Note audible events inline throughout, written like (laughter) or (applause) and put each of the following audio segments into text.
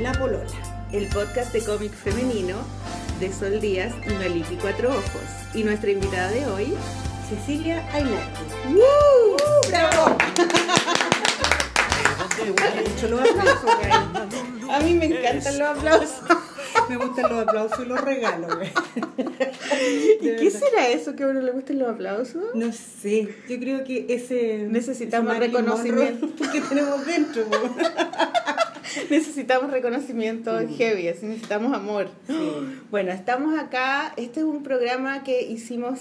La Polola. el podcast de cómic femenino de Sol Díaz y Malipi Cuatro Ojos. Y nuestra invitada de hoy, Cecilia Ainati. ¡Woo! ¡Bravo! Me hecho los aplausos, a mí me encantan los aplausos. (laughs) Me gustan los aplausos y los regalos. güey. ¿Y De qué verdad. será eso que a uno le gustan los aplausos? No sé, yo creo que ese... Necesitamos ese reconocimiento. (laughs) Que tenemos dentro. (laughs) Necesitamos reconocimiento Sí. heavy, así necesitamos amor. (gasps) Bueno, estamos acá. Este es un programa que hicimos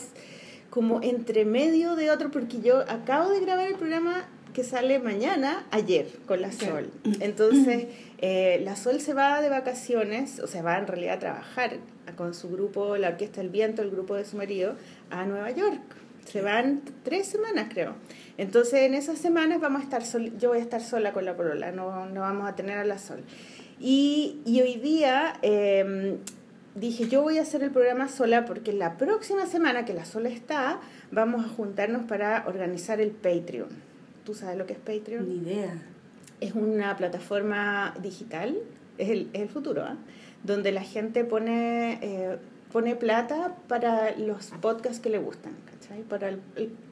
como entre medio de otro, porque yo acabo de grabar el programa que sale mañana, ayer, con la. Sol. Entonces, eh, la Sol se va de vacaciones, o sea, va en realidad a trabajar con su grupo, la Orquesta del Viento, el grupo de su marido, a Nueva York. Se van tres semanas, creo. Entonces, en esas semanas vamos a estar sol- yo voy a estar sola con la polola, no, no vamos a tener a la Sol. Y, y hoy día eh, dije, yo voy a hacer el programa sola porque la próxima semana que la Sol está, vamos a juntarnos para organizar el Patreon. ¿Tú sabes lo que es Patreon? Ni idea. es una plataforma digital, es el, es el futuro, ¿ah? donde la gente pone, eh, pone plata para los podcasts que le gustan, ¿cachai? Para el,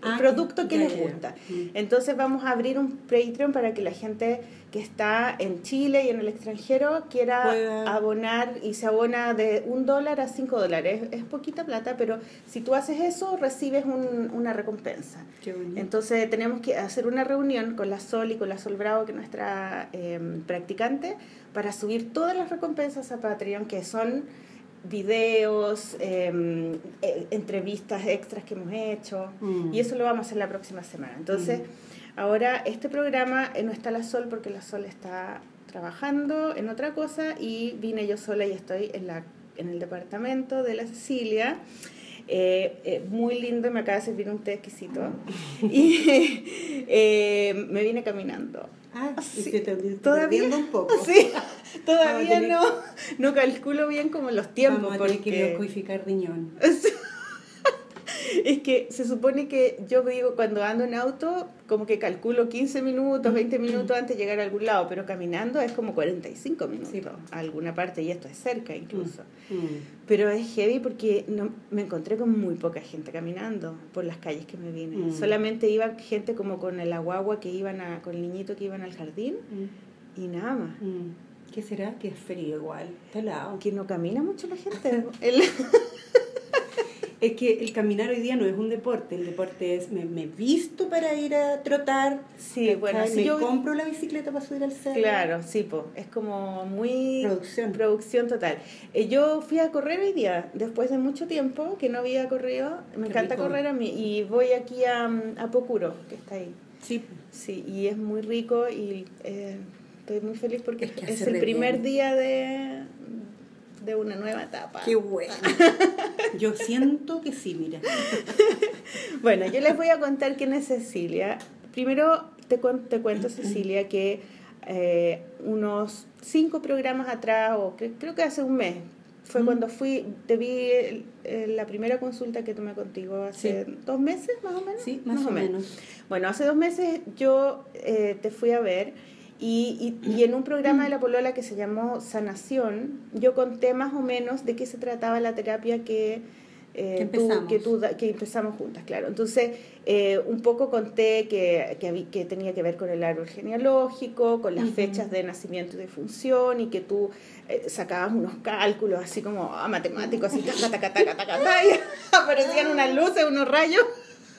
Ah, producto que les gusta. Mm. Entonces vamos a abrir un Patreon para que la gente que está en Chile y en el extranjero quiera Pueda- abonar y se abona de un dólar a cinco dólares. Es poquita plata, pero si tú haces eso recibes un- una recompensa. Qué. Entonces tenemos que hacer una reunión con la Sol y con la Sol Bravo, que es nuestra eh, practicante, para subir todas las recompensas a Patreon, que son videos, eh, eh, entrevistas extras que hemos hecho, Mm. y eso lo vamos a hacer la próxima semana. Entonces, ahora este programa eh, no está la Sol porque la Sol está trabajando en otra cosa y vine yo sola y estoy en, la, en el departamento de la Cecilia. Eh, eh, muy lindo, me acaba de servir un té exquisito. (laughs) Y eh, me vine caminando. Ah, sí. se te te Todavía- un poco. (laughs) Sí, (laughs) todavía no, no calculo bien como los tiempos. Vamos a tener que porque- liofilificar riñón. (laughs) (laughs) Es que se supone que yo digo, cuando ando en auto, como que calculo 15 minutos, 20 minutos antes de llegar a algún lado, pero caminando es como 45 minutos Sí. a alguna parte, y esto es cerca incluso. Mm. Pero es heavy porque no, me encontré con muy poca gente caminando por las calles que me vine. Mm. Solamente iba gente como con el aguagua que iban a, con el niñito que iban al jardín Mm. y nada más. Mm. ¿Qué será? Que es frío igual. Está helado. Que no camina mucho la gente. (laughs) El- (laughs) Es que el caminar hoy día no es un deporte, el deporte es me, me visto para ir a trotar, Sí, bueno, si me yo- compro la bicicleta para subir al cerro. Claro, sí, po. es como muy... Producción. Producción total. Eh, yo fui a correr hoy día, después de mucho tiempo que no había corrido. Me encanta rico. correr a mí. Y voy aquí a, a Pocuro, que está ahí. Sí, Sí, y es muy rico y eh, estoy muy feliz porque Es que es, hace el primer bien. día de, de una nueva etapa. qué bueno. (laughs) Yo siento que sí, mira. (laughs) Bueno, yo les voy a contar quién es Cecilia. Primero te, cuen- te cuento, Cecilia, que eh, unos cinco programas atrás, o cre- creo que hace un mes, fue Mm. cuando fui, te vi eh, la primera consulta que tomé contigo hace Sí. dos meses, más o menos. Sí, más, o menos. Bueno, hace dos meses yo eh, te fui a ver y, y, y en un programa de la Polola que se llamó Sanación, yo conté más o menos de qué se trataba la terapia que, eh, Que tú- empezamos. que, tú da- que empezamos juntas, claro. Entonces, eh, un poco conté que, que, tenía que ver con el árbol genealógico, con las fechas de nacimiento y de función y que tú eh, sacabas unos cálculos así como ah, matemáticos, así, taca, taca, taca, taca, y (laughs) aparecían unas luces, unos rayos.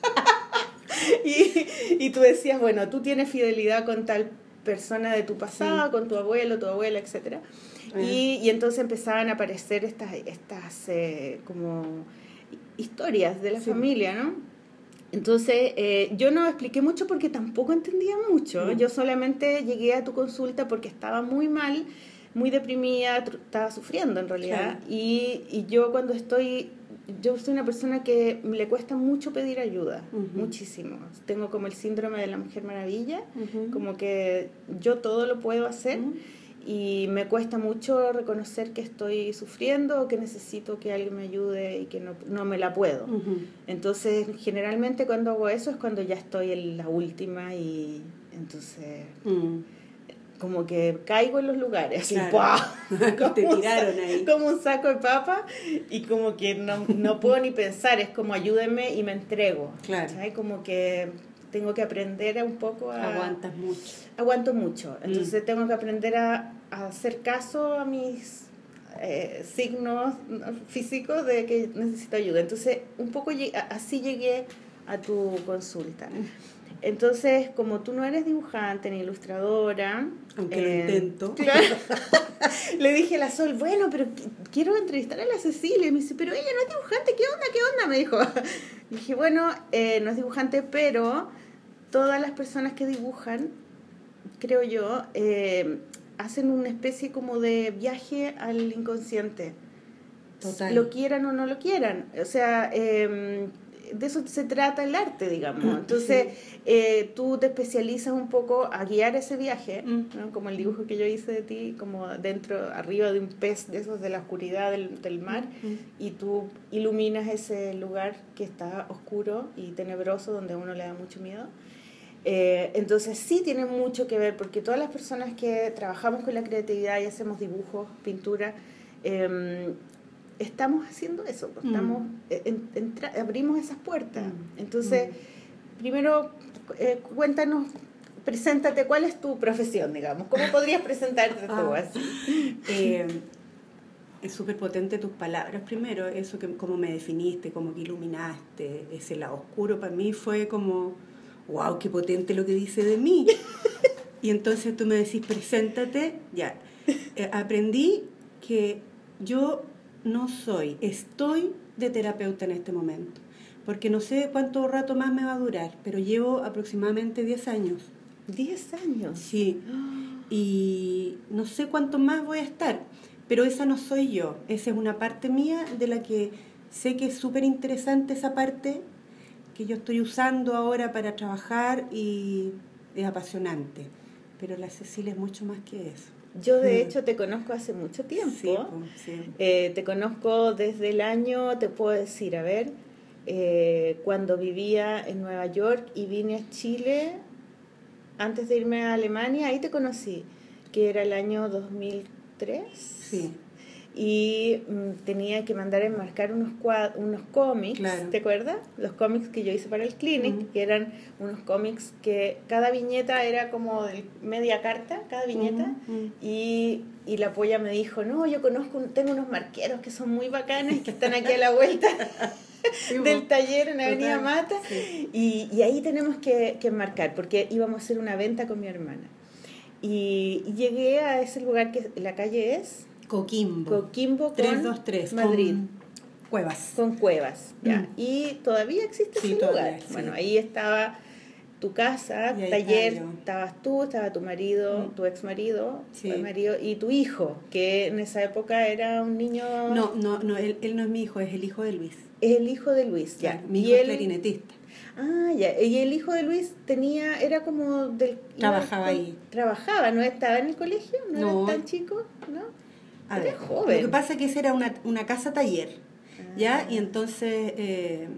(laughs) Y, y tú decías, bueno, tú tienes fidelidad con tal persona de tu pasado, Sí. con tu abuelo, tu abuela, etcétera. Y, y entonces empezaban a aparecer estas, estas eh, como historias de la Sí. familia, ¿no? Entonces, eh, yo no expliqué mucho porque tampoco entendía mucho. No. Yo solamente llegué a tu consulta porque estaba muy mal, muy deprimida, estaba sufriendo en realidad. Claro. Y, y yo cuando estoy, yo soy una persona que le cuesta mucho pedir ayuda, muchísimo. Tengo como el síndrome de la Mujer Maravilla, como que yo todo lo puedo hacer y me cuesta mucho reconocer que estoy sufriendo o que necesito que alguien me ayude y que no, no me la puedo. Entonces, generalmente cuando hago eso es cuando ya estoy en la última y entonces Mm. Como que caigo en los lugares, así, Claro. (laughs) Te Como un tiraron sa- ahí. Como un saco de papa y como que no, no puedo ni pensar, es como ayúdenme y me entrego. Claro. ¿cachai? Como que tengo que aprender un poco a... Aguantas mucho. Aguanto mucho, Mm. entonces tengo que aprender a, a hacer caso a mis eh, signos físicos de que necesito ayuda. Entonces, un poco así llegué a tu consulta. Entonces, como tú no eres dibujante ni ilustradora, Aunque lo eh, intento. (laughs) claro, le dije a la Sol, bueno, pero qu- quiero entrevistar a la Cecilia. Y me dice, pero ella no es dibujante, ¿qué onda? ¿Qué onda? Me dijo. (laughs) Le dije, bueno, eh, no es dibujante, pero todas las personas que dibujan, creo yo, eh, hacen una especie como de viaje al inconsciente. Total. Lo quieran o no lo quieran. O sea, eh, de eso se trata el arte, digamos. Entonces, eh, tú te especializas un poco a guiar ese viaje, Mm. ¿no? como el dibujo que yo hice de ti, como dentro, arriba de un pez de esos de la oscuridad del, del mar, Mm. y tú iluminas ese lugar que está oscuro y tenebroso, donde a uno le da mucho miedo. Eh, entonces sí tiene mucho que ver, porque todas las personas que trabajamos con la creatividad y hacemos dibujos, pintura, eh, estamos haciendo eso, pues, Mm. estamos, eh, en- entra- abrimos esas puertas. Mm. Entonces, primero eh, cuéntanos, preséntate, ¿cuál es tu profesión, digamos? ¿Cómo (laughs) podrías presentarte tú Ah. así? (laughs) Eh, es súper potente tus palabras primero, eso que como me definiste, como que iluminaste, ese lado oscuro para mí fue como, wow, qué potente lo que dice de mí. (laughs) y entonces tú me decís, preséntate, ya. Eh, aprendí que yo no soy, estoy de terapeuta en este momento, porque no sé cuánto rato más me va a durar, pero llevo aproximadamente 10 años. Diez años. Sí, y no sé cuánto más voy a estar, pero esa no soy yo, esa es una parte mía de la que sé que es súper interesante esa parte que yo estoy usando ahora para trabajar y es apasionante, pero la Cecilia es mucho más que eso. Yo de Mm. hecho te conozco hace mucho tiempo. Sí, po, sí. Eh, te conozco desde el año, te puedo decir, a ver, eh, cuando vivía en Nueva York y vine a Chile, antes de irme a Alemania, ahí te conocí, que era el año 2003. Sí. Y mm, tenía que mandar a enmarcar unos, cuad- unos cómics, Claro. ¿te acuerdas? Los cómics que yo hice para el Clinic, Ujú. que eran unos cómics que cada viñeta era como de media carta, cada viñeta. Ujú, ujú. Y, y la polla me dijo, no, yo conozco, tengo unos marqueros que son muy bacanes, que están aquí a la vuelta (laughs) del taller en Avenida Total, Mata. sí. Y, y ahí tenemos que, que marcar, porque íbamos a hacer una venta con mi hermana. Y, y llegué a ese lugar que la calle es Coquimbo. Coquimbo con 323. Madrid. con Cuevas. con cuevas. ¿ya? Mm. Y todavía existe Sí, ese todavía, lugar. sí. Bueno, ahí estaba tu casa, Y taller, estabas tú, estaba tu marido, Mm. tu ex marido, Sí. marido y tu hijo, que en esa época era un niño. No, no, no, él, él no es mi hijo, es el hijo de Luis. Es el hijo de Luis, ya. Mi y hijo es él, clarinetista. Ah, ya. Y el hijo de Luis tenía, era como del. Trabajaba iba- ahí. Trabajaba, ¿no estaba en el colegio? ¿No, No. era tan chico? ¿No? A Era ver, joven. Lo que pasa es que esa era una, una casa taller, ¿ya? Ah. Y entonces eh,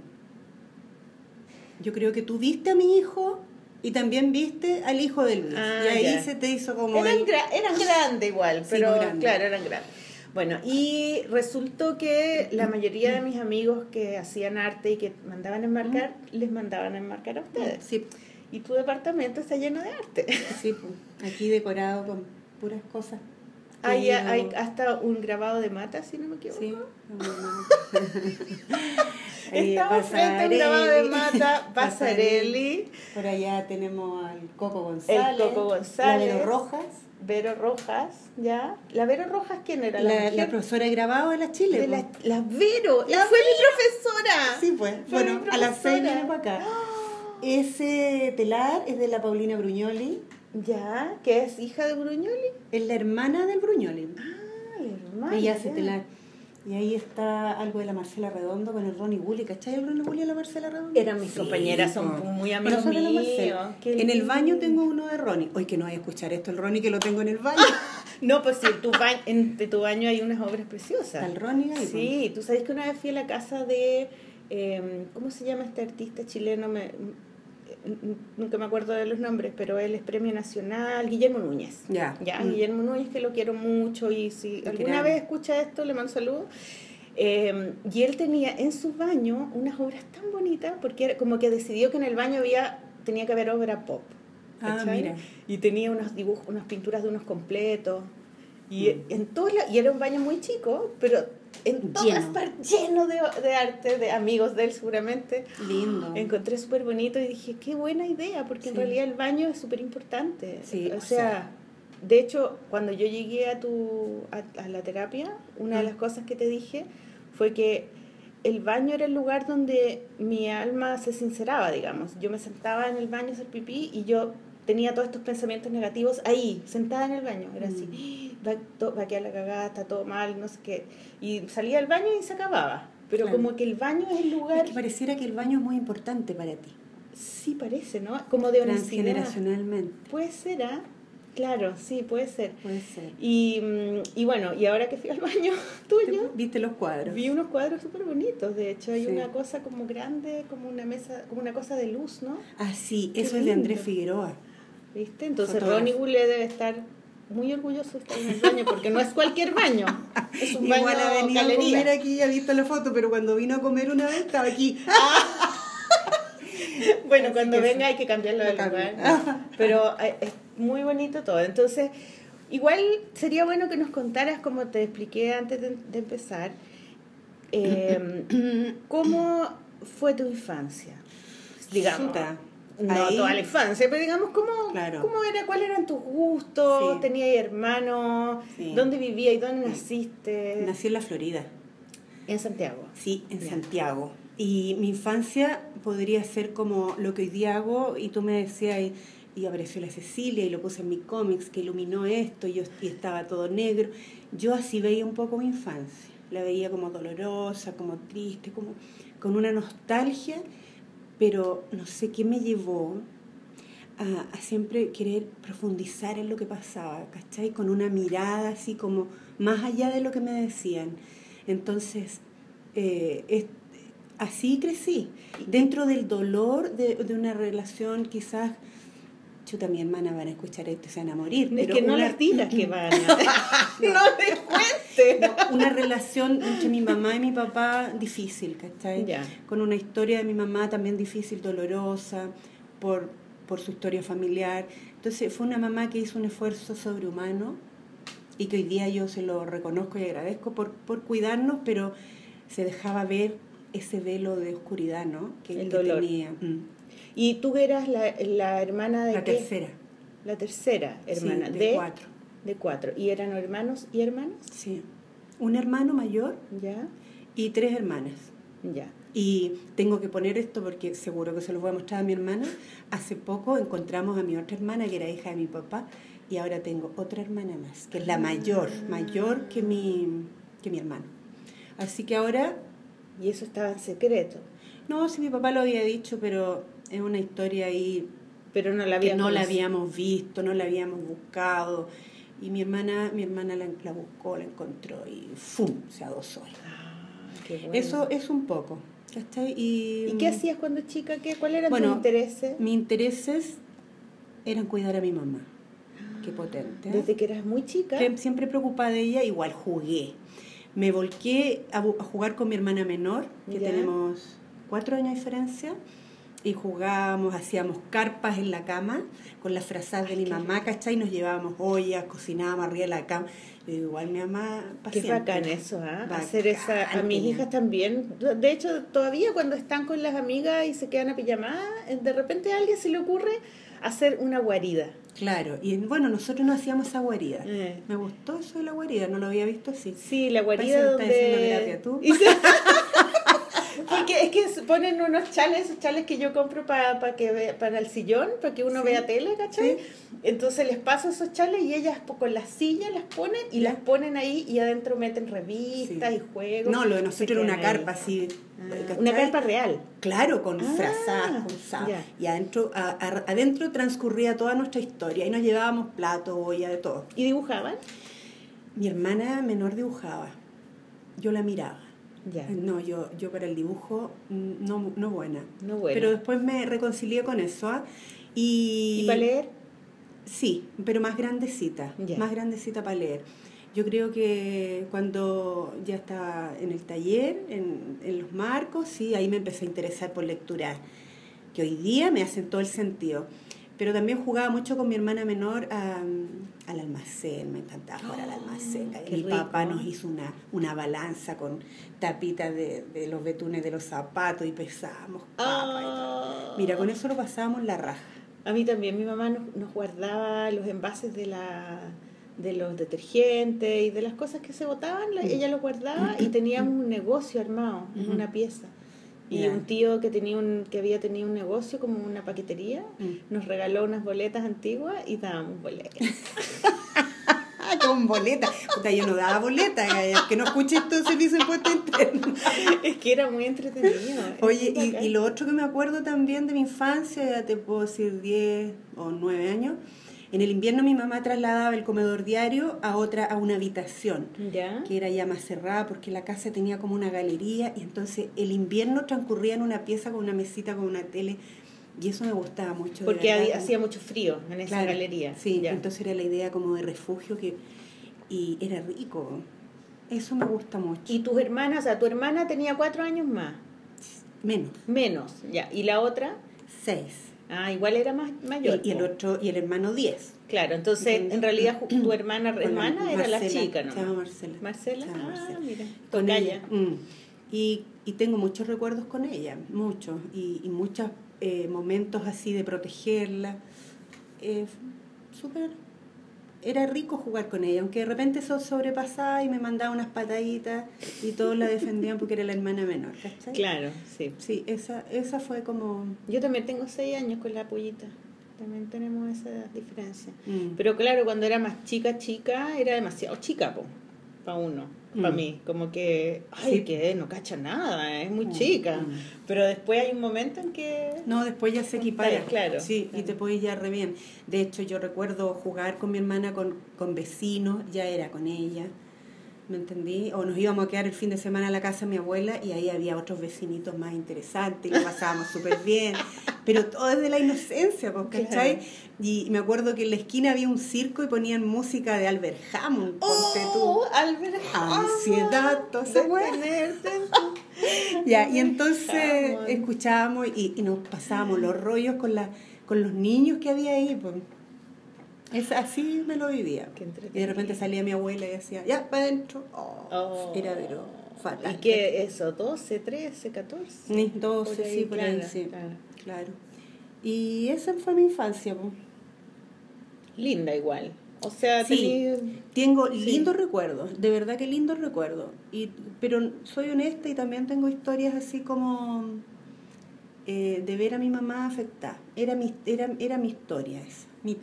yo creo que tú viste a mi hijo y también viste al hijo de Luis. Ah, y ahí ya. se te hizo como Eran, el- gra- eran (laughs) grandes igual, pero claro, eran grandes. Bueno, y resultó que la mayoría de mis amigos que hacían arte y que mandaban a enmarcar, les mandaban a enmarcar a ustedes. Sí, Y tu departamento está lleno de arte. sí, aquí decorado con puras cosas. Hay, hay hasta un grabado de mata, si no me equivoco. Sí, (laughs) Estamos frente a un grabado de mata, (laughs) Pasarelli, Por allá tenemos al Coco González. Coco González. La Vero Rojas. Vero Rojas, ¿ya? ¿La Vero Rojas quién era? La, la mujer profesora de grabado de la Chile. de pues. la, la Vero, la fue mi profesora. Sí, pues. Fue Bueno, a las seis viene para acá. (gasps) Ese telar es de la Paulina Bruñoli. Ya, que es hija de Bruñoli. Es la hermana del Bruñoli. Ah, la hermana. Ella hace ya. telar. Y ahí está algo de la Marcela Redondo con el Ronnie Bully. ¿Cachai el Ronnie Bully y la Marcela Redondo? Eran mis compañeras, son muy amigos míos. Marcela. En el baño tengo uno de Ronnie. Hoy que no hay a escuchar esto, el Ronnie que lo tengo en el baño. (laughs) No, pues sí, en tu, baño, en de tu baño hay unas obras preciosas. El Ronnie ahí. Sí, tú sabes que una vez fui a la casa de. eh, ¿Cómo se llama este artista chileno? Me, nunca me acuerdo de los nombres, pero él es premio nacional, Guillermo Núñez. Ya. Ya, Mm. Guillermo Núñez, que lo quiero mucho y si alguna vez escucha esto, le mando saludos. Eh, y él tenía en su baño unas obras tan bonitas porque era como que decidió que en el baño había tenía que haber obra pop. Ah, mira. Y tenía unos dibujos, unas pinturas de unos completos. Y Mm. en todos la- y era un baño muy chico, pero en todas partes lleno de, de arte, de amigos de él seguramente. Lindo. Encontré súper bonito y dije, qué buena idea, porque en realidad el baño es súper importante. Sí, o, o sea, sea. de hecho, cuando yo llegué a, tu, a, a la terapia, una de las cosas que te dije fue que el baño era el lugar donde mi alma se sinceraba, digamos. Yo me sentaba en el baño a hacer pipí y yo tenía todos estos pensamientos negativos ahí, sentada en el baño. Era Mm. así, va, to- va a quedar la cagada, está todo mal, no sé qué. Y salía del baño y se acababa. Pero Claro. como que el baño es el lugar... Es que pareciera que el baño es muy importante para ti. Sí, parece, ¿no? Como de honestidad. Transgeneracionalmente. Puede ser, ¿ah? Claro, sí, puede ser. Puede ser. Y, mm, y bueno, y ahora que fui al baño (laughs) tuyo, ¿Viste los cuadros? vi unos cuadros súper bonitos. De hecho, hay Sí. una cosa como grande, como una mesa, como una cosa de luz, ¿no? Ah, sí, Qué eso es de Andrés. Figueroa. ¿Viste? Entonces Fotógrafo. Ronnie Goulet debe estar muy orgulloso de estar en el baño, porque no es cualquier baño. Es un baño Igual ha venido a galería. comer aquí y ha visto la foto, pero cuando vino a comer una vez estaba aquí. (laughs) Bueno, Así cuando venga sí. hay que cambiarlo Lo de lugar. Pero eh, es muy bonito todo. Entonces, igual sería bueno que nos contaras, como te expliqué antes de, de empezar, eh, (clears throat) cómo fue tu infancia. Digamos. No Ahí- toda la infancia, pero digamos, ¿cómo, Claro. cómo era, cuáles eran tus gustos? Sí. ¿Tenías hermanos? Sí. ¿Dónde vivías y dónde naciste? Nací en la Florida. En Santiago. Sí, en. Santiago. Y mi infancia podría ser como lo que hoy día hago, y tú me decías, y, y apareció la Cecilia, y lo puse en mi cómics, que iluminó esto, y, yo, y estaba todo negro. Yo así veía un poco mi infancia. La veía como dolorosa, como triste, como con una nostalgia, pero no sé qué me llevó a, siempre querer profundizar en lo que pasaba, ¿cachai? Con una mirada así como más allá de lo que me decían. Entonces, eh, así crecí, dentro del dolor de, de una relación quizás, chuta, mi hermana van a escuchar esto y se van a morir. Es pero que no una- las digas que (laughs) van. (laughs) no (laughs) les cuentes. una relación entre mi mamá y mi papá difícil, ¿cachai? Con una historia de mi mamá también difícil, dolorosa, por, por su historia familiar. Entonces fue una mamá que hizo un esfuerzo sobrehumano y que hoy día yo se lo reconozco y agradezco por, por cuidarnos, pero se dejaba ver ese velo de oscuridad, ¿no? Que, El que dolor. tenía. Mm. ¿Y tú eras la, la hermana de La qué? tercera. La tercera hermana. Sí, de, de cuatro. De cuatro. ¿Y eran hermanos y hermanas? Sí. Un hermano mayor Ya. y tres hermanas. Ya. Y tengo que poner esto porque seguro que se lo voy a mostrar a mi hermana. Hace poco encontramos a mi otra hermana, que era hija de mi papá, y ahora tengo otra hermana más, que es la mayor, mayor que mi, que mi hermano. Así que ahora, Y eso estaba en secreto. no, si mi papá lo había dicho, pero es una historia ahí Pero no la que no la habíamos visto, no la habíamos buscado. Y mi hermana, mi hermana la, la buscó, la encontró y ¡fum! se adosó. Ah, qué bueno. Eso es un poco. Y, ¿Y qué hacías cuando chica? ¿Qué, ¿Cuál eran Bueno, tus intereses? Mis intereses eran cuidar a mi mamá. Qué potente. ¿eh? Desde que eras muy chica. Siem- Siempre preocupada de ella, igual jugué. Me volqué a, jugar con mi hermana menor, que Ya. tenemos cuatro años de diferencia, y jugábamos, hacíamos carpas en la cama con las frazadas de mi qué mamá, ¿cachai? Nos llevábamos ollas, cocinábamos arriba de la cama. Y igual mi mamá Qué paciente. bacán eso, ¿ah? Bacán, Hacer esa. A mis hijas también. De hecho, todavía cuando están con las amigas y se quedan a pijamada, de repente a alguien se le ocurre hacer una guarida. Claro, y bueno, nosotros no hacíamos esa guarida. Eh. Me gustó eso de la guarida, no lo había visto así. Sí, la guarida donde... ¿tú? (laughs) Porque es que ponen unos chales, esos chales que yo compro para que ve- para el sillón, para que uno Sí. vea tele, ¿cachai? Sí. Entonces les paso esos chales y ellas con las sillas las ponen y las ponen ahí y adentro meten revistas Sí. y juegos. No, lo de nosotros era una quedan ahí. carpa así. Ah, ¿cachai? una carpa real. Claro, con Ah, frazadas, con sa- ya. Y adentro, a- a- adentro transcurría toda nuestra historia. Y nos llevábamos plato, olla, de todo. ¿Y dibujaban? Mi hermana menor dibujaba. Yo la miraba. Ya. No, yo, yo para el dibujo mm, no, no buena. No buena. Pero después me reconcilié con eso. ¿ah? Y, ¿Y para leer? Sí, pero más grandecita, Ya. más grandecita para leer. Yo creo que cuando ya estaba en el taller, en, en los marcos, sí, ahí me empecé a interesar por lectura, que hoy día me hacen todo el sentido. Pero también jugaba mucho con mi hermana menor al almacén, me encantaba jugar al almacén. Oh, mi papá rico. nos hizo una, una balanza con tapitas de, de los betunes de los zapatos y pesábamos papas y todo. Mira, con eso lo pasábamos la raja. A mí también, mi mamá nos, nos guardaba los envases de la de los detergentes y de las cosas que se botaban, la- ella los guardaba y teníamos un negocio armado en Ujú. una pieza. Y un tío que tenía un que había tenido un negocio como una paquetería Mm. nos regaló unas boletas antiguas y dábamos boletas. (laughs) Con boleta. Puta, yo no daba boleta, gaya, que no escuche esto servicio de impuesto interno. (laughs) es que era muy entretenido. Oye, y, y lo otro que me acuerdo también de mi infancia, ya te puedo decir 10 o 9 años, en el invierno mi mamá trasladaba el comedor diario a otra, a una habitación, ¿Ya? que era ya más cerrada porque la casa tenía como una galería y entonces el invierno transcurría en una pieza con una mesita, con una tele, y eso me gustaba mucho. Porque había- hacía mucho frío en esa Claro, galería. Sí, Ya. entonces era la idea como de refugio que y era rico. Eso me gusta mucho. Y tus hermanas, o sea, tu hermana tenía cuatro años más, Menos, menos, ya. ¿Y la otra? seis. Ah, igual era más mayor. Y, y el otro, y el hermano diez. Claro, entonces en realidad tu (clears throat) hermana hermana era la chica, ¿no? Se llama Marcela. Marcela. Se llama Ah, Marcela. mira. Con Tocaya. ella. mm. Y, y tengo muchos recuerdos con ella, muchos. Y, y muchos eh, momentos así de protegerla. Eh, Súper. Era rico jugar con ella, aunque de repente eso sobrepasaba y me mandaba unas pataditas y todos la defendían porque era la hermana menor, ¿cachai? Claro, sí. Sí, esa, esa fue como... Yo también tengo seis años con la pollita. También tenemos esa diferencia. mm, Pero claro, cuando era más chica, chica, era demasiado chica, po, para uno, para Mm. mí. Como que, ay, Sí. que no cacha nada, es muy Mm, chica. mm. Pero después hay un momento en que... No, después ya se equipara. Claro, Sí, claro. y te podéis ya re bien. De hecho, yo recuerdo jugar con mi hermana con, con vecinos, ya era con ella. ¿Me entendí? O nos íbamos a quedar el fin de semana a la casa de mi abuela y ahí había otros vecinitos más interesantes y lo pasábamos (laughs) súper bien. Pero todo desde la inocencia, ¿cachai? Claro. Y me acuerdo que en la esquina había un circo y ponían música de Albert Hammond. ponte tú. ¡Oh, Albert Ansiedad, todo tu- (laughs) Ya, y entonces Hammond. escuchábamos y, y nos pasábamos los rollos con, la, con los niños que había ahí. Pues. Es, así me lo vivía. Y de repente salía mi abuela y decía, ya, para adentro. Oh, Oh. Era pero fatal. ¿Y qué eso? ¿12, 13, 14? Ni 12, Por ahí, sí, por ahí, claro, sí. claro. Claro. Y esa fue mi infancia. pues. Linda igual. O sea, Sí. tení- Tengo Sí. lindos recuerdos, de verdad que lindos recuerdos. Y, pero soy honesta y también tengo historias así como eh, de ver a mi mamá afectada. Era mi, era, era mi historia esa. Mi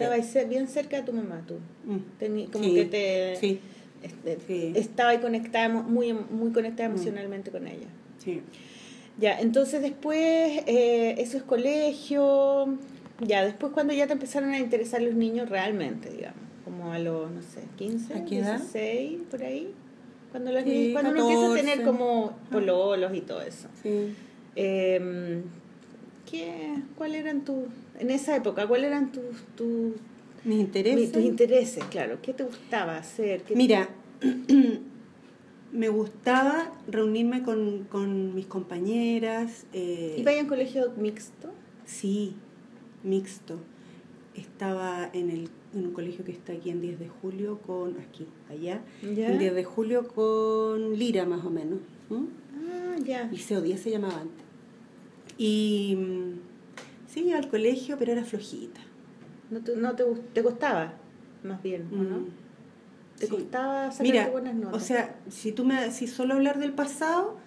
bien cerca de tu mamá, tú. Mm, Tení, como Sí, que te... Sí, este, Sí. Estaba ahí conectada, muy, muy conectada Mm. emocionalmente con ella. sí. Ya, entonces después, eh, eso es colegio. Ya, después cuando ya te empezaron a interesar los niños realmente, digamos, como a los, no sé, 15, ¿A qué edad? 16, por ahí. Cuando, los niños- cuando uno empieza a 14. tener como Ah. pololos y todo eso. sí. Eh, ¿qué, ¿Cuál eran tus, en esa época, cuáles eran tus, tus, Mis intereses. tus intereses? Claro, ¿qué te gustaba hacer? ¿Qué- Mira, (clears throat) me gustaba reunirme con, con mis compañeras. eh, ¿Iba a un colegio mixto? Sí, mixto. Estaba en, el, en un colegio que está aquí en 10 de julio con, aquí, allá, ¿Ya? en 10 de julio con Lira más o menos. Ah, ya. Liceo 10 se llamaba antes. Y mm, sí, iba al colegio, pero era flojita. ¿No te, no te, costaba? Más bien, ¿o no? Mm, ¿Te sí. costaba sacar Mira, buenas notas? o sea, si tú me si solo hablar del pasado,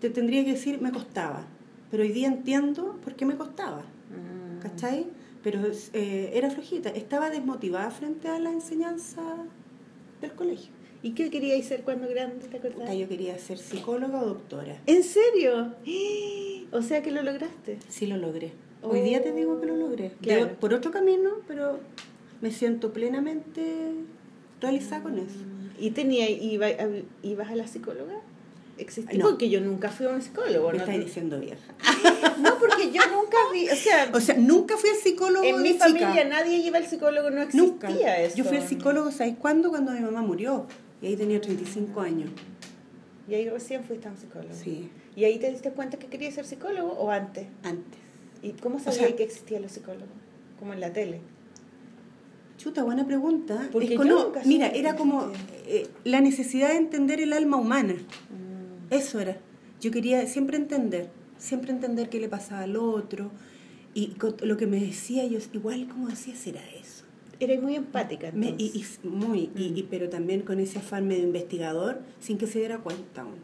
te tendría que decir me costaba. Pero hoy día entiendo por qué me costaba. Ah. ¿cachai? Pero eh, era flojita, estaba desmotivada frente a la enseñanza del colegio. ¿Y qué queríais ser cuando grande, te acordás? Puta, yo quería ser psicóloga o doctora. ¿En serio? (gasps) O sea que lo lograste. Sí lo logré. Hoy día te digo que lo logré. Por otro camino, pero me siento plenamente realizada con eso. ¿Y tenía, iba, ibas a la psicóloga? existir, No. porque yo nunca fui a un psicólogo. Me ¿no? estáis diciendo vieja. (laughs) No, porque yo nunca vi, o sea, O sea, nunca fui al psicólogo en mi chica. familia nadie iba al psicólogo, no existía Nunca. eso. Yo fui al psicólogo, ¿sabes cuándo? Cuando mi mamá murió. Y ahí tenía 35 años. Y ahí recién fuiste a un psicólogo. Sí, ¿Y ahí te diste cuenta que querías ser psicólogo o antes? antes. ¿Y cómo sabías sea- que existían los psicólogos? Como en la tele. Chuta, buena pregunta. Porque yo no, nunca mira, era como eh, la necesidad de entender el alma humana. Mm. Eso era. Yo quería siempre entender, siempre entender qué le pasaba al otro. Y lo que me decía yo, igual como hacía será eso. Eres muy empática, Me- entonces. y, y- muy, y, Mm. y- pero también con ese afán medio investigador, sin que se diera cuenta aún.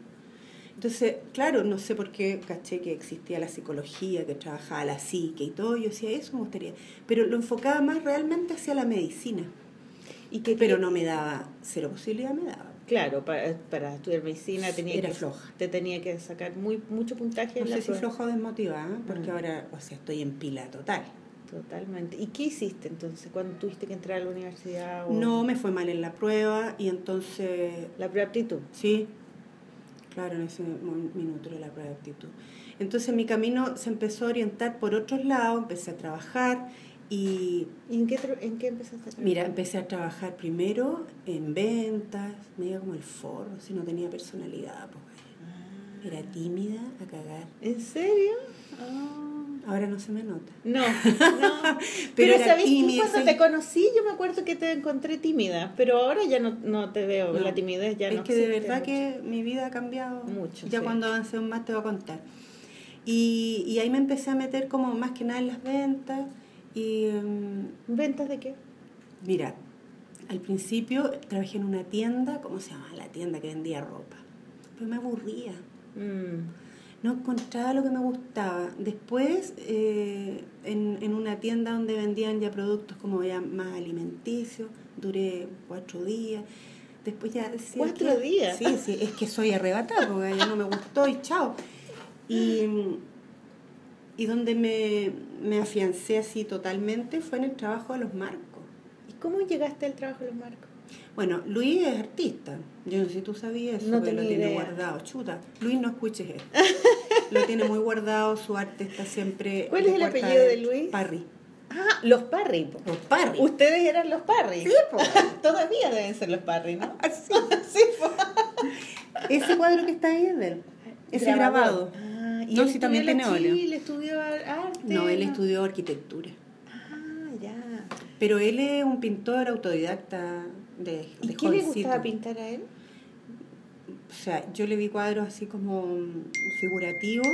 Entonces, claro, no sé por qué caché que existía la psicología, que trabajaba la psique y todo, yo decía, eso me gustaría. Pero lo enfocaba más realmente hacia la medicina. ¿Y qué- Pero no me daba, cero posibilidad me daba. Claro, para, para estudiar medicina tenía Era que, floja. te tenía que sacar muy mucho puntaje No en la sé si prueba. floja o desmotivada, porque Mm. ahora, o sea, estoy en pila total. Totalmente. ¿Y qué hiciste entonces cuando tuviste que entrar a la universidad? O No me fue mal en la prueba y entonces, La preaptitud. sí, claro, en ese minuto era la prueba de aptitud. Entonces mi camino se empezó a orientar por otros lados, empecé a trabajar y, ¿Y en qué, en qué empezaste a trabajar? mira, empecé a trabajar primero en ventas, me iba como el forro, si no tenía personalidad, pues, Ah. era tímida a cagar. ¿En serio? Ah. Ahora no se me nota. No, (laughs) no. Pero pero ¿sabes tímida, Cuando te conocí yo me acuerdo que te encontré tímida, pero ahora ya no, no te veo, No. la timidez ya es no que de verdad mucho. que mi vida ha cambiado Mucho, Ya sí. cuando avance más te voy a contar. Y, y ahí me empecé a meter como más que nada en las ventas. Y mm, ¿Ventas de qué? mira, al principio trabajé en una tienda, ¿cómo se llama? La tienda que vendía ropa. Pero me aburría. Mm. No encontraba lo que me gustaba. Después, eh, en, en una tienda donde vendían ya productos como ya más alimenticios, duré cuatro días. Después ya decía ¿Cuatro que- días? Sí, sí, es que soy arrebatada porque ya no me gustó y chao. Y, y donde me, me afiancé así totalmente fue en el trabajo de los marcos. ¿Y cómo llegaste al trabajo de los marcos? Bueno, Luis es artista. Yo no sé si tú sabías eso, No pero lo tiene idea. guardado. Chuta, Luis no escuches esto. (laughs) lo tiene muy guardado, su arte está siempre. ¿Cuál es el apellido de. Luis? Parry. Ah, los Parry. po. Los Parry. Ustedes eran los Parry. Sí. (laughs) Todavía deben ser los Parry, ¿no? Así. (laughs) sí. Ese cuadro que está ahí es de él. Ese grabado. Ah, ¿y No, él sí, también tiene óleo. Chile, estudió arte? No, él estudió arquitectura. Ah, ya. Pero él es un pintor autodidacta de, ¿Y de qué le gustaba pintar a él? O sea, yo le vi cuadros así como figurativos.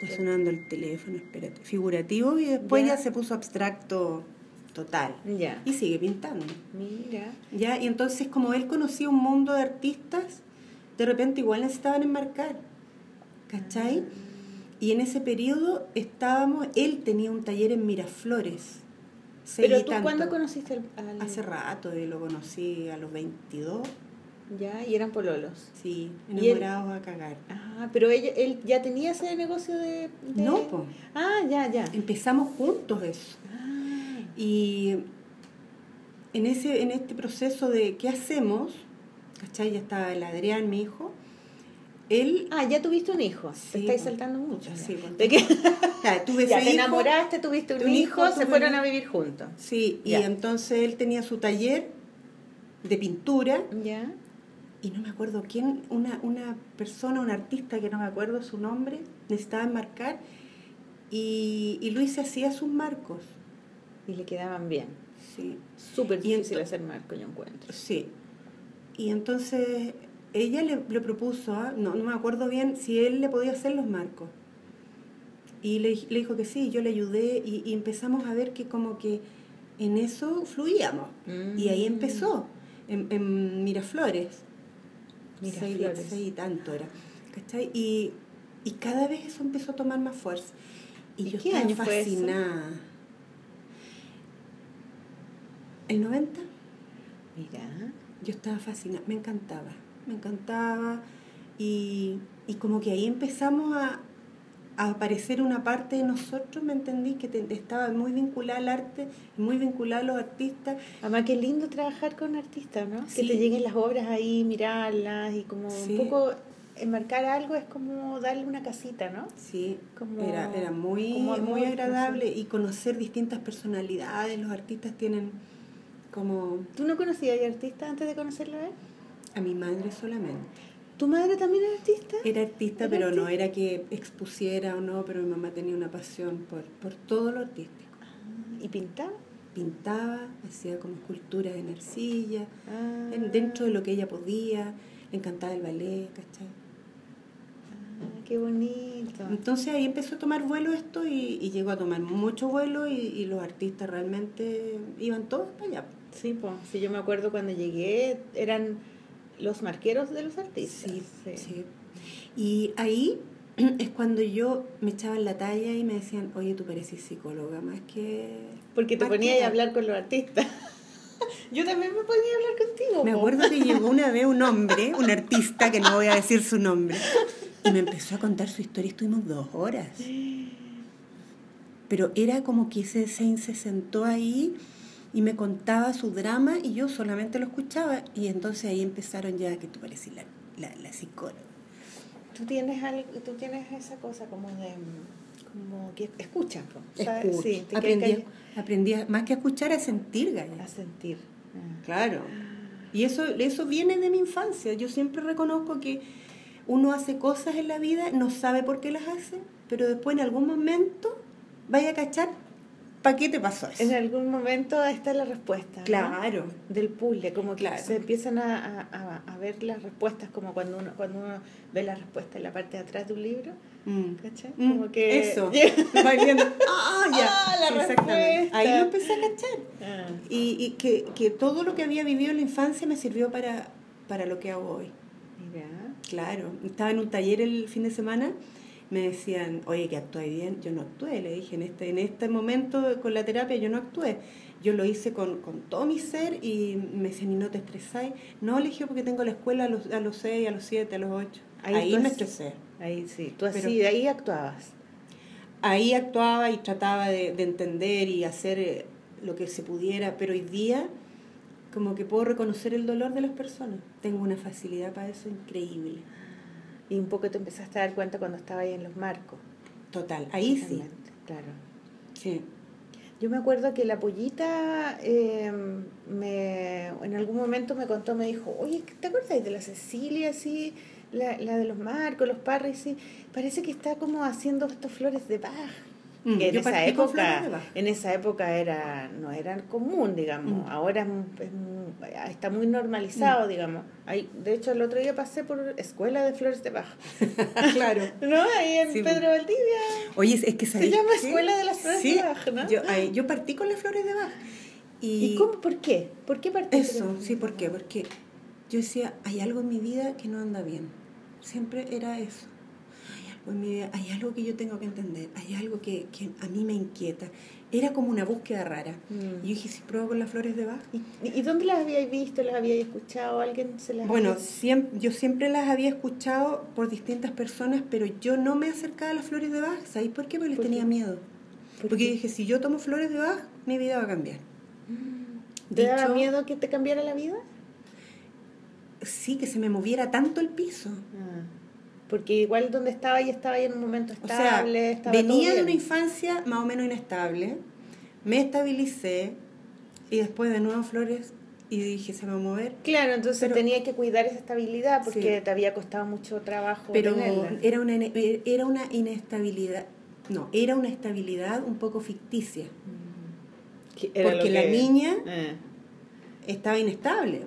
Está sonando el teléfono, espérate. Figurativos y después Ya. ya, se puso abstracto total. Ya. Y sigue pintando. Mira. ¿ya? Y entonces, como él conocía un mundo de artistas, de repente igual necesitaban enmarcar. ¿Cachai? Y en ese periodo estábamos, él tenía un taller en Miraflores. Pero tú, tanto. ¿cuándo conociste al, al- Hace rato, y lo conocí a los 22. Ya, y eran pololos. Sí, enamorados a cagar. Ah, pero ella, él ya tenía ese negocio de... de- No, po. Ah, ya, ya. Empezamos juntos eso. Ah, Y en, ese, en este proceso de qué hacemos, ¿cachai? Ya estaba el Adrián, mi hijo. Él. Ah, ya tuviste un hijo. Sí, te estáis saltando mucho. Sí. ¿De qué? (laughs) Ya, tuve (laughs) ya ese te hijo. enamoraste, tuviste un, hijo, hijo, se fueron un- a vivir juntos. Sí, y Ya. entonces él tenía su taller de pintura Ya. y no me acuerdo quién, una, una persona, un artista que no me acuerdo su nombre, necesitaba enmarcar y, y Luis hacía sus marcos. Y le quedaban bien. Sí, Súper Y difícil hacer marco, yo encuentro. sí. Y entonces ella le, le propuso, ¿ah? no, no me acuerdo bien si él le podía hacer los marcos. Y le, le dijo que sí, yo le ayudé y, y empezamos a ver que como que en eso fluíamos. Y ahí Mm. empezó, en, en Miraflores. Miraflores. Seis, seis y tanto era. ¿Cachai? Y, y cada vez eso empezó a tomar más fuerza. Y, ¿Y yo qué estaba año fue eso? fascinada. ¿El 90? Mira. Yo estaba fascinada, me encantaba, me encantaba. Y, y como que ahí empezamos a, a aparecer una parte de nosotros, me entendí, que te- estaba muy vinculada al arte, muy vinculada a los artistas. Además, qué lindo trabajar con artistas, ¿no? Que te lleguen las obras ahí, mirarlas y como Sí. un poco enmarcar algo es como darle una casita, ¿no? Sí, Como- era, era muy, como muy no sé. agradable y conocer distintas personalidades. Los artistas tienen como ¿Tú no conocías a artista antes de conocerlo a él? A mi madre solamente. ¿Tu madre también es artista? Era artista, ¿Era pero no era que expusiera o no, pero mi mamá tenía una pasión por, por todo lo artístico. ¿Y pintaba? Pintaba, hacía como esculturas en arcilla, Ah, en- dentro de lo que ella podía, le encantaba el ballet, ¿cachai? ah, qué bonito. Entonces ahí empezó a tomar vuelo esto y, y llegó a tomar mucho vuelo y, y los artistas realmente iban todos para allá. Sí, pues, sí, yo me acuerdo cuando llegué, eran los marqueros de los artistas. Sí, sí. Y ahí (clears throat) es cuando yo me echaban la talla y me decían, oye, tú pareces psicóloga más que... Porque te ponías que a hablar con los artistas. (laughs) yo también me ponía a hablar contigo. Me acuerdo que llegó una vez un hombre, un artista, que no voy a decir su nombre, y me empezó a contar su historia. Estuvimos dos horas. (gasps) Pero era como que ese Sein se sentó ahí y me contaba su drama y yo solamente lo escuchaba. Y entonces ahí empezaron ya que tú parecías la, la, la psicóloga. Tú tienes algo, tú tienes esa cosa como de como que escuchas, ¿sabes? Escucho. Sí, aprendí, quedas aprendí más que a escuchar, a sentir, Gaya. a sentir. Ah. Claro. Y eso, eso viene de mi infancia. Yo siempre reconozco que uno hace cosas en la vida, no sabe por qué las hace, pero después en algún momento vaya a cachar para qué te pasó eso. En algún momento está la respuesta. ¿no? Claro. Del puzzle, como que Claro. se empiezan a, a- a- ver las respuestas, como cuando uno, cuando uno ve la respuesta en la parte de atrás de un libro, Mm. ¿cachai? Mm, Como que Eso. (laughs) (laughs) Va viendo, ah, ya. Ah, la exactamente. respuesta. Ahí lo empecé a cachar. Ah, Y, y que, que todo lo que había vivido en la infancia me sirvió para, para lo que hago hoy. mira. Claro, estaba en un taller el fin de semana, me decían, oye, que actué bien. Yo no actué, le dije, en este, en este momento con la terapia yo no actué. Yo lo hice con, con todo mi ser y me decían, ¿y no te estresáis? No, le dije, porque tengo la escuela a los, a los 6, a los 7, a los 8. Ahí Ahí, me estresé. Ahí sí, tú así, Pero- de ahí actuabas. Ahí actuaba y trataba de, de entender y hacer eh, lo que se pudiera, pero hoy día como que puedo reconocer el dolor de las personas. Tengo una facilidad para eso increíble. Y un poco te empezaste a dar cuenta cuando estaba ahí en los marcos. Total, ahí sí. Claro. Sí. Yo me acuerdo que la pollita eh, me, en algún momento me contó, me dijo, oye, ¿te acuerdas de la Cecilia, sí? La, la de los marcos, los parris, sí. Parece que está como haciendo estas flores de Bach. Mm, que en esa época, en esa época era, no era común, digamos. Mm. Ahora es es está muy normalizado, digamos. Hay, de hecho, el otro día pasé por escuela de flores de Bach. (laughs) (laughs) claro. ¿No? Ahí en Sí, Pedro Valdivia. Oye, es que Se ¿sabéis llama? Escuela de las Flores Sí, de Bach, ¿no? Yo, ahí- yo partí con las flores de Bach. Y, ¿Y cómo? ¿Por qué? ¿Por qué partiste Eso, sí, ¿por qué? Porque yo decía, hay algo en mi vida que no anda bien. Siempre era eso. En mi vida, hay algo que yo tengo que entender, hay algo que, que a mí me inquieta. Era como una búsqueda rara. Mm. Y yo dije, si pruebo con las flores de Bach. ¿Y, y dónde las habíais visto? ¿Las habíais escuchado? ¿Alguien se las Bueno, había- siempre, yo siempre las había escuchado por distintas personas, pero yo no me acercaba a las flores de Bach. ¿Sabéis por qué? Porque les ¿Por qué? tenía miedo. ¿Por Porque yo dije, si yo tomo flores de Bach, mi vida va a cambiar. ¿Te daba Dicho- miedo que te cambiara la vida? Sí, que se me moviera tanto el piso. Ah, Porque igual donde estaba y estaba ahí en un momento O sea, estable. venía de una infancia más o menos inestable, me estabilicé y después de nuevo flores y dije, se me va a mover. Claro, entonces Pero- tenía que cuidar esa estabilidad porque Sí. te había costado mucho trabajo Pero tenerla. era una, era una inestabilidad, no, era una estabilidad un poco ficticia, era porque la que- niña Ah, estaba inestable.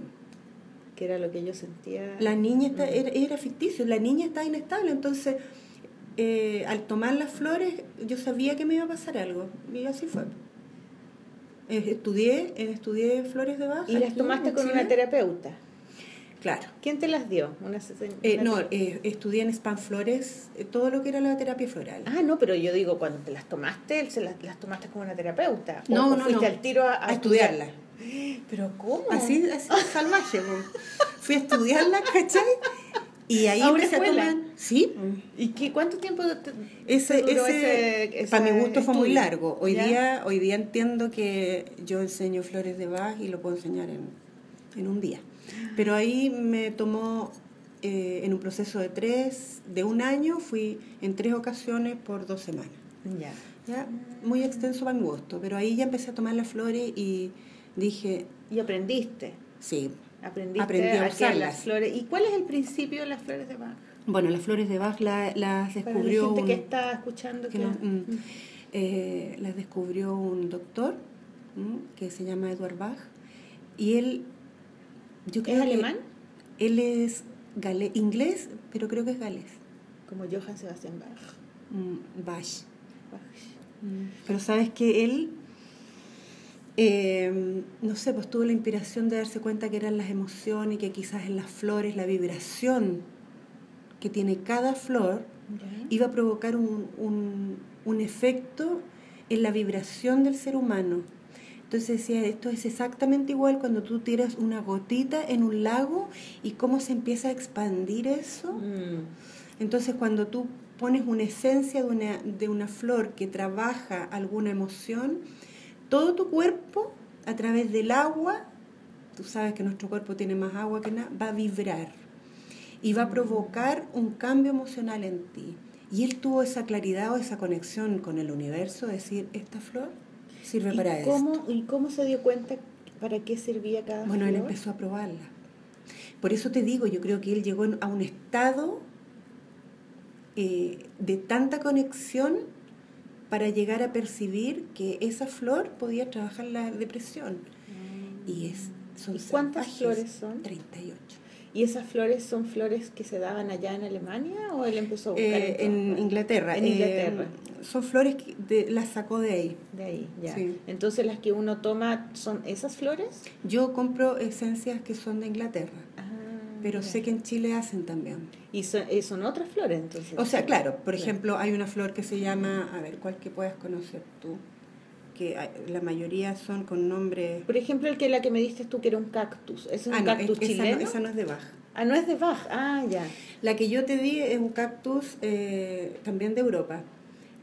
Que era lo que yo sentía. La niña está- Mm. era, era ficticio, la niña estaba inestable, entonces eh, al tomar las flores yo sabía que me iba a pasar algo y así fue. Eh, estudié, eh, estudié flores de Bach. y las tomaste con una terapeuta. Claro. ¿Quién te las dio? Una, Eh, no, eh, estudié en Span Flores eh, todo lo que era la terapia floral. Ah, no, pero yo digo, cuando te las tomaste, se las, las tomaste con una terapeuta. O- No, o no, fuiste no. al tiro a, a estudiarla. (gasps) ¿Pero cómo? Así, así (laughs) salvaje. Fui a estudiarla, ¿cachai? Y ahí ¿A una empecé a tomar. Sí. ¿Y qué, cuánto tiempo te- Ese, duró ese, ese- para mi gusto fue muy largo. Hoy ¿Ya? día, hoy día entiendo que yo enseño flores de Bach y lo puedo enseñar en, en un día. Pero ahí me tomó eh, en un proceso de tres, de un año, fui en tres ocasiones por dos semanas. Ya. ¿ya? Muy extenso para mi gusto, pero ahí ya empecé a tomar las flores y dije, Y aprendiste. sí, Aprendiste Aprendí a usarlas. las flores. ¿Y cuál es el principio de las flores de Bach? bueno, las flores de Bach la- las Para la descubrió gente un- que está escuchando. que no- mm, eh, las descubrió un doctor mm, que se llama Edward Bach y él, yo creo ¿Es que alemán? él es gale- inglés, pero creo que es galés, Como Johann Sebastian Bach. mm, Bach. Bach. Mm, Pero sabes que él, eh, no sé, pues tuvo la inspiración de darse cuenta que eran las emociones y que quizás en las flores la vibración que tiene cada flor iba a provocar un, un, un efecto en la vibración del ser humano. Entonces decía, esto es exactamente igual cuando tú tiras una gotita en un lago y cómo se empieza a expandir eso. Mm. Entonces cuando tú pones una esencia de una, de una flor que trabaja alguna emoción, todo tu cuerpo, a través del agua, tú sabes que nuestro cuerpo tiene más agua que nada, va a vibrar y va a provocar un cambio emocional en ti. Y él tuvo esa claridad o esa conexión con el universo, de decir, esta flor sirve ¿Y para esto. cómo, ¿Y cómo se dio cuenta para qué servía cada Bueno, él empezó a probarla. Por eso te digo, yo creo que él llegó a un estado eh, de tanta conexión para llegar a percibir que esa flor podía trabajar la depresión. Y es, son ¿Y cuántas salvajes, flores son? 38. ¿Y esas flores son flores que se daban allá en Alemania o él empezó a buscar Eh, en? Inglaterra. En eh, Inglaterra. son flores que de- las sacó de ahí. De ahí, ya. Sí. Entonces las que uno toma son esas flores. Yo compro esencias que son de Inglaterra, Ah, pero ya. sé que en Chile hacen también. Y son, eh, son otras flores entonces. O sea, claro, por Claro. ejemplo, hay una flor que se llama, a ver, ¿cuál que puedas conocer tú? Que la mayoría son con nombre... Por ejemplo, el que la que me diste tú que era un cactus. ¿Es un Ah, no, cactus esa, chileno? no, esa no es de Bach. Ah, no es de Bach. Ah, ya. La que yo te di es un cactus eh, también de Europa.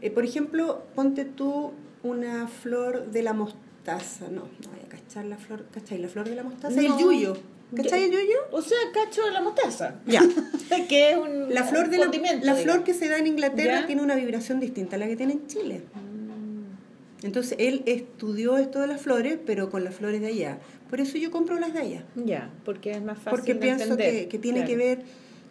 Eh, por ejemplo, ponte tú una flor de la mostaza. No, no voy a cachar la flor. ¿Cachai? La flor de la mostaza. No. El yuyo. ¿Cachai el yuyo? O sea, cacho de la mostaza. Ya. (laughs) que es un La flor, de la, la digamos. flor que se da en Inglaterra tiene una vibración distinta a la que tiene en Chile. Mm, Entonces él estudió esto de las flores, pero con las flores de allá. Por eso yo compro las de allá. Ya, porque es más fácil Porque de pienso entender. que, que tiene Claro. que ver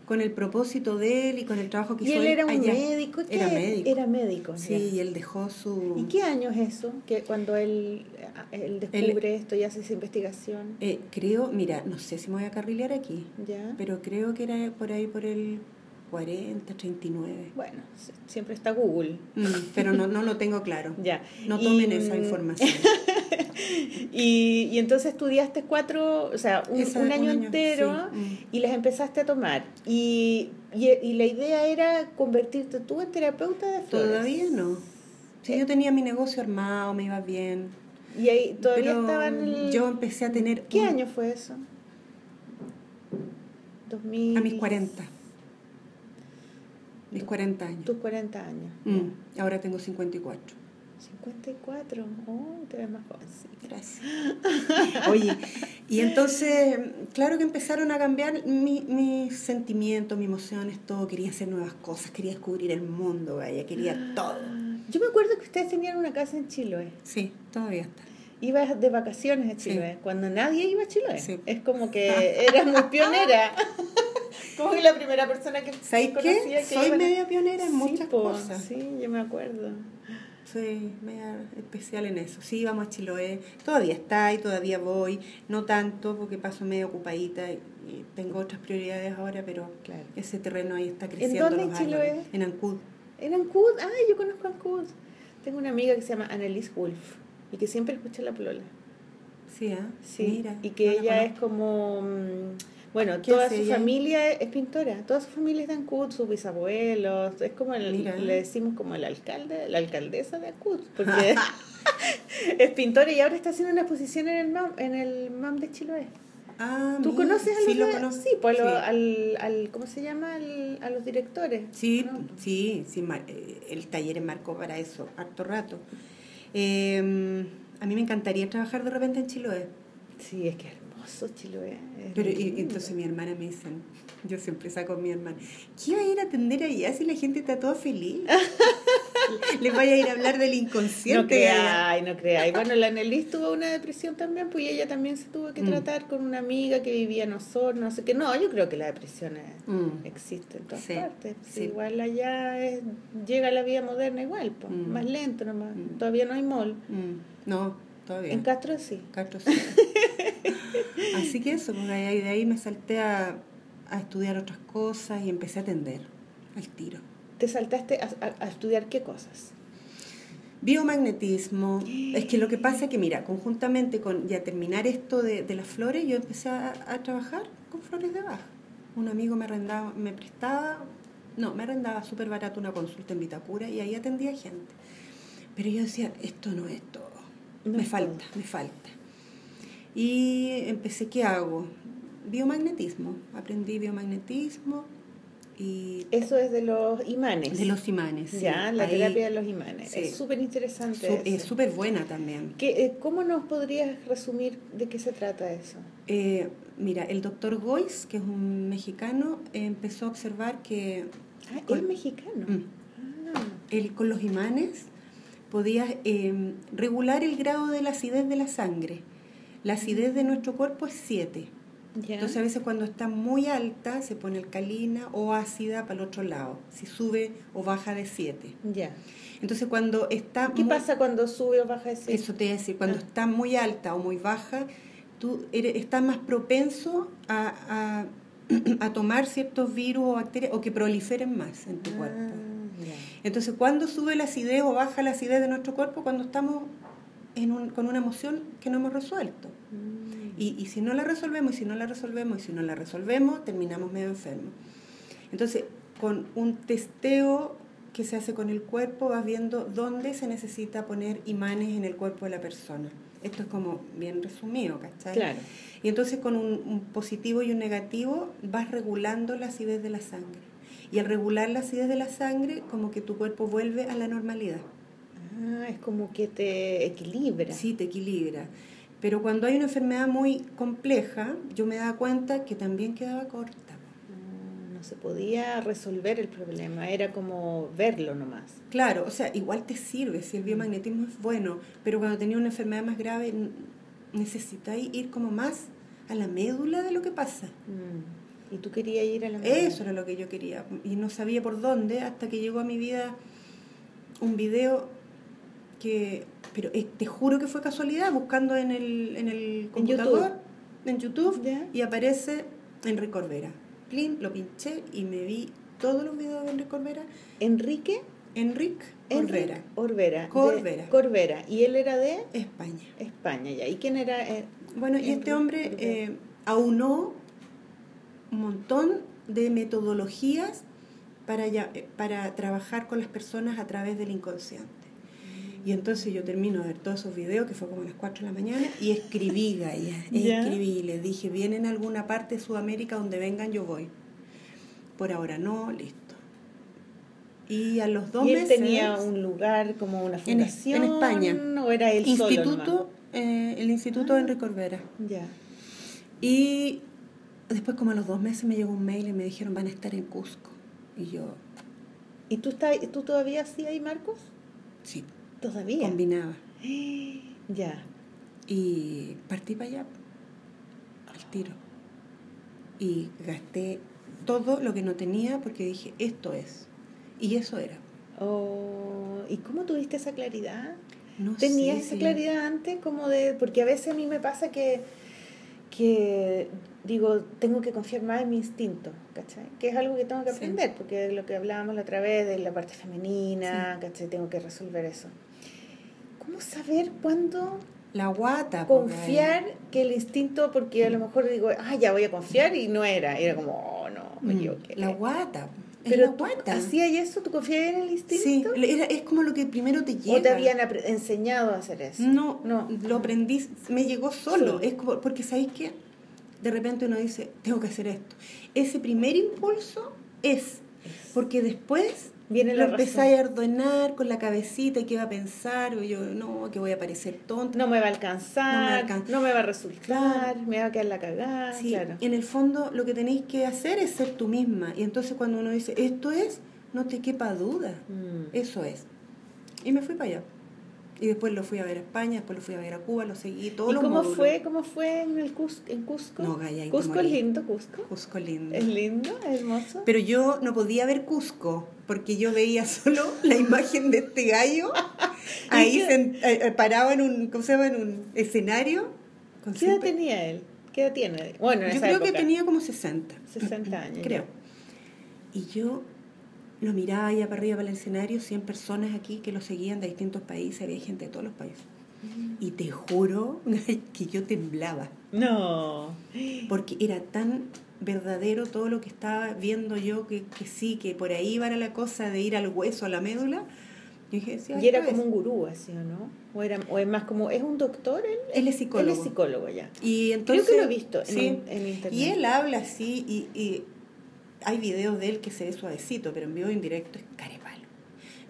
con el propósil de él y con el trabajo que Y hizo él era un allá. médico. ¿qué Era médico. Era médico. Sí, ya. y él dejó su... ¿Y qué año es eso? Que cuando él, él descubre esto y hace esa investigación. Eh, creo, mira, no sé si me voy a carrilear aquí, Ya. pero creo que era por ahí por el 40, 39. Bueno, siempre está Google. Mm, pero no, no lo tengo claro. (laughs) Ya. No Y, tomen esa mm, información. (laughs) Y, y entonces estudiaste cuatro, o sea, un, Esa- un un año año, entero sí, mm. y las empezaste a tomar. Y, y, y la idea era convertirte tú en terapeuta de flores. Todavía no. Si yo tenía mi negocio armado, me iba bien. Y ahí todavía pero estaba en el... yo empecé a tener... ¿Qué un- año fue eso? 2000... A mis 40. Mis 40 años. Tus 40 años. Mm, ahora tengo 54. 54. Oh, te ves más jovencita. Gracias. Oye, y entonces, claro que empezaron a cambiar mi- mis sentimientos, mis emociones, todo. Quería hacer nuevas cosas, quería descubrir el mundo, vaya, quería todo. Yo me acuerdo que ustedes tenían una casa en Chiloé. Sí, todavía está. Ibas de vacaciones a Sí. Chiloé, cuando nadie iba a Chiloé. Sí. Es como que eras muy pionera. (laughs) como que la primera persona que ¿Sabes conocía qué? que Soy iba a- media pionera en Sí, muchas po, cosas. Sí, yo me acuerdo. Soy media especial en eso. Sí, vamos a Chiloé. Todavía está y todavía voy. No tanto porque paso medio ocupadita y, y tengo otras prioridades ahora, pero Claro. ese terreno ahí está creciendo. dónde los en Chiloé? En Ancud. En Ancud, ay, yo conozco Ancud. Tengo una amiga que se llama Annelise Wolf y que siempre escucha la polola. Sí, ¿ah? Sí, Mira, y que no ella es como, mm, bueno, ¿Qué toda su ella? familia es pintora, toda su familia es de Ancud, sus bisabuelos, es como, el, Mira. le decimos como el alcalde, la alcaldesa de Ancud, porque (laughs) (laughs) es pintora y ahora está haciendo una exposición en el MAM, en el MAM de Chiloé. Ah, ¿Tú mira, conoces a los Sí, lo conozco. Sí, pues lo- Sí. Al, al, ¿cómo se llama? Al- a los directores. Sí, ¿no? sí, sí, eh, el taller marcó para eso, harto rato. Eh, a mí me encantaría trabajar de repente en Chiloé. Sí, es que es hermoso. Chiloé. es Pero y- entonces mi hermana me dice, (laughs) yo siempre saco a mi hermana, ¿qué iba a ir a atender allá si la gente está toda feliz? (laughs) Les vaya a ir a hablar del No inconsciente. allá. creáis, no creáis. Bueno, la Annelies tuvo una depresión también, pues ella también se tuvo que Mm. tratar con una amiga que vivía en Osorno, no sé qué. No, yo creo que la depresión es- Mm. existe en todas Sí, partes. sí. Igual allá es- llega la vida moderna igual, pues, Mm. más lento nomás. Todavía no hay mall. No, todavía. En Castro sí. Castro sí. (laughs) Así que eso, pues de ahí, de ahí me salté a, a estudiar otras cosas y empecé a atender al tiro. ¿Te saltaste a, a- a estudiar qué cosas? Biomagnetismo. (gasps) Es que lo que pasa es que, mira, conjuntamente con ya terminar esto de, de las flores, yo empecé a, a trabajar con flores de baja. Un amigo me arrendaba, me prestaba, no, me arrendaba súper barato una consulta en Vitacura y ahí atendía gente. Pero yo decía, esto no es todo. No me falta, me falta. Y empecé, ¿qué hago? Biomagnetismo. Aprendí biomagnetismo y Eso es de los imanes. de los imanes. sí. Ya, la Ahí terapia de los imanes. sí. Es súper interesante. su- es súper buena también. ¿Cómo nos podrías resumir de qué se trata eso? Eh, mira, el doctor Gois, que es un mexicano, eh, empezó a observar que Ah, es mexicano. mm, Ah, él con los imanes podía eh, regular el grado de la acidez de la sangre. La acidez de nuestro cuerpo es 7. Entonces a veces cuando está muy alta se pone alcalina o ácida para el otro lado, si sube o baja de 7. ya. Entonces cuando está... ¿Qué muy- pasa cuando sube o baja ese? Eso te iba a decir, cuando Ah. está muy alta o muy baja, tú eres, estás más propenso a, a, (clears throat) a tomar ciertos virus o bacterias o que proliferen más en tu Ah, cuerpo. ya. Entonces, ¿cuándo sube la acidez o baja la acidez de nuestro cuerpo? Cuando estamos en un- con una emoción que no hemos resuelto. Mm. Y, y si no la resolvemos, y si no la resolvemos, y si no la resolvemos, terminamos medio enfermos. Entonces, con un testeo que se hace con el cuerpo, vas viendo dónde se necesita poner imanes en el cuerpo de la persona. Esto es como bien resumido, ¿cachai? Claro. Y entonces con un, un positivo y un negativo vas regulando la acidez de la sangre. Y al regular la acidez de la sangre, como que tu cuerpo vuelve a la normalidad. Ah, es como que te equilibra. Sí, te equilibra. Pero cuando hay una enfermedad muy compleja, yo me daba cuenta que también quedaba corta. Ah, No se podía resolver el problema, era como verlo nomás. Claro, o sea, igual te sirve si el biomagnetismo es bueno, pero cuando tenía una enfermedad más grave necesitáis ir como más a la médula de lo que pasa. Mm. Y tú querías ir a la Eso era lo que yo quería y no sabía por dónde hasta que llegó a mi vida un video que, pero eh, te juro que fue casualidad, buscando en el, en el computador, en YouTube, Ya. y aparece Enrique Corbera. Plin, lo pinché y me vi todos los videos de Enrique Corbera. Enrique Enrique Orbera. de- Corbera. Corbera. Y él era de España. España ya. ¿Y quién era? eh, Bueno, y este hombre eh, aunó un montón de metodologías para, ya- para trabajar con las personas a través del inconsciente. Y entonces yo termino de ver todos esos videos, que fue como a las 4 de la mañana, y escribí, (laughs) Gaia, escribí, y les dije, vienen a alguna parte de Sudamérica donde vengan, yo voy. Por ahora no, listo. Y a los dos ¿Y él meses... tenía un lugar como una En es- en fundación? España. ¿O era él solo instituto, eh, el Instituto Ah. Enrique nomás? Ya. Y después como a los dos meses me llegó un mail y me dijeron van a estar en Cusco. Y yo, ¿Y tú, estás, tú todavía sí ahí, Marcos? sí, Todavía. combinaba. (gasps) Ya. Y partí para allá, al tiro. Y gasté todo lo que no tenía porque dije, esto es. Y eso era. Oh, ¿Y cómo tuviste esa claridad? No ¿Tenías sé esa claridad antes? como de Porque a veces a mí me pasa que, que digo, tengo que confiar más en mi instinto, ¿cachai? Que es algo que tengo que Sí. aprender, porque es lo que hablábamos la otra vez de la parte femenina, ¿cachai? Tengo que resolver eso. ¿Cómo saber cuándo La guata. confiar que el instinto, porque a lo mejor digo, ah, ya voy a confiar y no era, era como, oh, no, me Mm, equivoqué. La guata. Pero la tú guata. hacías eso, tú confiabas en el Sí, instinto era- es como lo que primero te llega. o te habían enseñado a hacer eso. No, No. lo aprendí, me llegó solo. Solo. Es como, porque sabéis que de repente uno dice, tengo que hacer esto. Ese primer impulso es, porque después Viene lo empezáis a ordenar con la cabecita y qué va a pensar, o yo, no, que voy a parecer tonta. No me va a alcanzar, No no me va a resultar, me va a quedar la cagada, Sí, claro. en el fondo lo que tenéis que hacer es ser tú misma. Y entonces cuando uno dice, esto es, no te quepa duda, Mm. eso es. Y me fui para allá. Y después lo fui a ver a España, después lo fui a ver a Cuba, lo seguí, todos ¿Y los cómo módulos. fue, cómo fue en, el Cus- en Cusco? No, Gaya, Cusco es lindo, Cusco. Cusco lindo. Es lindo, es hermoso. Pero yo no podía ver Cusco, porque yo veía solo la imagen de este gallo (laughs) ahí sen- eh, eh, parado en un, ¿cómo se llama? En un escenario. con ¿Qué edad tenía él? ¿Qué edad tiene? Bueno, en Yo esa creo que tenía como 60. 60 años. Creo. Y yo lo miraba allá para arriba para el escenario, 100 personas aquí que lo seguían de distintos países, había gente de todos los países. Mm. Y te juro (laughs) que yo temblaba, No. porque era tan verdadero todo lo que estaba viendo yo, que, que sí, que por ahí iba la cosa de ir al hueso, a la médula. Yo dije, sí, Y era como es. un gurú, así, ¿o no? O, era, o es más como, ¿es un doctor él? Él es psicólogo. Él es psicólogo ya. Y entonces, Creo que lo he visto en, sí. in- en internet. Y él habla así y, y hay videos de él que se ve suavecito, pero en vivo en directo es carepalo.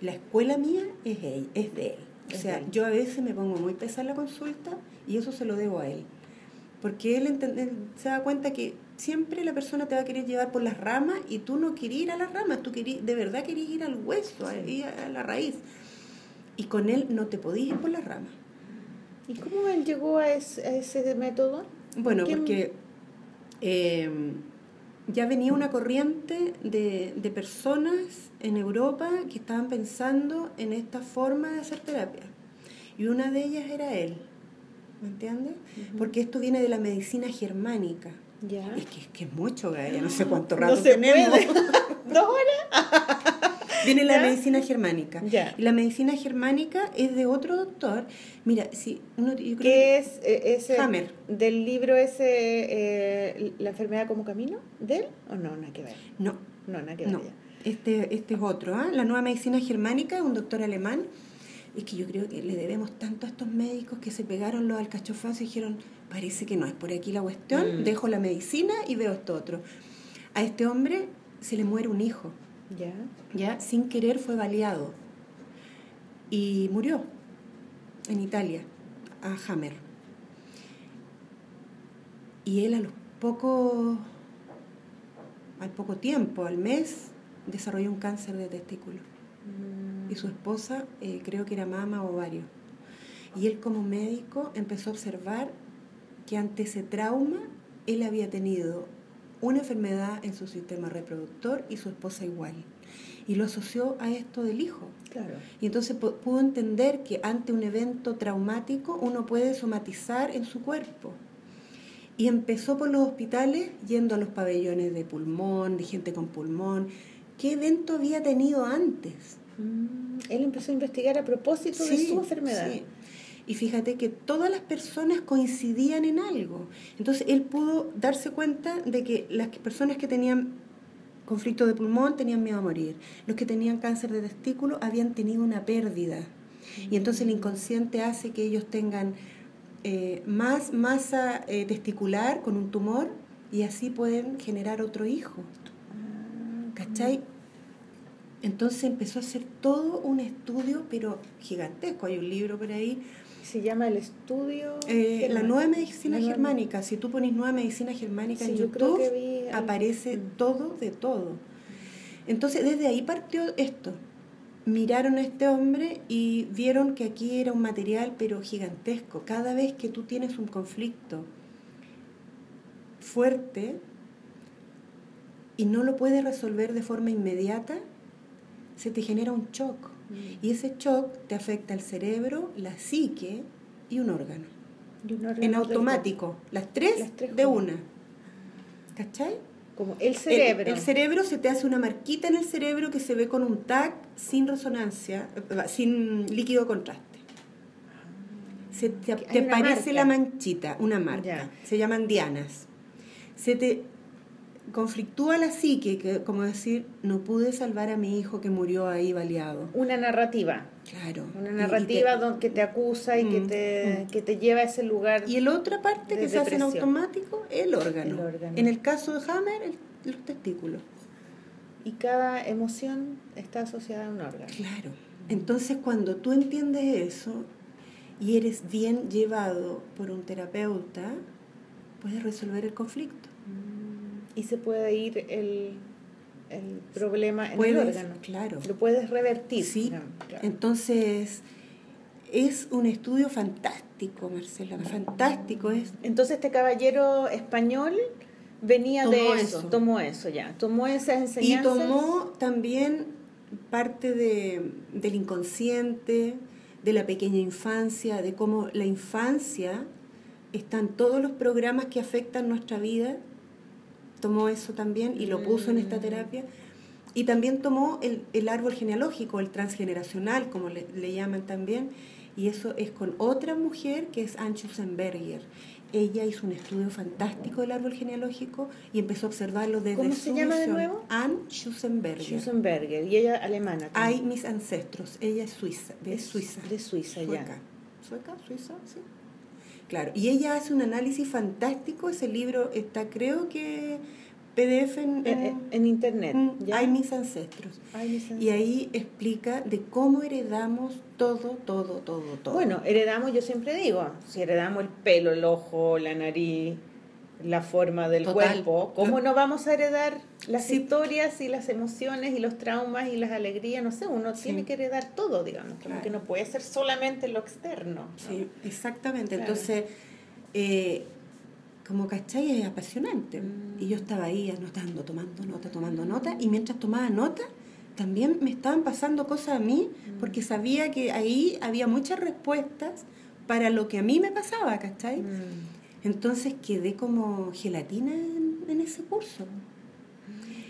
La escuela mía es, él, es de él. O sea, yo a veces me pongo muy pesada en la consulta y eso se lo debo a él. Porque él, se da cuenta que siempre la persona te va a querer llevar por las ramas y tú no querés ir a las ramas, tú querés, de verdad querés ir al hueso, a, ir a la raíz. Y con él no te podías ir por las ramas. ¿Y cómo él llegó a ese, a ese método? Bueno, ¿Quién- porque eh, ya venía una corriente de, de personas en Europa que estaban pensando en esta forma de hacer terapia. Y una de ellas era él. ¿Me entiendes? Ujú. Porque esto viene de la medicina germánica. Ya. Es que, es que es mucho, Gaia, no sé (laughs) cuánto No rato se tenemos. (laughs) ¿Dos horas? (laughs) Viene la medicina germánica. Ya. Y la medicina germánica es de otro doctor. Mira, si uno, yo creo que- ¿Qué es eh, ese? Hammer. ¿Del libro ese, eh, La enfermedad como camino? ¿De él? ¿O no? Nada que ver. No, No, nada que ver. No, este, este es otro. ¿ah? La nueva medicina germánica es un doctor alemán. Es que yo creo que le debemos tanto a estos médicos que se pegaron los alcachofazos y dijeron, parece que no es por aquí la cuestión, Mm. dejo la medicina y veo esto otro. A este hombre se le muere un hijo, Ya. ¿ya? Sin querer fue baleado y murió en Italia, a Hammer. Y él a los pocos, al poco tiempo, al mes, desarrolló un cáncer de testículo. Y su esposa eh, creo que era mama o ovario. Y él como médico empezó a observar que ante ese trauma él había tenido una enfermedad en su sistema reproductor y su esposa igual. Y lo asoció a esto del hijo. Claro. Y entonces pu- pudo entender que ante un evento traumático uno puede somatizar en su cuerpo. Y empezó por los hospitales yendo a los pabellones de pulmón, de gente con pulmón. ¿Qué evento había tenido antes? Mm. Él empezó a investigar a propósito de su enfermedad. sí. Y fíjate que todas las personas coincidían en algo. Entonces él pudo darse cuenta de que las personas que tenían conflicto de pulmón tenían miedo a morir. Los que tenían cáncer de testículo habían tenido una pérdida. Y entonces el inconsciente hace que ellos tengan eh, más masa eh, testicular con un tumor y así pueden generar otro hijo. ¿Cachai? Entonces empezó a hacer todo un estudio, pero gigantesco. Hay un libro por ahí. Se llama el estudio. Eh, la nueva medicina La nueva- germánica. Si tú pones nueva medicina germánica Sí, en YouTube, vi aparece Mm. todo de todo. Entonces, desde ahí partió esto. Miraron a este hombre y vieron que aquí era un material, pero gigantesco. Cada vez que tú tienes un conflicto fuerte y no lo puedes resolver de forma inmediata, se te genera un shock. Mm. Y ese shock te afecta al cerebro, la psique y un órgano. Y un órgano En automático, las tres, Las tres de una. ¿Cachai? Como el El- cerebro. El, cerebro se te hace una marquita en el cerebro que se ve con un tag sin resonancia, eh, sin líquido contraste. Se te, Hay te marca. la manchita, una marca. Ya. Se llaman dianas. Se te conflictúa la psique, que como decir, no pude salvar a mi hijo que murió ahí baleado. Una narrativa. Claro. Una narrativa te- que te acusa y que, Mm, te, mm. que te lleva a ese lugar. Y el otra parte de que se hace en automático, el órgano. El órgano. En el caso de Hammer, el- los testículos. y cada emoción está asociada a un órgano. Claro. Entonces cuando tú entiendes eso y eres bien llevado por un terapeuta, puedes resolver el conflicto. Mm. Y se puede ir el, el problema en el órgano. Claro. Lo puedes revertir. Sí. Entonces es un estudio fantástico, Marcela, fantástico es. Entonces este caballero español venía de eso, tomó eso ya, tomó esas enseñanzas. Y tomó también parte de, del inconsciente, de la pequeña infancia, de cómo la infancia están todos los programas que afectan nuestra vida, tomó eso también y lo puso en esta mm. terapia. Y también tomó el, el árbol genealógico, el transgeneracional, como le, le, llaman también, y eso es con otra mujer que es Anne Schussenberger ella hizo un estudio fantástico del árbol genealógico y empezó a observarlo desde ¿Cómo se llama de nuevo? Anne Schussenberger. Schussenberger, y ella alemana. Hay mis ancestros, ella es suiza, de Suiza. De Suiza, Sueca. ¿Sueca? ¿Suiza? Sí. Claro, y ella hace un análisis fantástico, ese libro está creo que PDF en, en, internet. Hay mis ancestros. Y ahí explica de cómo heredamos todo, todo, todo, todo. Bueno, heredamos, yo siempre digo, si heredamos el pelo, el ojo, la nariz, la forma del cuerpo, ¿cómo no vamos a heredar las historias y las emociones y los traumas y las alegrías? No sé, uno tiene que heredar todo, digamos, que no puede ser solamente lo externo. Sí, exactamente. Entonces, eh, como cachai es apasionante. Y yo estaba ahí anotando, tomando nota, tomando nota, y mientras tomaba nota, también me estaban pasando cosas a mí, porque sabía que ahí había muchas respuestas para lo que a mí me pasaba, ¿cachai? Entonces quedé como gelatina en, ese curso.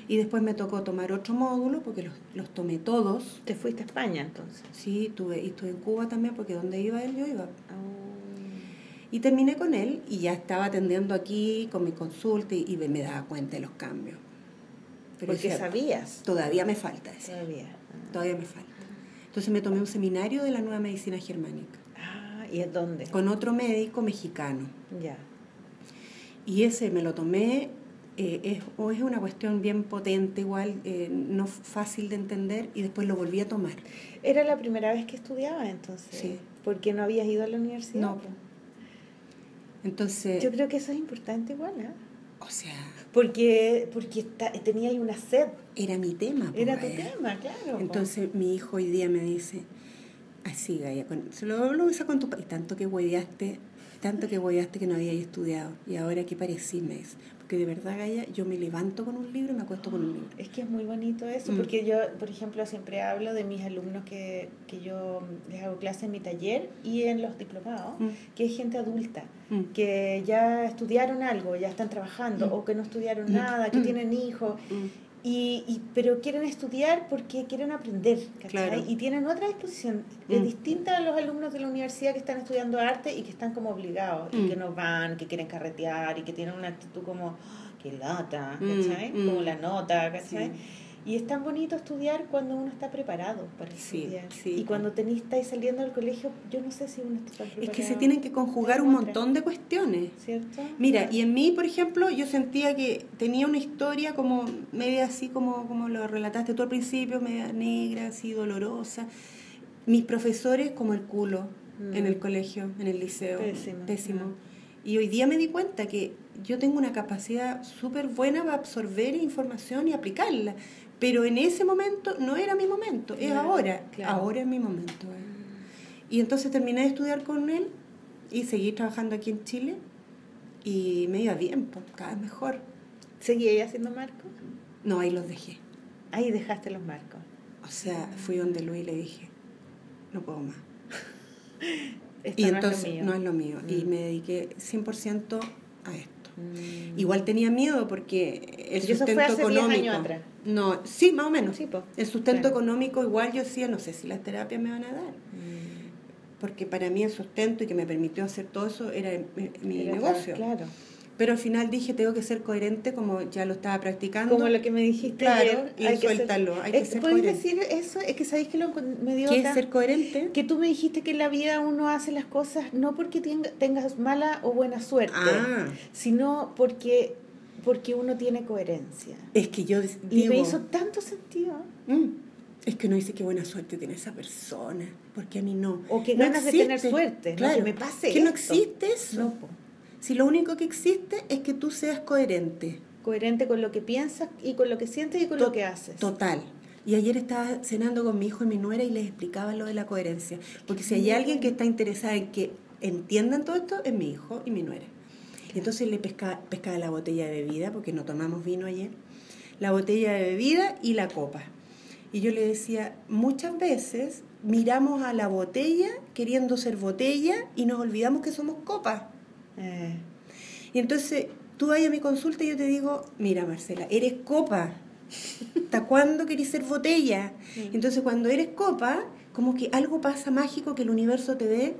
Y después me tocó tomar otro módulo, porque los, los tomé todos. ¿Te fuiste a España entonces? Sí, tuve, y estuve en Cuba también, porque donde iba él, yo iba. Oh. Y terminé con él y ya estaba atendiendo aquí con mi consulta y, me daba cuenta de los cambios. Pero Porque sabías. Todavía me falta eso. Todavía. Todavía me falta. Entonces me tomé un seminario de la nueva medicina germánica. ¿Y es dónde? Con otro médico mexicano. Ya. Y ese me lo tomé, eh, es, o es una cuestión bien potente, igual, eh, no fácil de entender, y después lo volví a tomar. ¿Era la primera vez que estudiaba entonces? Sí. ¿Porque no habías ido a la universidad? No. Entonces... Yo creo que eso es importante igual, ¿eh? O sea... Porque, porque tenía ahí una sed. Era mi tema. Era tu tema, claro. Entonces mi hijo hoy día me dice, así, Gaya, se lo, lo usa con tu... Y tanto que hueveaste, tanto que hueveaste que no había estudiado. Y ahora que parecí, me dice que de verdad, Gaya, yo me levanto con un libro y me acuesto con un libro. Es que es muy bonito eso, mm. porque yo, por ejemplo, siempre hablo de mis alumnos que, que yo les hago clases en mi taller y en los diplomados, mm. que es gente adulta, mm. que ya estudiaron algo, ya están trabajando, o que no estudiaron nada, que tienen hijos. Y, y, pero quieren estudiar porque quieren aprender, Y tienen otra disposición, es distinta a los alumnos de la universidad que están estudiando arte y que están como obligados, y que no van, que quieren carretear, y que tienen una actitud como, ah, que lata, Como la nota, ¿cachai? Y es tan bonito estudiar cuando uno está preparado para estudiar. y cuando tenés, estáis saliendo del colegio, yo no sé si uno está preparado. Es que se tienen que conjugar un montón de cuestiones. ¿Cierto? Mira, y en mí, por ejemplo, yo sentía que tenía una historia como media así como, como lo relataste tú al principio, media negra, así dolorosa. Mis profesores como el culo en el mm. colegio, en el liceo. Pésimo. Pésimo. Y hoy día me di cuenta que yo tengo una capacidad súper buena para absorber información y aplicarla pero en ese momento no era mi momento, es ahora, ahora es mi momento. Y entonces terminé de estudiar con él y seguí trabajando aquí en Chile y me iba bien, pues, cada vez mejor. ¿Seguía haciendo marcos? No, ahí los dejé. Ahí dejaste los marcos. O sea, fui donde Luis y le dije, no puedo más. (laughs) y entonces no es lo mío. Y mm. me dediqué 100% a esto. Mm. Igual tenía miedo porque el sustento económico. No, sí, más o menos. Sí, el sustento económico igual yo decía, no sé si las terapias me van a dar. Mm. Porque para mí el sustento y que me permitió hacer todo eso era mi, negocio. Claro. Pero al final dije, tengo que ser coherente como ya lo estaba practicando. Como lo que me dijiste claro, y hay suéltalo, hay que ser ¿Puedes decir eso? Es que sabéis que lo me dio... ¿Qué es ser coherente? Que tú me dijiste que en la vida uno hace las cosas no porque tengas mala o buena suerte, ah. sino porque porque uno tiene coherencia. Es que yo digo... Y me hizo tanto sentido. Mm, es que no dice qué buena suerte tiene esa persona, porque a mí no. O que No ganas de tener suerte, ¿no? Claro, que me pase Que no existe eso. No. Si lo único que existe es que tú seas coherente. Coherente con lo que piensas y con lo que sientes y con To- lo que haces. Total. Y ayer estaba cenando con mi hijo y mi nuera y les explicaba lo de la coherencia. Porque si hay alguien que está interesada en que entiendan todo esto, es mi hijo y mi nuera. Y entonces le pesca, pescaba la botella de bebida, porque no tomamos vino ayer, la botella de bebida y la copa. Y yo le decía, muchas veces miramos a la botella queriendo ser botella y nos olvidamos que somos copa. Eh, Y entonces tú vas a mi consulta y yo te digo, mira Marcela, eres copa. ¿Hasta cuándo querés ser botella? Entonces cuando eres copa, como que algo pasa mágico que el universo te ve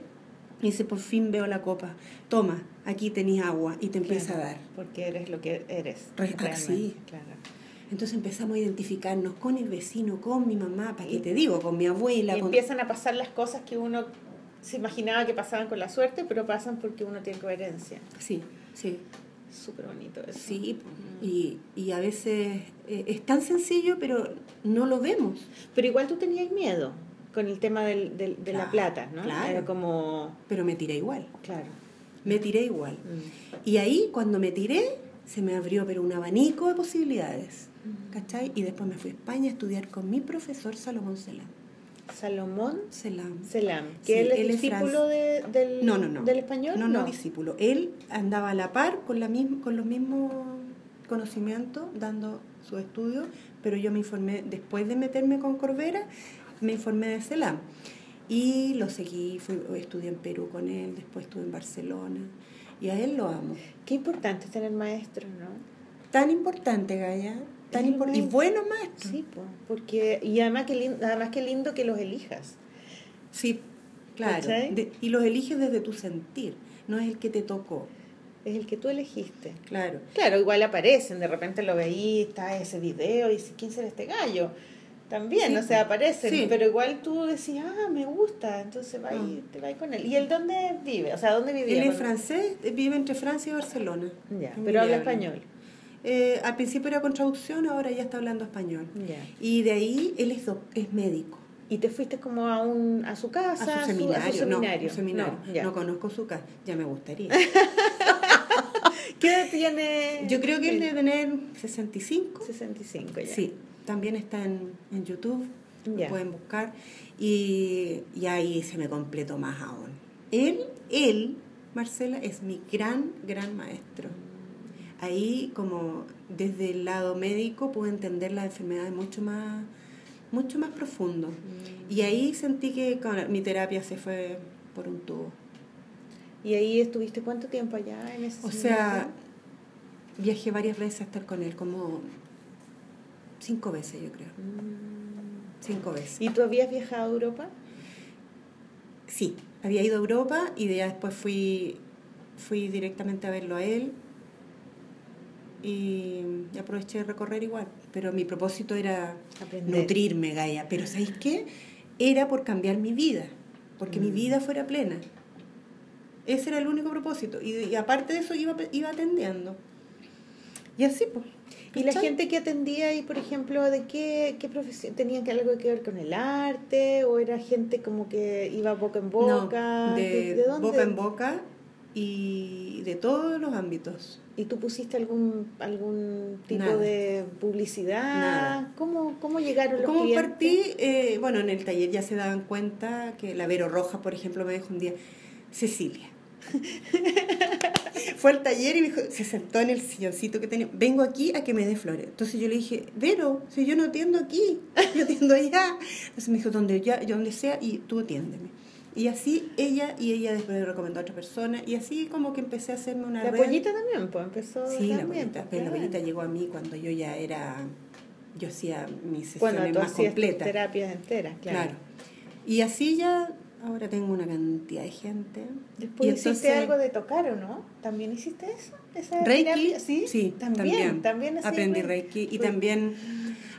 y dice, por fin veo la copa. Toma, aquí tenés agua y te empieza claro, a dar. Porque eres lo que eres. Re- ah, sí. Claro. Entonces empezamos a identificarnos con el vecino, con mi mamá, para que te digo, con mi abuela. Y con- empiezan a pasar las cosas que uno se imaginaba que pasaban con la suerte, pero pasan porque uno tiene coherencia. Sí, sí. Súper bonito eso. Sí, y, y a veces eh, es tan sencillo, pero no lo vemos. Pero igual tú tenías miedo con el tema del, del- de la plata, ¿no? claro. Era como, Pero me tiré igual. claro. Me tiré igual. Mm. Y ahí, cuando me tiré, se me abrió pero un abanico de posibilidades. ¿Cachai? Y después me fui a España a estudiar con mi profesor Salomón Selam. Salomón Selam. Selam, Sí, que él es él es discípulo de- del, No, no, no. del español. No, no, discípulo. Él andaba a la par con, la misma, con los mismos conocimientos, dando su estudio, pero yo me informé, después de meterme con Corbera, me informé de Selam. Y lo seguí, fui, estudié en Perú con él, después estuve en Barcelona. Y a él lo amo. Qué importante tener maestros, ¿no? Tan importante, Gaya. Tan impor- y verdad. buenos maestros. Sí, po, porque y además que lindo, además que lindo que los elijas. Sí, claro. De- y los eliges desde tu sentir, no es el que te tocó. Es el que tú elegiste. Claro. Claro, igual aparecen, de repente lo veí, está ese video y dices, ¿quién será este gallo? También, Sí, o sea, aparecen, sí. pero igual tú decías, ah, me gusta, entonces va y, te vas con él. ¿Y él dónde vive? O sea, ¿dónde vivía? Él es francés, vive entre Francia y Barcelona. Ya, pero habla español. Eh, al principio era con traducción, ahora ya está hablando español. Ya. Y de ahí él es, es médico. ¿Y te fuiste como a un a su casa? A su seminario, a su seminario? no, seminario. No, conozco su casa, ya me gustaría. (laughs) ¿Qué edad tiene? Yo creo que él debe tener 65. 65 ya. Sí, también está en, en YouTube, lo Ya. pueden buscar. Y, y ahí se me completó más aún. Él, él, Marcela, es mi gran, gran maestro. Ahí, como desde el lado médico, pude entender las enfermedades mucho más, mucho más profundo. Mm. Y ahí sentí que con- mi terapia se fue por un tubo. ¿Y ahí estuviste cuánto tiempo allá en ese O sea, viajé varias veces a estar con él, como cinco veces, yo creo. Mm. Cinco veces. ¿Y tú habías viajado a Europa? Sí, había ido a Europa y de ahí después fui, fui directamente a verlo a él y aproveché de recorrer igual. Pero mi propósito era Aprender. nutrirme, Gaia. Pero ¿sabéis qué? Era por cambiar mi vida, porque mi Mm. vida fuera plena. Ese era el único propósito. Y, y aparte de eso iba, iba atendiendo. Y así, pues. ¿Y la gente que atendía ahí, por ejemplo, de qué, qué profesión? ¿Tenían que algo que ver con el arte? ¿O era gente como que iba boca en boca? No, de, ¿De dónde? boca en boca y de todos los ámbitos. ¿Y tú pusiste algún algún tipo Nada. de publicidad? Nada. ¿Cómo, ¿Cómo llegaron los ¿Cómo clientes? partí? Eh, bueno, en el taller ya se daban cuenta que la Vero Roja, por ejemplo, me dijo un día, Cecilia. (laughs) Fue al taller y me dijo, se sentó en el silloncito que tenía, vengo aquí a que me dé flores. Entonces yo le dije, Vero, si yo no atiendo aquí, (laughs) yo atiendo allá. Entonces me dijo, donde, ya, donde sea y tú atiéndeme. Y así ella, y ella después me recomendó a otra persona, y así como que empecé a hacerme una La red. pollita también, pues empezó Sí, la también. pues, Pero la abuelita llegó a mí cuando yo ya era, yo hacía mis Bueno, sesiones tú más completas. terapias enteras, claro. Claro. Y así ya, ahora tengo una cantidad de gente. Después y hiciste entonces- algo de tocar, ¿o no? ¿También hiciste eso? ¿Esa Reiki, terapia? Sí, sí, también. También, aprendí Reiki y también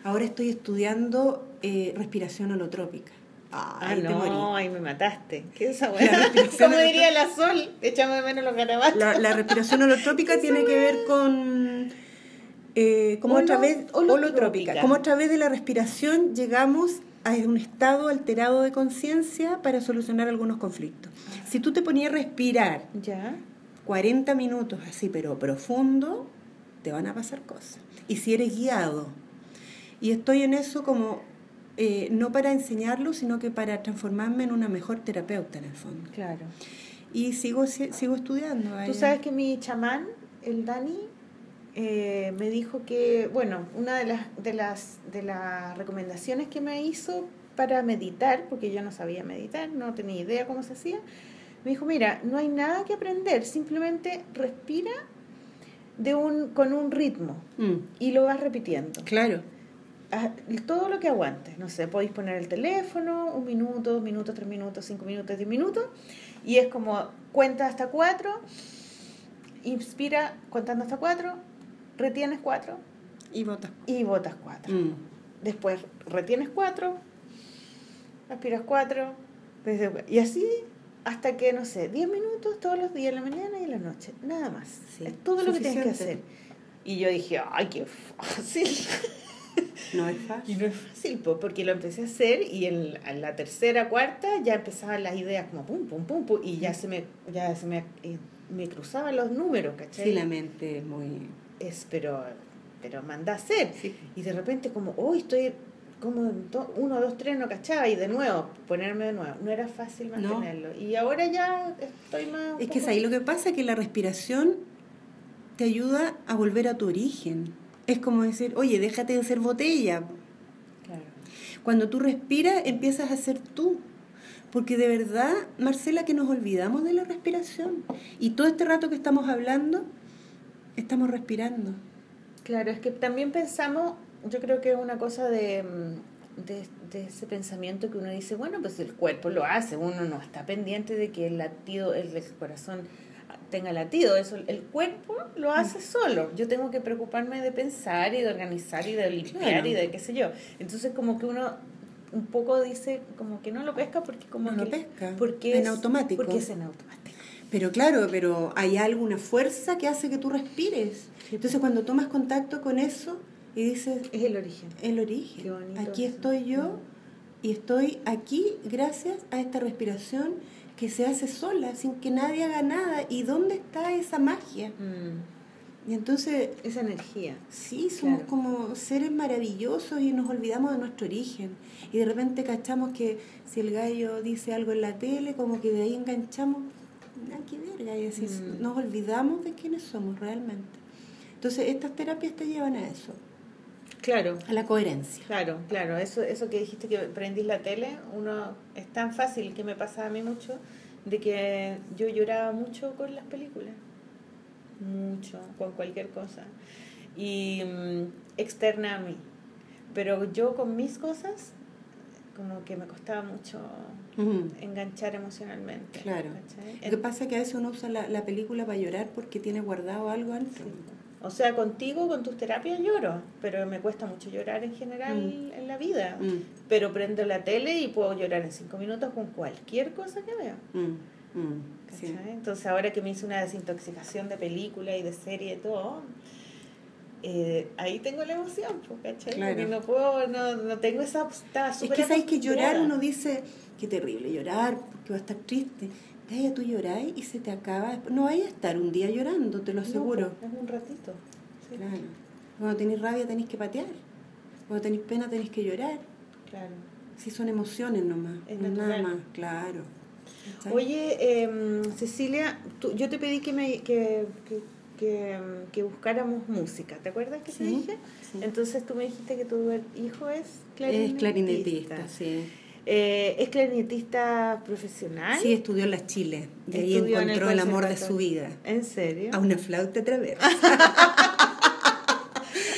ahora estoy estudiando eh, respiración holotrópica. Ah, Ay, te morí. no, ahí me mataste. ¿Qué es esa (laughs) holotrópica. diría la Sol, echamos de menos los garabatos. La, la respiración (laughs) holotrópica tiene que ver con, eh, como a Holo- través holotrópica. holotrópica, como a través de la respiración llegamos a un estado alterado de conciencia para solucionar algunos conflictos. Si tú te ponías a respirar Ya. 40 minutos así, pero profundo, te van a pasar cosas. Y si eres guiado, y estoy en eso como, eh, no para enseñarlo, sino que para transformarme en una mejor terapeuta en el fondo. Claro. Y sigo, si- sigo estudiando. Tú sabes que mi chamán, el Dani, eh, me dijo que, bueno, una de las, de, las, de las recomendaciones que me hizo para meditar, porque yo no sabía meditar, no tenía idea cómo se hacía, me dijo, mira, no hay nada que aprender, simplemente respira de un, con un ritmo Mm, y lo vas repitiendo. claro. Ah, todo lo que aguantes. No sé, podéis poner el teléfono, un minuto, dos minutos, tres minutos, cinco minutos, diez minutos. Y es como cuenta hasta cuatro, inspira contando hasta cuatro, retienes cuatro Y votas. y botas cuatro. Mm, Después retienes cuatro, aspiras cuatro, desde- y así hasta que, no sé, diez minutos todos los días, en la mañana y en la noche. Nada más. Sí, Es todo lo que tienes que hacer. Y yo dije, ay, qué fácil. (laughs) No es fácil. Y no es fácil, po, porque lo empecé a hacer y en, en la tercera, cuarta ya empezaban las ideas como pum, pum, pum, pum, y ya se me, ya se me, eh, me cruzaban los números, ¿cachai? Sí, la mente es muy... Es, pero, pero manda a hacer. Sí. Y de repente como, hoy estoy como uno, dos, tres, no cachaba, y de nuevo, ponerme de nuevo. No era fácil No. mantenerlo. Y ahora ya estoy más... Es que es ahí lo que pasa es que la respiración te ayuda a volver a tu origen. Es como decir, oye, déjate de ser botella. Claro. Cuando tú respiras, empiezas a ser tú. Porque de verdad, Marcela, que nos olvidamos de la respiración. Y todo este rato que estamos hablando, estamos respirando. Claro, es que también pensamos, yo creo que es una cosa de, mm, de, de ese pensamiento que uno dice, bueno, pues el cuerpo lo hace, uno no está pendiente de que el latido, el, el corazón tenga latido, eso el cuerpo lo hace solo. Yo tengo que preocuparme de pensar y de organizar y de limpiar Claro. y de qué sé yo. Entonces como que uno un poco dice como que no lo pesca porque como No lo que pesca, porque en es- automático. Porque es en automático. Pero claro, pero hay alguna fuerza que hace que tú respires. Entonces cuando tomas contacto con eso y dices, Es el origen. el origen. Qué bonito Aquí eso. estoy yo y estoy aquí gracias a esta respiración que se hace sola, sin que nadie haga nada. ¿Y dónde está esa magia? Mm, Y entonces, Esa energía. sí, somos Claro. como seres maravillosos y nos olvidamos de nuestro origen. Y de repente cachamos que si el gallo dice algo en la tele, como que de ahí enganchamos, nada que verga, y así Mm. nos olvidamos de quiénes somos realmente. Entonces, estas terapias te llevan a eso, Claro. a la coherencia. Claro, claro, eso, eso que dijiste que prendís la tele, uno es tan fácil que me pasa a mí mucho, de que yo lloraba mucho con las películas, mucho, con cualquier cosa, y mm, externa a mí, pero yo con mis cosas, como que me costaba mucho Ujú. enganchar emocionalmente. Claro. ¿cachai? Lo que pasa es que a veces uno usa la, la película para llorar porque tiene guardado algo antes. O sea, contigo, con tus terapias lloro, pero me cuesta mucho llorar en general Mm. en la vida. Mm, Pero prendo la tele y puedo llorar en cinco minutos con cualquier cosa que vea. mm, mm, sí. Entonces ahora que me hice una desintoxicación de película y de serie y todo, eh, ahí tengo la emoción, pues, ¿cachai? Claro. Porque no puedo, no, no tengo esa... Estaba Es que sabes que llorar uno dice, qué terrible llorar, porque va a estar triste. Vaya, tú lloráis y se te acaba. No vaya a estar un día llorando, te lo aseguro. pues, es un ratito. sí. Claro. Cuando tenéis rabia tenéis que patear. Cuando tenéis pena tenéis que llorar. Claro. Si son emociones nomás, Es nada más, claro. Oye, em, Cecilia, tú- yo te pedí que, me, que, que, que, em, que buscáramos música, ¿te acuerdas que te Sí, dije? sí. Entonces tú me dijiste que tu hijo es clarinetista. es clarinetista, sí. Eh, ¿Es clarinetista profesional? Sí, estudió en las Chile. Y ahí Estudió en el encontró el, amor de su vida. ¿En serio? A una flauta traversa. (laughs)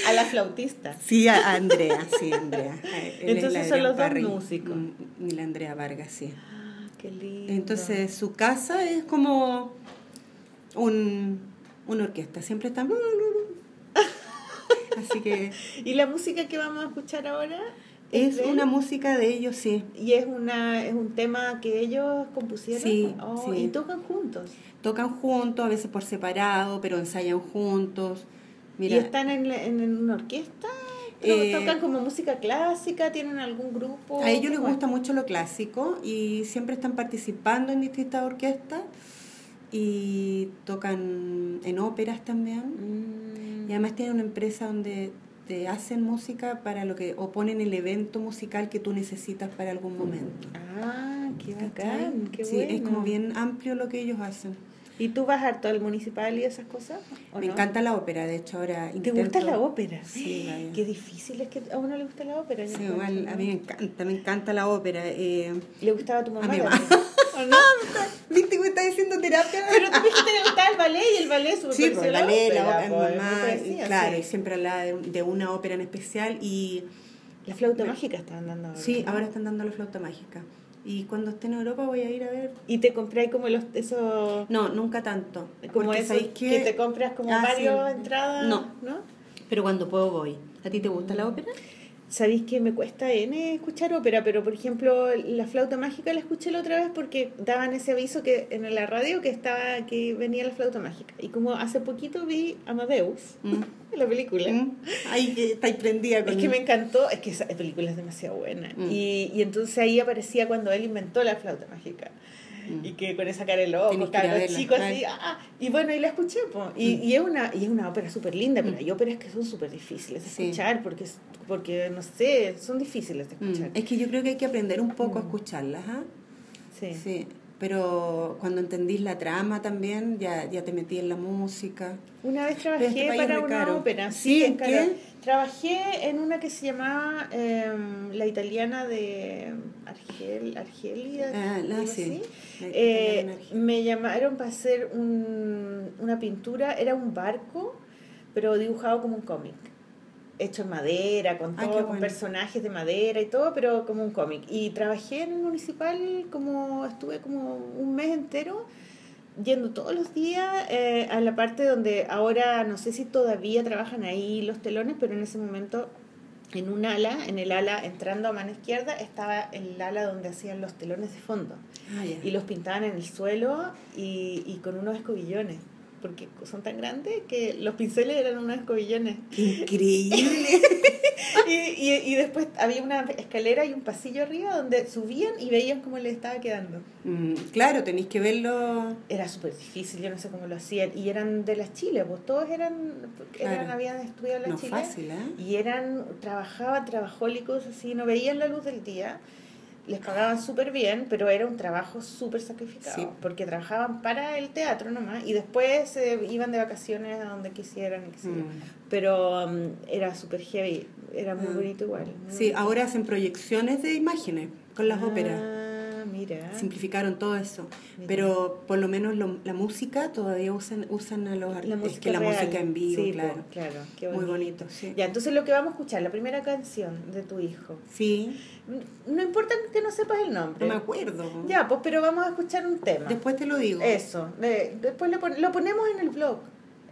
A la flautista. Sí, a Andrea, sí, Andrea. (laughs) Él Entonces la son los dos Parry, músicos. mm, Y la Andrea Vargas, sí. Ah, qué lindo. Entonces su casa es como un, una orquesta, siempre están... (laughs) Así que ¿Y la música que vamos a escuchar ahora? Es de una música de ellos, sí. Y es, una, es un tema que ellos compusieron. Sí, Oh, sí. Y tocan juntos. Tocan juntos, a veces por separado, pero ensayan juntos. ¿Y están en, en, una orquesta? Eh, ¿Tocan como música clásica? ¿Tienen algún grupo? A ellos les gusta mucho lo clásico y siempre están participando en distintas orquestas y tocan en óperas también. Mm. Y además tienen una empresa donde te hacen música para lo que, o ponen el evento musical que tú necesitas para algún momento. Ah, qué bacán, qué sí, es como bien amplio lo que ellos hacen. ¿Y tú vas harto al municipal y esas cosas? Me encanta la ópera, de hecho ahora ¿Te gusta la ópera? Sí, (gasps) Qué difícil es que a uno le gusta la ópera. Sí, igual, a mí me encanta, me encanta la ópera. Eh, ¿Le gustaba a tu mamá? A mi mamá. (laughs) ¿O no? ¿Viste que me está diciendo terapia? Pero tú dijiste que gustaba el ballet y el ballet súper Sí, pues, el ballet, la ópera, mamá, claro, y siempre hablaba de, de, una ópera en especial y... La flauta mágica estaban dando ahora. Sí, ahora están dando la flauta mágica. Y cuando esté en Europa voy a ir a ver. ¿Y te compré como los esos.? No, nunca tanto. Como esos que... te compras como ah, varios entradas. No. ¿no? Pero cuando puedo voy. ¿A ti te gusta la ópera? Sabéis que me cuesta N escuchar ópera, pero por ejemplo, la flauta mágica la escuché la otra vez porque daban ese aviso que en la radio que estaba que venía la flauta mágica. Y como hace poquito vi Amadeus, mm. (laughs) la película. Mm. Prendida con Es que me encantó, es que esa película es demasiado buena. Mm. Y, y entonces ahí aparecía cuando él inventó la flauta mágica. Mm. y que con esa cara de loco, los chicos así, ah, y bueno, y la escuché, Y, mm. y, es una, y es una ópera súper linda, pero mm. hay óperas que son súper difíciles de escuchar, porque, porque, no sé, son difíciles de escuchar. Es que yo creo que hay que aprender un poco a escucharlas, ¿ah? Sí. sí pero cuando entendís la trama también, ya, ya te metí en la música. Una vez trabajé este para una ópera, sí, en Trabajé en una que se llamaba em, La Italiana de Argel, Argelia. Ah, la, sí. Eh, me llamaron para hacer un, una pintura, era un barco, pero dibujado como un cómic hecho en madera, con todo, con personajes de madera y todo, pero como un cómic. Y trabajé en el municipal como, estuve como un mes entero yendo todos los días eh, a la parte donde ahora no sé si todavía trabajan ahí los telones, pero en ese momento en un ala, en el ala entrando a mano izquierda, estaba el ala donde hacían los telones de fondo. Ah, y los pintaban en el suelo y, y con unos escobillones porque son tan grandes que los pinceles eran unos escobillones. Increíble. (laughs) y, y, y, después había una escalera y un pasillo arriba donde subían y veían cómo les estaba quedando. Mm, claro, tenéis que verlo. Era súper difícil, yo no sé cómo lo hacían. Y eran de las Chile, pues todos eran, eran habían estudiado en la no Chile. fácil, ¿eh? Y eran, trabajaban, trabajólicos, así, no veían la luz del día les pagaban súper bien, pero era un trabajo súper sacrificado, porque trabajaban para el teatro nomás y después se iban de vacaciones a donde quisieran. Mm. Pero um, era súper heavy, era muy mm. bonito igual. sí, ahora hacen proyecciones de imágenes con las óperas. Mira. Simplificaron todo eso. Pero por lo menos la música todavía usan, usan a los música que la música en vivo, claro. claro Muy bonito, sí. Ya, entonces lo que vamos a escuchar, la primera canción de tu hijo. Sí. No importa que no sepas el nombre. No me acuerdo. Ya, pues, pero vamos a escuchar un tema. Después te lo digo. Eso. después lo, lo ponemos en el blog.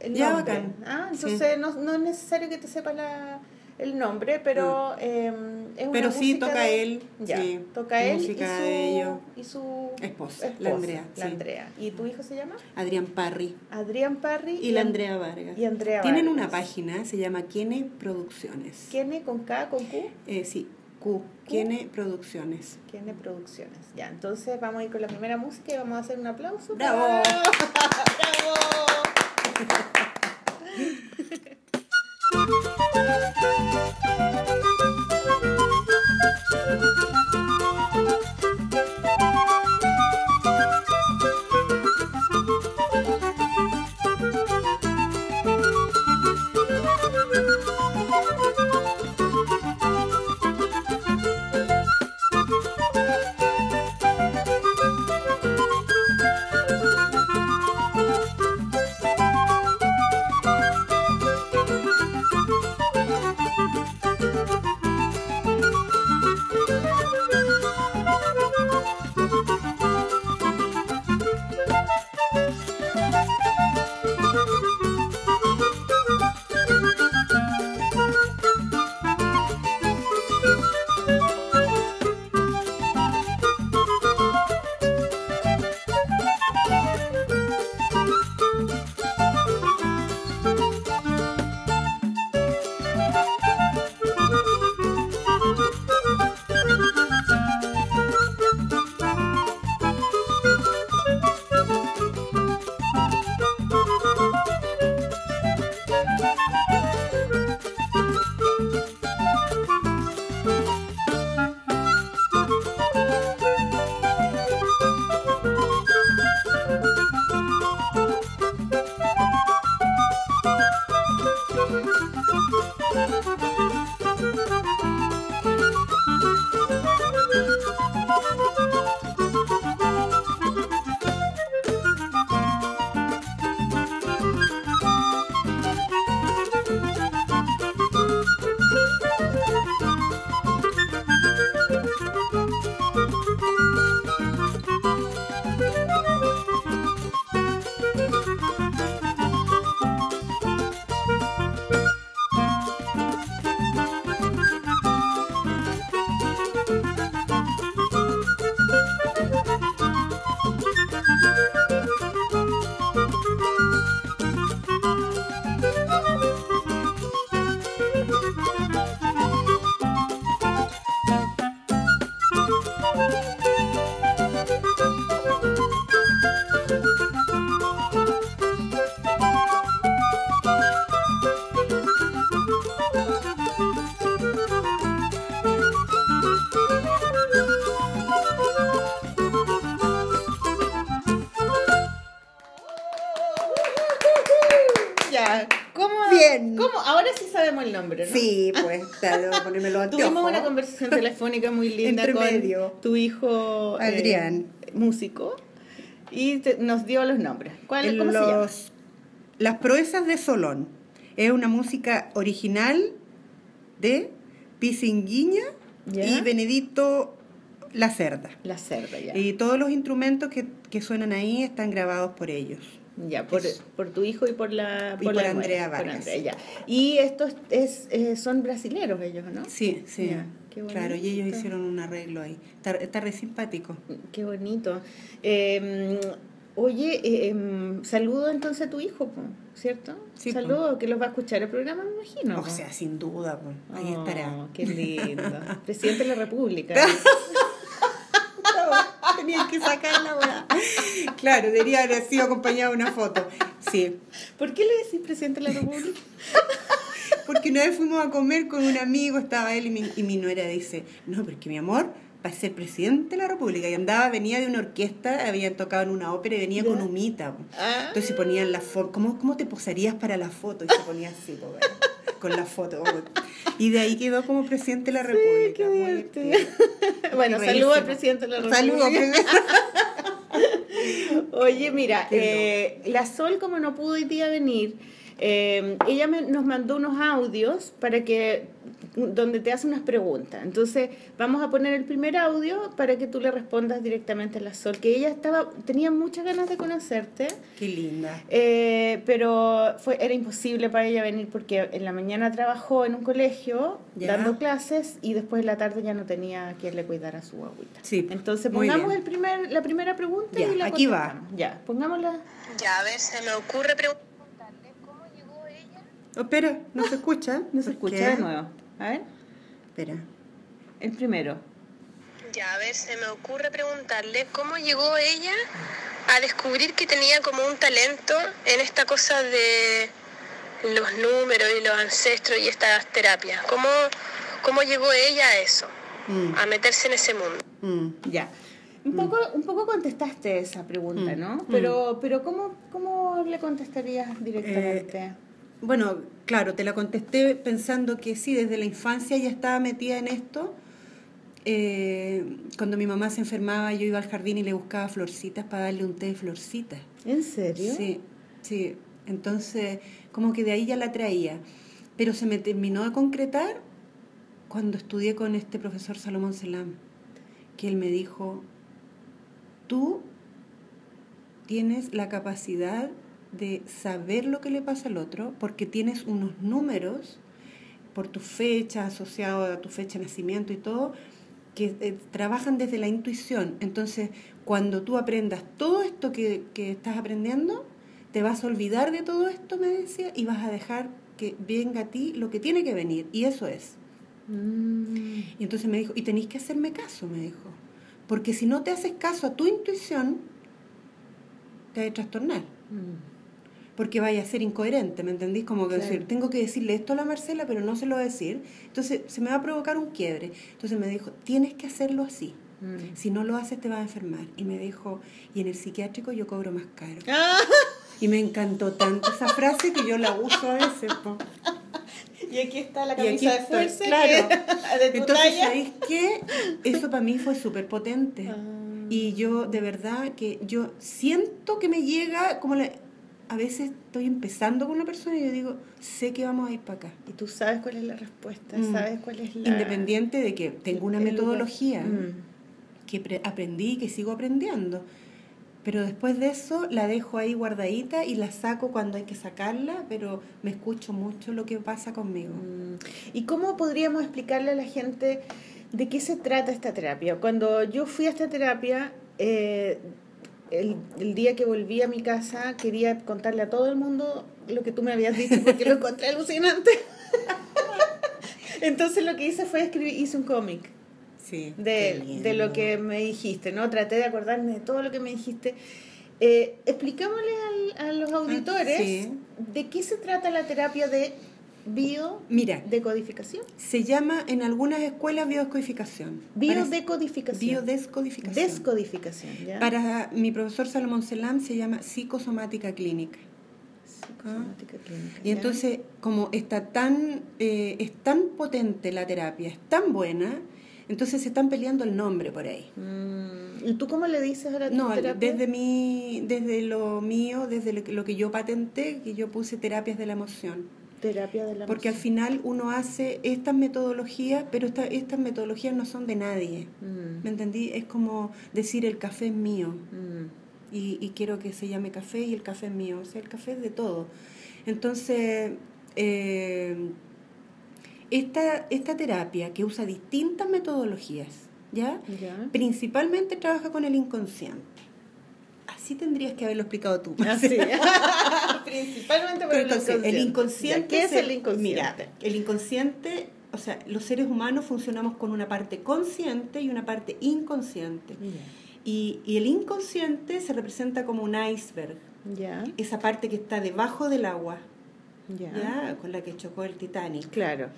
El ya, bacán. Ah, entonces no, no es necesario que te sepas la el nombre, pero eh, es una Pero sí toca él, ya, sí, toca él música y su, de y su esposa, la Andrea. La Andrea. ¿Y tu hijo se llama? Adrián Parry. Adrián Parry y, la Andrea Vargas. Y Andrea Tienen una página, se llama Quiene Producciones. ¿Quiene con K, con Q? Eh, sí, Q. Quiene Producciones. Quiene Producciones. Ya, entonces vamos a ir con la primera música y vamos a hacer un aplauso. ¡Bravo! (laughs) ¡Bravo! (laughs) Thank you. Nombre, ¿no? Sí, pues, claro, (laughs) Tuvimos una conversación telefónica muy linda con tu hijo eh, Adrián. músico y te- nos dio los nombres. ¿Cuál, ¿Cómo se llama? Los- Las proezas de Solón. Es una música original de Pisinguiña y Benedito Lacerda. La cerda, ya. Y todos los instrumentos que, que suenan ahí están grabados por ellos. Ya, por, por tu hijo y por la Y por la Andrea por Vargas. Andrea, ya. Y estos es, eh, son brasileros ellos, ¿no? Sí, sí. Ya, qué claro, y ellos hicieron un arreglo ahí. Está, está re simpático. Qué bonito. Eh, oye, eh, saludo entonces a tu hijo, po, ¿cierto? Sí, po. saludo, que los va a escuchar el programa, me imagino. O po. sea, sin duda, pues, ahí Oh, estará. Qué lindo. (laughs) Presidente de la República. (laughs) Tenía que sacar la weá. Claro, debería haber sido acompañado de una foto. Sí. ¿Por qué le decís presidente de la República? (laughs) Porque una vez fuimos a comer con un amigo, estaba él y mi, y mi nuera dice, no, porque mi amor va a ser presidente de la República. Y andaba, venía de una orquesta, habían tocado en una ópera y venía con Ya. humita. po. Ah. Entonces se ponían la foto, ¿cómo, ¿cómo te posarías para la foto? Y se ponía así, po, con la foto. Y de ahí quedó como presidente de la República. qué muy divertido. divertido. bueno, Qué saludo al presidente de la República. Saludos. (laughs) Oye, mira, Qué eh, la Sol, como no pudo hoy día venir, eh, ella me- nos mandó unos audios para que donde te hace unas preguntas. Entonces, vamos a poner el primer audio para que tú le respondas directamente a la Sol, que ella estaba tenía muchas ganas de conocerte. Qué linda. Eh, pero fue era imposible para ella venir porque en la mañana trabajó en un colegio Ya. dando clases y después en la tarde ya no tenía quien le cuidara a su agüita. Sí, Entonces pongamos el primer, la primera pregunta Ya, y la aquí va. Ya, pongámosla. Ya, a ver, se me ocurre preguntarle cómo llegó ella. Oh, espera, no se escucha. No se ¿Por escucha qué? de nuevo. A ver, Espera. el primero. Ya, a ver, se me ocurre preguntarle cómo llegó ella a descubrir que tenía como un talento en esta cosa de los números y los ancestros y estas terapias. ¿Cómo, cómo llegó ella a eso? Mm, A meterse en ese mundo. mm. Ya. Un poco, un poco contestaste esa pregunta, Mm, ¿no? mm. Pero, pero ¿cómo, ¿cómo le contestarías directamente? Bueno, claro, te la contesté pensando que sí, desde la infancia ya estaba metida en esto. Eh, cuando mi mamá se enfermaba, yo iba al jardín y le buscaba florcitas para darle un té de florcitas. ¿En serio? Sí, sí. Entonces, como que de ahí ya la traía. Pero se me terminó de concretar cuando estudié con este profesor Salomón Selam, que él me dijo, tú tienes la capacidad de saber lo que le pasa al otro porque tienes unos números por tu fecha, asociado a tu fecha de nacimiento y todo, que eh, trabajan desde la intuición. Entonces, cuando tú aprendas todo esto que, que estás aprendiendo, te vas a olvidar de todo esto, me decía, y vas a dejar que venga a ti lo que tiene que venir. Y eso es. Mm. Y entonces me dijo, y tenéis que hacerme caso, me dijo. Porque si no te haces caso a tu intuición, te va a trastornar. Mm. Porque vaya a ser incoherente, ¿me entendís? Como que decir, tengo que decirle esto a la Marcela, pero no se lo voy a decir. Entonces se me va a provocar un quiebre. Entonces me dijo, tienes que hacerlo así. Mm. Si no lo haces, te vas a enfermar. Y me dijo, y en el psiquiátrico yo cobro más caro. Ah, Y me encantó tanto esa frase que yo la uso a veces. po. Y aquí está la camisa de fuerza claro. que- (laughs) de tu Entonces, talla. ¿sabéis qué? Eso para mí fue súper potente. Ah. Y yo, de verdad, que yo siento que me llega como la... A veces estoy empezando con una persona y yo digo, sé que vamos a ir para acá. Y tú sabes cuál es la respuesta, Mm. sabes cuál es la... Independiente de que tengo una metodología Mm. que pre- aprendí y que sigo aprendiendo. Pero después de eso la dejo ahí guardadita y la saco cuando hay que sacarla, pero me escucho mucho lo que pasa conmigo. Mm. ¿Y cómo podríamos explicarle a la gente de qué se trata esta terapia? Cuando yo fui a esta terapia, eh, el, el día que volví a mi casa, quería contarle a todo el mundo lo que tú me habías dicho porque lo encontré alucinante. (laughs) Entonces lo que hice fue escribir, hice un cómic Sí. de, de lo que me dijiste, ¿no? Traté de acordarme de todo lo que me dijiste. Eh, explicámosle al- a los auditores Ah, sí. de qué se trata la terapia de biodecodificación. se llama en algunas escuelas biodescodificación. Biodecodificación. Biodescodificación. Descodificación, ¿ya? Para mi profesor Salomón Selam se llama psicosomática clínica. Psicosomática clínica, Y ¿ya? entonces, como está tan, eh, es tan potente la terapia, es tan buena, entonces se están peleando el nombre por ahí. Mm, ¿Y tú cómo le dices ahora No, terapia? desde mi, desde lo mío, desde lo que, lo que yo patenté, que yo puse terapias de la emoción. Terapia de la Porque al final uno hace estas metodologías, pero esta- estas metodologías no son de nadie. Mm, ¿Me entendí? Es como decir el café es mío mm, y, y quiero que se llame café y el café es mío. O sea, el café es de todo. Entonces, eh, esta, esta terapia que usa distintas metodologías, ¿ya? ¿Ya? Principalmente trabaja con el inconsciente. Así tendrías que haberlo explicado tú. Así. (laughs) Principalmente por Pero el inconsciente. el inconsciente. ¿Qué es el inconsciente? Mira, el inconsciente, o sea, los seres humanos funcionamos con una parte consciente y una parte inconsciente. Y, y el inconsciente se representa como un iceberg, esa parte que está debajo del agua, con la que chocó el Titanic, Claro.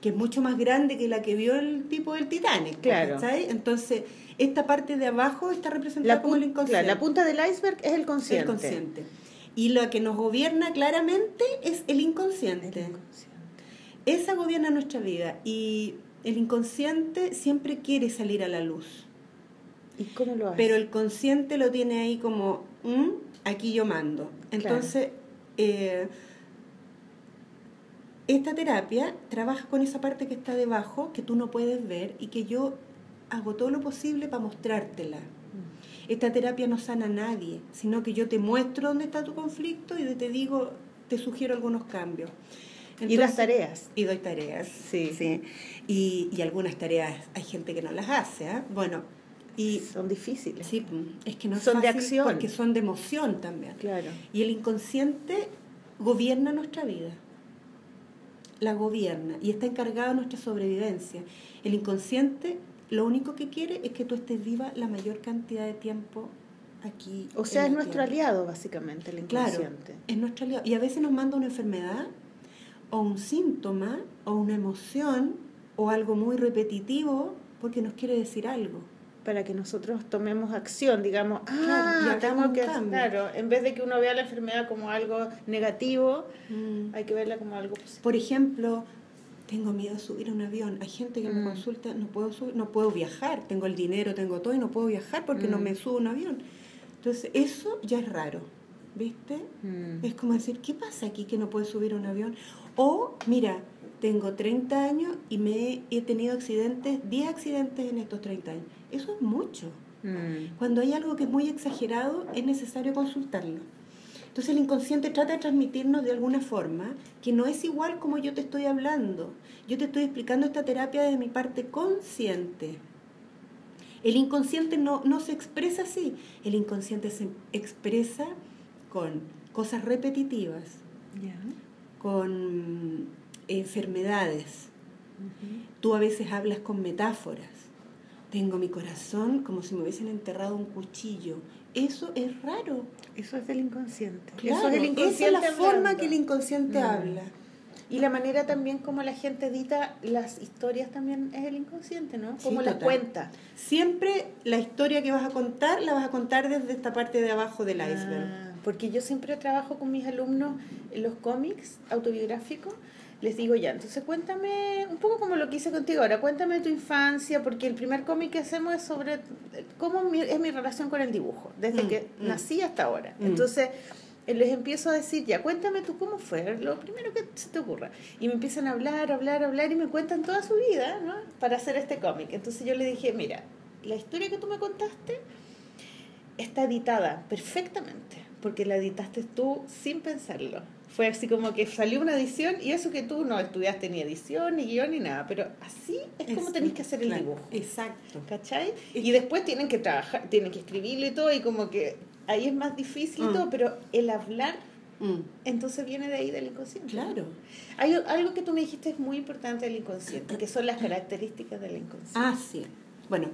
Que es mucho más grande que la que vio el tipo del Titanic. Claro. ¿cachai? Entonces, esta parte de abajo está representada como el inconsciente. claro, la punta del iceberg es el consciente. el consciente. Y lo que nos gobierna claramente es el inconsciente. El inconsciente. Esa gobierna nuestra vida y el inconsciente siempre quiere salir a la luz, ¿Y cómo lo hace? pero el consciente lo tiene ahí como, "Mm, aquí yo mando. Entonces, eh, esta terapia trabaja con esa parte que está debajo, que tú no puedes ver y que yo hago todo lo posible para mostrártela. Mm. Esta terapia no sana a nadie, sino que yo te muestro dónde está tu conflicto y te digo, te sugiero algunos cambios. y Entonces- tareas. y doy tareas. Sí. Y, y algunas tareas hay gente que no las hace. ¿ah? Bueno, y Son difíciles. sí, es que no es Son de acción. Porque son de emoción también. Claro. Y el inconsciente gobierna nuestra vida. La gobierna y está encargado de nuestra sobrevivencia. El inconsciente lo único que quiere es que tú estés viva la mayor cantidad de tiempo aquí. O sea, es nuestro Tierra. aliado, básicamente, el Claro, inconsciente. es nuestro aliado. Y a veces nos manda una enfermedad, o un síntoma, o una emoción, o algo muy repetitivo, porque nos quiere decir algo. Para que nosotros tomemos acción, digamos, Claro, y ah, tengo que cambio. claro, en vez de que uno vea la enfermedad como algo negativo, Mm. hay que verla como algo positivo. Por ejemplo, tengo miedo a subir a un avión. Hay gente que me Mm. consulta, no puedo subir, no puedo viajar, tengo el dinero, tengo todo y no puedo viajar porque no Mm. me subo a un avión. Entonces, eso ya es raro, ¿viste? Mm. Es como decir, ¿qué pasa aquí que no puedo subir a un avión? O, mira, tengo 30 años y me he, tenido accidentes, 10 accidentes en estos 30 años. Eso es mucho. Mm. Cuando hay algo que es muy exagerado, es necesario consultarlo. Entonces el inconsciente trata de transmitirnos de alguna forma que no es igual como yo te estoy hablando. Yo te estoy explicando esta terapia desde mi parte consciente. El inconsciente no, no se expresa así. El inconsciente se expresa con cosas repetitivas, Ya. con enfermedades. Tú a veces hablas con metáforas. Tengo mi corazón como si me hubiesen enterrado un cuchillo. Eso es raro. Eso es del inconsciente. Claro, Eso es el esa inconsciente. es la forma hablando. que el inconsciente Mm. habla. Y la manera también como la gente edita las historias también es el inconsciente, ¿no? Sí, Como las total. cuenta. Siempre la historia que vas a contar la vas a contar desde esta parte de abajo del iceberg. Ah, porque yo siempre trabajo con mis alumnos en los cómics autobiográficos. Les digo ya, entonces cuéntame, un poco como lo que hice contigo ahora, cuéntame tu infancia, porque el primer cómic que hacemos es sobre cómo mi- es mi relación con el dibujo, desde Mm, que mm. nací hasta ahora. Mm. Entonces eh, les empiezo a decir, ya, cuéntame tú cómo fue, lo primero que se te ocurra. Y me empiezan a hablar, hablar, hablar y me cuentan toda su vida, ¿no? Para hacer este cómic. Entonces yo le dije, mira, la historia que tú me contaste está editada perfectamente, porque la editaste tú sin pensarlo. Fue así como que salió una edición y eso que tú no estudiaste ni edición, ni guion, ni nada, pero así es como tenés que hacer el claro, dibujo. Exacto. ¿Cachai? Y después tienen que trabajar, tienen que escribirlo y todo, y como que ahí es más difícil y Mm. todo, pero el hablar, Mm, entonces viene de ahí del inconsciente. Claro. Hay algo que tú me dijiste es muy importante del inconsciente, que son las características del inconsciente. Ah, sí. Bueno,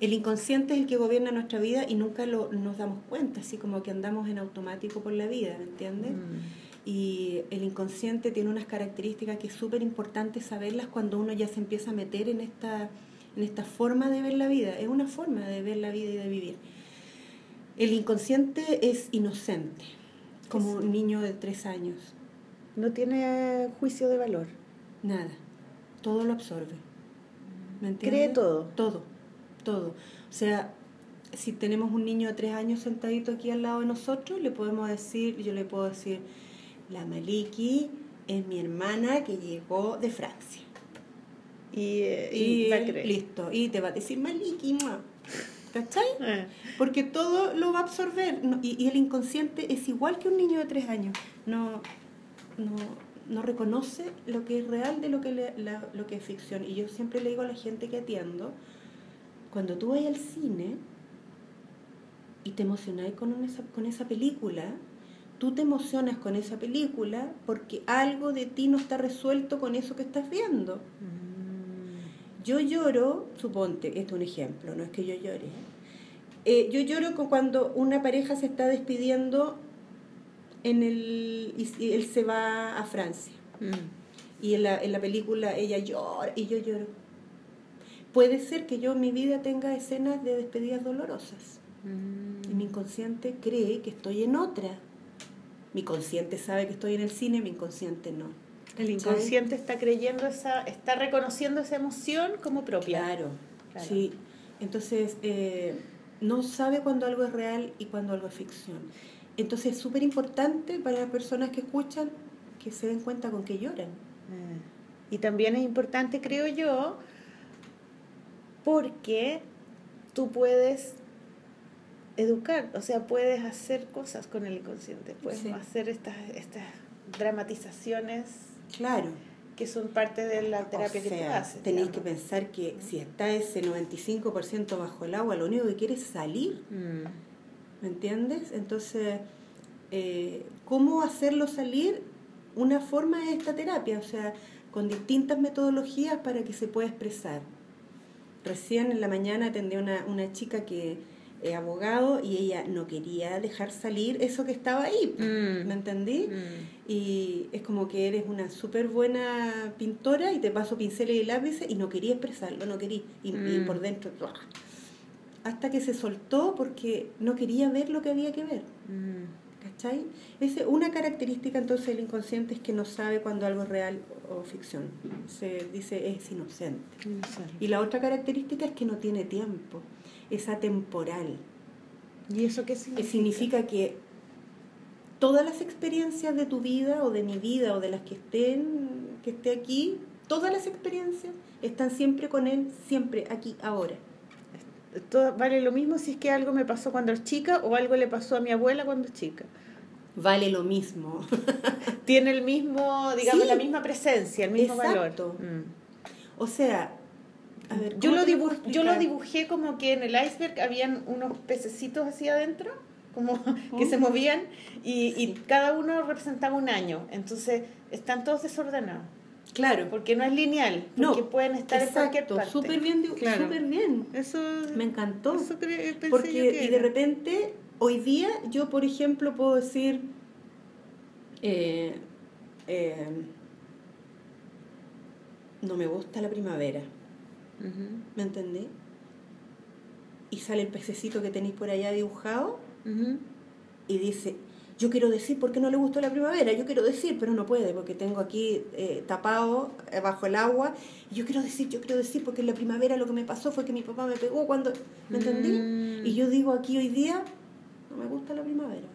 el inconsciente es el que gobierna nuestra vida y nunca lo, nos damos cuenta, así como que andamos en automático por la vida, ¿me entiendes? Mm. Y el inconsciente tiene unas características que es súper importante saberlas cuando uno ya se empieza a meter en esta, en esta forma de ver la vida. Es una forma de ver la vida y de vivir. El inconsciente es inocente, como Es- un niño de tres años. No tiene juicio de valor. Nada. Todo lo absorbe. ¿Me entiendes? Cree todo. Todo. Todo. O sea, si tenemos un niño de tres años sentadito aquí al lado de nosotros, le podemos decir, yo le puedo decir, la Maliki es mi hermana que llegó de Francia. Y, eh, Y, y listo. Y te va a decir Maliki, mua". ¿cachai? Eh. Porque todo lo va a absorber. No, Y, y el inconsciente es igual que un niño de tres años. No, no, no reconoce lo que es real de lo que, le- la- lo que es ficción. Y yo siempre le digo a la gente que atiendo, cuando tú vas al cine y te emocionáis con, una- con esa película, tú te emocionas con esa película porque algo de ti no está resuelto con eso que estás viendo. Yo lloro, suponte, esto es un ejemplo, no es que yo llore. Eh, yo lloro con cuando una pareja se está despidiendo en el, y, él se va a Francia. Mm. Y en la, en la película ella llora y yo lloro. Puede ser que yo en mi vida tenga escenas de despedidas dolorosas. Y mi inconsciente cree que estoy en otra. Mi consciente sabe que estoy en el cine, mi inconsciente no. El inconsciente está creyendo esa, está reconociendo esa emoción como propia. Claro, Claro. sí. Entonces, eh, no sabe cuando algo es real y cuando algo es ficción. Entonces, es súper importante para las personas que escuchan que se den cuenta con que lloran. Eh, Y también es importante, creo yo, porque tú puedes educar, o sea, puedes hacer cosas con el inconsciente, puedes Sí. hacer estas, estas dramatizaciones Claro. que son parte de la terapia o que tú haces. tenéis que pensar que si está ese 95% bajo el agua, lo único que quiere es salir. Mm. ¿Me entiendes? Entonces, eh, ¿cómo hacerlo salir? Una forma es esta terapia, o sea, con distintas metodologías para que se pueda expresar. Recién en la mañana atendí a una, una chica que es abogado y ella no quería dejar salir eso que estaba ahí. Mm. ¿Me entendí? Mm. Y es como que eres una súper buena pintora y te paso pinceles y lápices y no quería expresarlo, no quería. Y, y Mm. por dentro, ¡buah! hasta que se soltó porque no quería ver lo que había que ver. ¿Cachai? Es una característica entonces del inconsciente es que no sabe cuando algo es real o ficción. Se dice es inocente. Y la otra característica es que no tiene tiempo, es atemporal. ¿Y eso qué Eh, significa? Significa que todas las experiencias de tu vida o de mi vida o de las que estén, que esté aquí, todas las experiencias están siempre con él, siempre aquí, ahora. Todo, vale lo mismo si es que algo me pasó cuando era chica o algo le pasó a mi abuela cuando era chica. Vale lo mismo. (laughs) Tiene el mismo, digamos, Sí. la misma presencia, el mismo Exacto. valor. Mm. O sea, a ver, Yo ¿cómo lo, te puedo dibu- yo lo dibujé como que en el iceberg habían unos pececitos así adentro, como (laughs) que se movían, y, y cada uno representaba un año. Entonces están todos desordenados, Claro. porque no es lineal, No, porque pueden estar en cualquier Exacto, parte. súper bien, Claro. súper bien. Eso Me encantó. Eso cre- pensé yo Porque, que y de repente, hoy día, yo, por ejemplo, puedo decir, eh, eh, no me gusta la primavera, ¿me entendí? Y sale el pececito que tenéis por allá dibujado y dice, yo quiero decir por qué no le gustó la primavera, yo quiero decir, pero no puede porque tengo aquí eh, tapado eh, bajo el agua. Y yo quiero decir, yo quiero decir porque en la primavera lo que me pasó fue que mi papá me pegó cuando, ¿me entendí? Mm. Y yo digo aquí hoy día, no me gusta la primavera.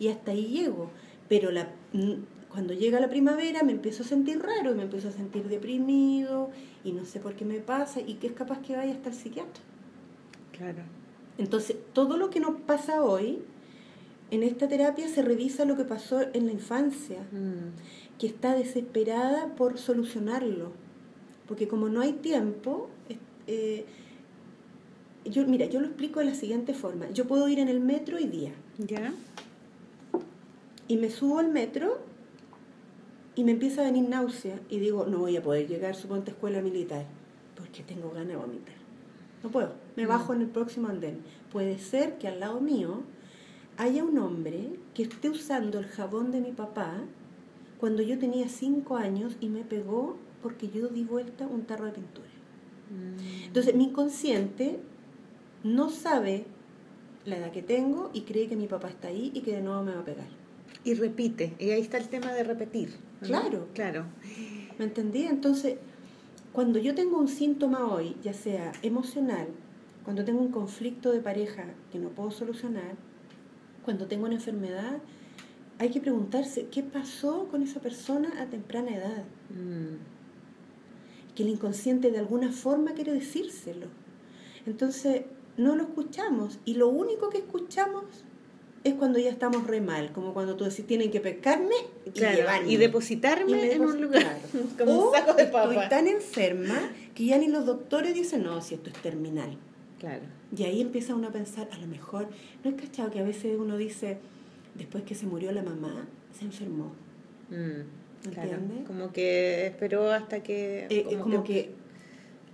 Y hasta ahí llego. Pero la, cuando llega la primavera me empiezo a sentir raro, y me empiezo a sentir deprimido y no sé por qué me pasa y que es capaz que vaya hasta el psiquiatra. Claro. Entonces, todo lo que nos pasa hoy, en esta terapia se revisa lo que pasó en la infancia, Mm. que está desesperada por solucionarlo. Porque como no hay tiempo, eh, yo, mira, yo lo explico de la siguiente forma. Yo puedo ir en el metro hoy día ¿Ya? y me subo al metro y me empieza a venir náusea y digo, no voy a poder llegar, suponte, a escuela militar, porque tengo ganas de vomitar. No puedo, me bajo en el próximo andén. Puede ser que al lado mío haya un hombre que esté usando el jabón de mi papá cuando yo tenía cinco años y me pegó porque yo di vuelta un tarro de pintura. Mm. Entonces mi inconsciente no sabe la edad que tengo y cree que mi papá está ahí y que de nuevo me va a pegar. Y repite, y ahí está el tema de repetir. Claro. Claro. ¿Me entendí? Entonces, cuando yo tengo un síntoma hoy, ya sea emocional, cuando tengo un conflicto de pareja que no puedo solucionar, cuando tengo una enfermedad, hay que preguntarse qué pasó con esa persona a temprana edad. Mm. Que el inconsciente de alguna forma quiere decírselo. Entonces, no lo escuchamos. Y lo único que escuchamos es cuando ya estamos re mal, como cuando tú decís, tienen que pescarme y Claro, llevarme. y depositarme Y en un lugar, claro. (laughs) como O un saco de Estoy papa. tan enferma que ya ni los doctores dicen, no, si esto es terminal. Claro. Y ahí empieza uno a pensar, a lo mejor, ¿no es cachado que a veces uno dice, después que se murió la mamá, se enfermó? Mm, claro. ¿Entiendes? Como que esperó hasta que... Eh, eh, como, que,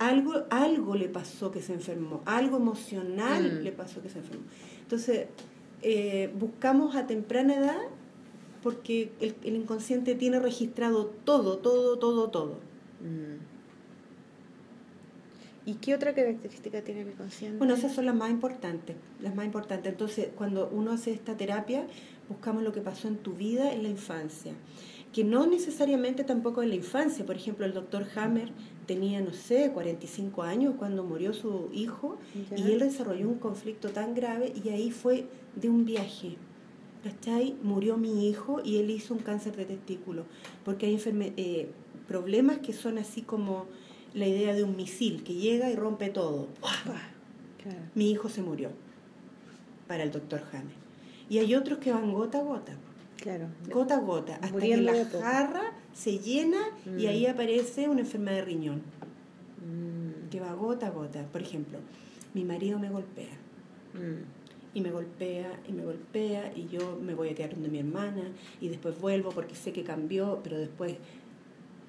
algo, algo le pasó que se enfermó, algo emocional Mm. le pasó que se enfermó. Entonces, eh, buscamos a temprana edad porque el, el inconsciente tiene registrado todo, todo, todo, todo. Mm. ¿Y qué otra característica tiene el inconsciente? Bueno, esas son las más importantes, las más importantes. Entonces, cuando uno hace esta terapia, buscamos lo que pasó en tu vida en la infancia, que no necesariamente tampoco en la infancia. Por ejemplo, el doctor Hammer tenía, no sé, 45 años cuando murió su hijo Ya. y él desarrolló un conflicto tan grave y ahí fue de un viaje. ¿Cachai? Murió mi hijo y él hizo un cáncer de testículo, porque hay enferme- eh, problemas que son así como la idea de un misil que llega y rompe todo. Claro. Mi hijo se murió, para el doctor Hammer. Y hay otros que van gota a gota, Claro. gota a gota, hasta que la poco. jarra se llena y Mm. ahí aparece una enfermedad de riñón, Mm. que va gota a gota. Por ejemplo, mi marido me golpea, Mm. y me golpea, y me golpea, y yo me voy a quedar donde mi hermana, y después vuelvo porque sé que cambió, pero después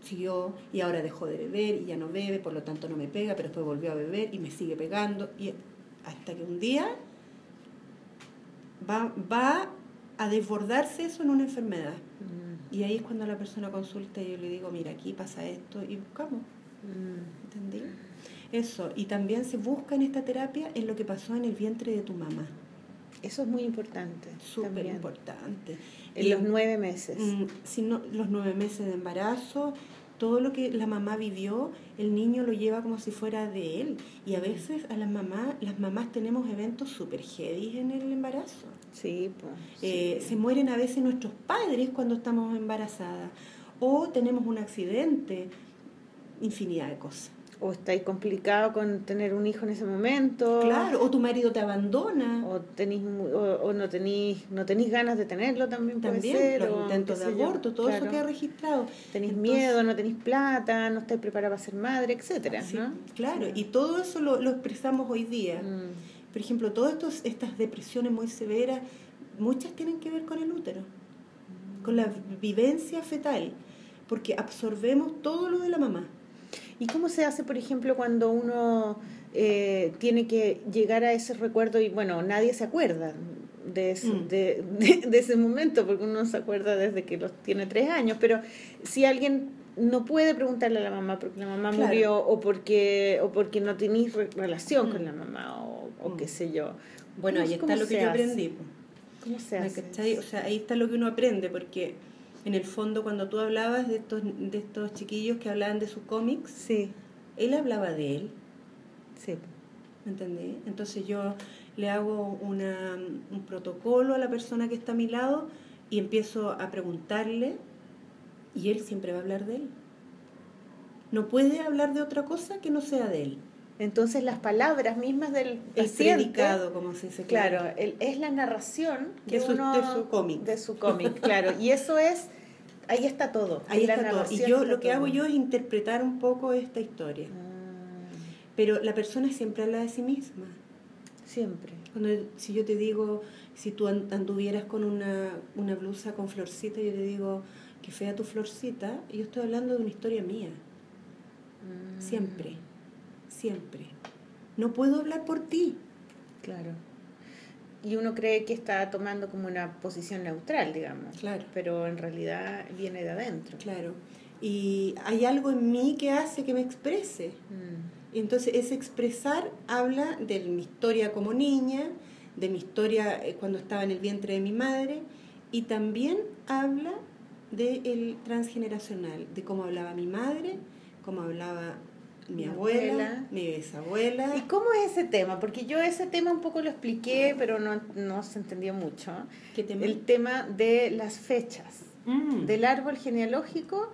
siguió, y ahora dejó de beber, y ya no bebe, por lo tanto no me pega, pero después volvió a beber, y me sigue pegando, y hasta que un día va, va a desbordarse eso en una enfermedad. Mm. Y ahí es cuando la persona consulta y yo le digo, mira, aquí pasa esto, y buscamos. Mm. ¿Entendí? Eso, y también se busca en esta terapia en lo que pasó en el vientre de tu mamá. Eso es muy importante. Súper importante. En Y, los nueve meses. mm, si no, los nueve meses de embarazo, todo lo que la mamá vivió, el niño lo lleva como si fuera de él. Y a veces a las mamás, las mamás tenemos eventos súper heavy en el embarazo. Sí, pues. Eh, Se mueren a veces nuestros padres cuando estamos embarazadas. O tenemos un accidente, infinidad de cosas. O estáis complicado con tener un hijo en ese momento. Claro, o tu marido te abandona. O, tenís, o, o no tenéis no tenís ganas de tenerlo también puede También ser, los intentos de yo, aborto, todo eso claro. queda registrado. Tenéis miedo, no tenéis plata, no estáis preparados para ser madre, etcétera, Sí, ¿no? Claro, Sí. y todo eso lo, lo expresamos hoy día. Mm, Por ejemplo, todas estos, estas depresiones muy severas, muchas tienen que ver con el útero, con la vivencia fetal, porque absorbemos todo lo de la mamá. ¿Y cómo se hace, por ejemplo, cuando uno eh, tiene que llegar a ese recuerdo y, bueno, nadie se acuerda de ese, Mm. de, de- de ese momento, porque uno se acuerda desde que los tiene tres años, pero si alguien no puede preguntarle a la mamá porque la mamá Claro. murió o porque, o porque no tenéis re- relación Mm. con la mamá o, o Mm. qué sé yo. Bueno, ¿Cómo- ahí está lo que yo hace? aprendí. ¿Cómo se ¿Me hace? O sea, ahí está lo que uno aprende, porque en el fondo cuando tú hablabas de estos, de estos chiquillos que hablaban de sus cómics, Sí, él hablaba de él, sí. ¿me entendés? Entonces yo le hago una, un protocolo a la persona que está a mi lado y empiezo a preguntarle y él siempre va a hablar de él. No puede hablar de otra cosa que no sea de él. Entonces las palabras mismas del El paciente, predicado, como se dice. claro, el- es la narración que De su- uno- de su cómic. de su cómic, claro, y eso es, ahí está todo. Ahí está todo. Y yo lo que todo. hago yo es interpretar un poco esta historia. Ah, Pero la persona siempre habla de sí misma. siempre. Cuando, si yo te digo, si tú an- anduvieras con una, una blusa con florcita, yo te digo, que fea tu florcita, yo estoy hablando de una historia mía. Mm, Siempre. Siempre. No puedo hablar por ti. Claro. Y uno cree que está tomando como una posición neutral, digamos. Claro. Pero en realidad viene de adentro. Claro. Y hay algo en mí que hace que me exprese. Mm, Y Entonces, ese expresar habla de mi historia como niña, de mi historia eh, cuando estaba en el vientre de mi madre, y también habla del transgeneracional, de cómo hablaba mi madre, cómo hablaba mi Mi abuela, abuela. mi bisabuela. ¿Y cómo es ese tema? Porque yo ese tema un poco lo expliqué, pero no, no se entendió mucho. ¿Qué tema? El tema de las fechas, Mm. del árbol genealógico,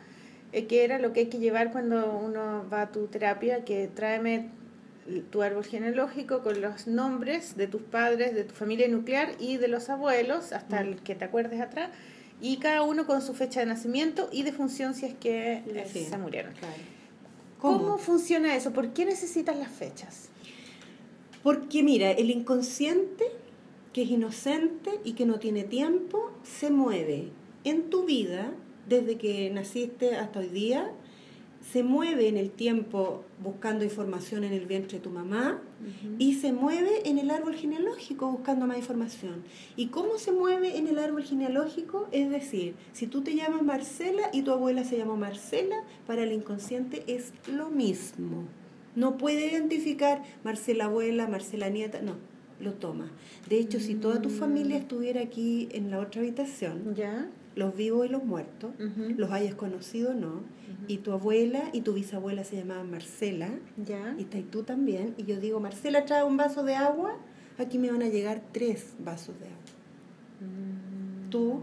eh, que era lo que hay que llevar cuando uno va a tu terapia, que tráeme tu árbol genealógico con los nombres de tus padres, de tu familia nuclear y de los abuelos, hasta Mm. el que te acuerdes atrás, y cada uno con su fecha de nacimiento y de función si es que Sí. se murieron. Claro. ¿Cómo? ¿Cómo? funciona eso? ¿Por qué necesitas las fechas? Porque mira, el inconsciente, que es inocente y que no tiene tiempo, se mueve en tu vida, desde que naciste hasta hoy día, se mueve en el tiempo buscando información en el vientre de tu mamá y se mueve en el árbol genealógico buscando más información. ¿Y cómo se mueve en el árbol genealógico? Es decir, si tú te llamas Marcela y tu abuela se llamó Marcela, para el inconsciente es lo mismo. No puede identificar Marcela abuela, Marcela nieta, no, lo toma. De hecho, si toda tu familia estuviera aquí en la otra habitación, ¿Ya? Los vivos y los muertos, los hayas conocido o no, y tu abuela y tu bisabuela se llamaban Marcela, ¿Ya? y está tú también, y yo digo, Marcela, trae un vaso de agua, aquí me van a llegar tres vasos de agua. Mm. Tú,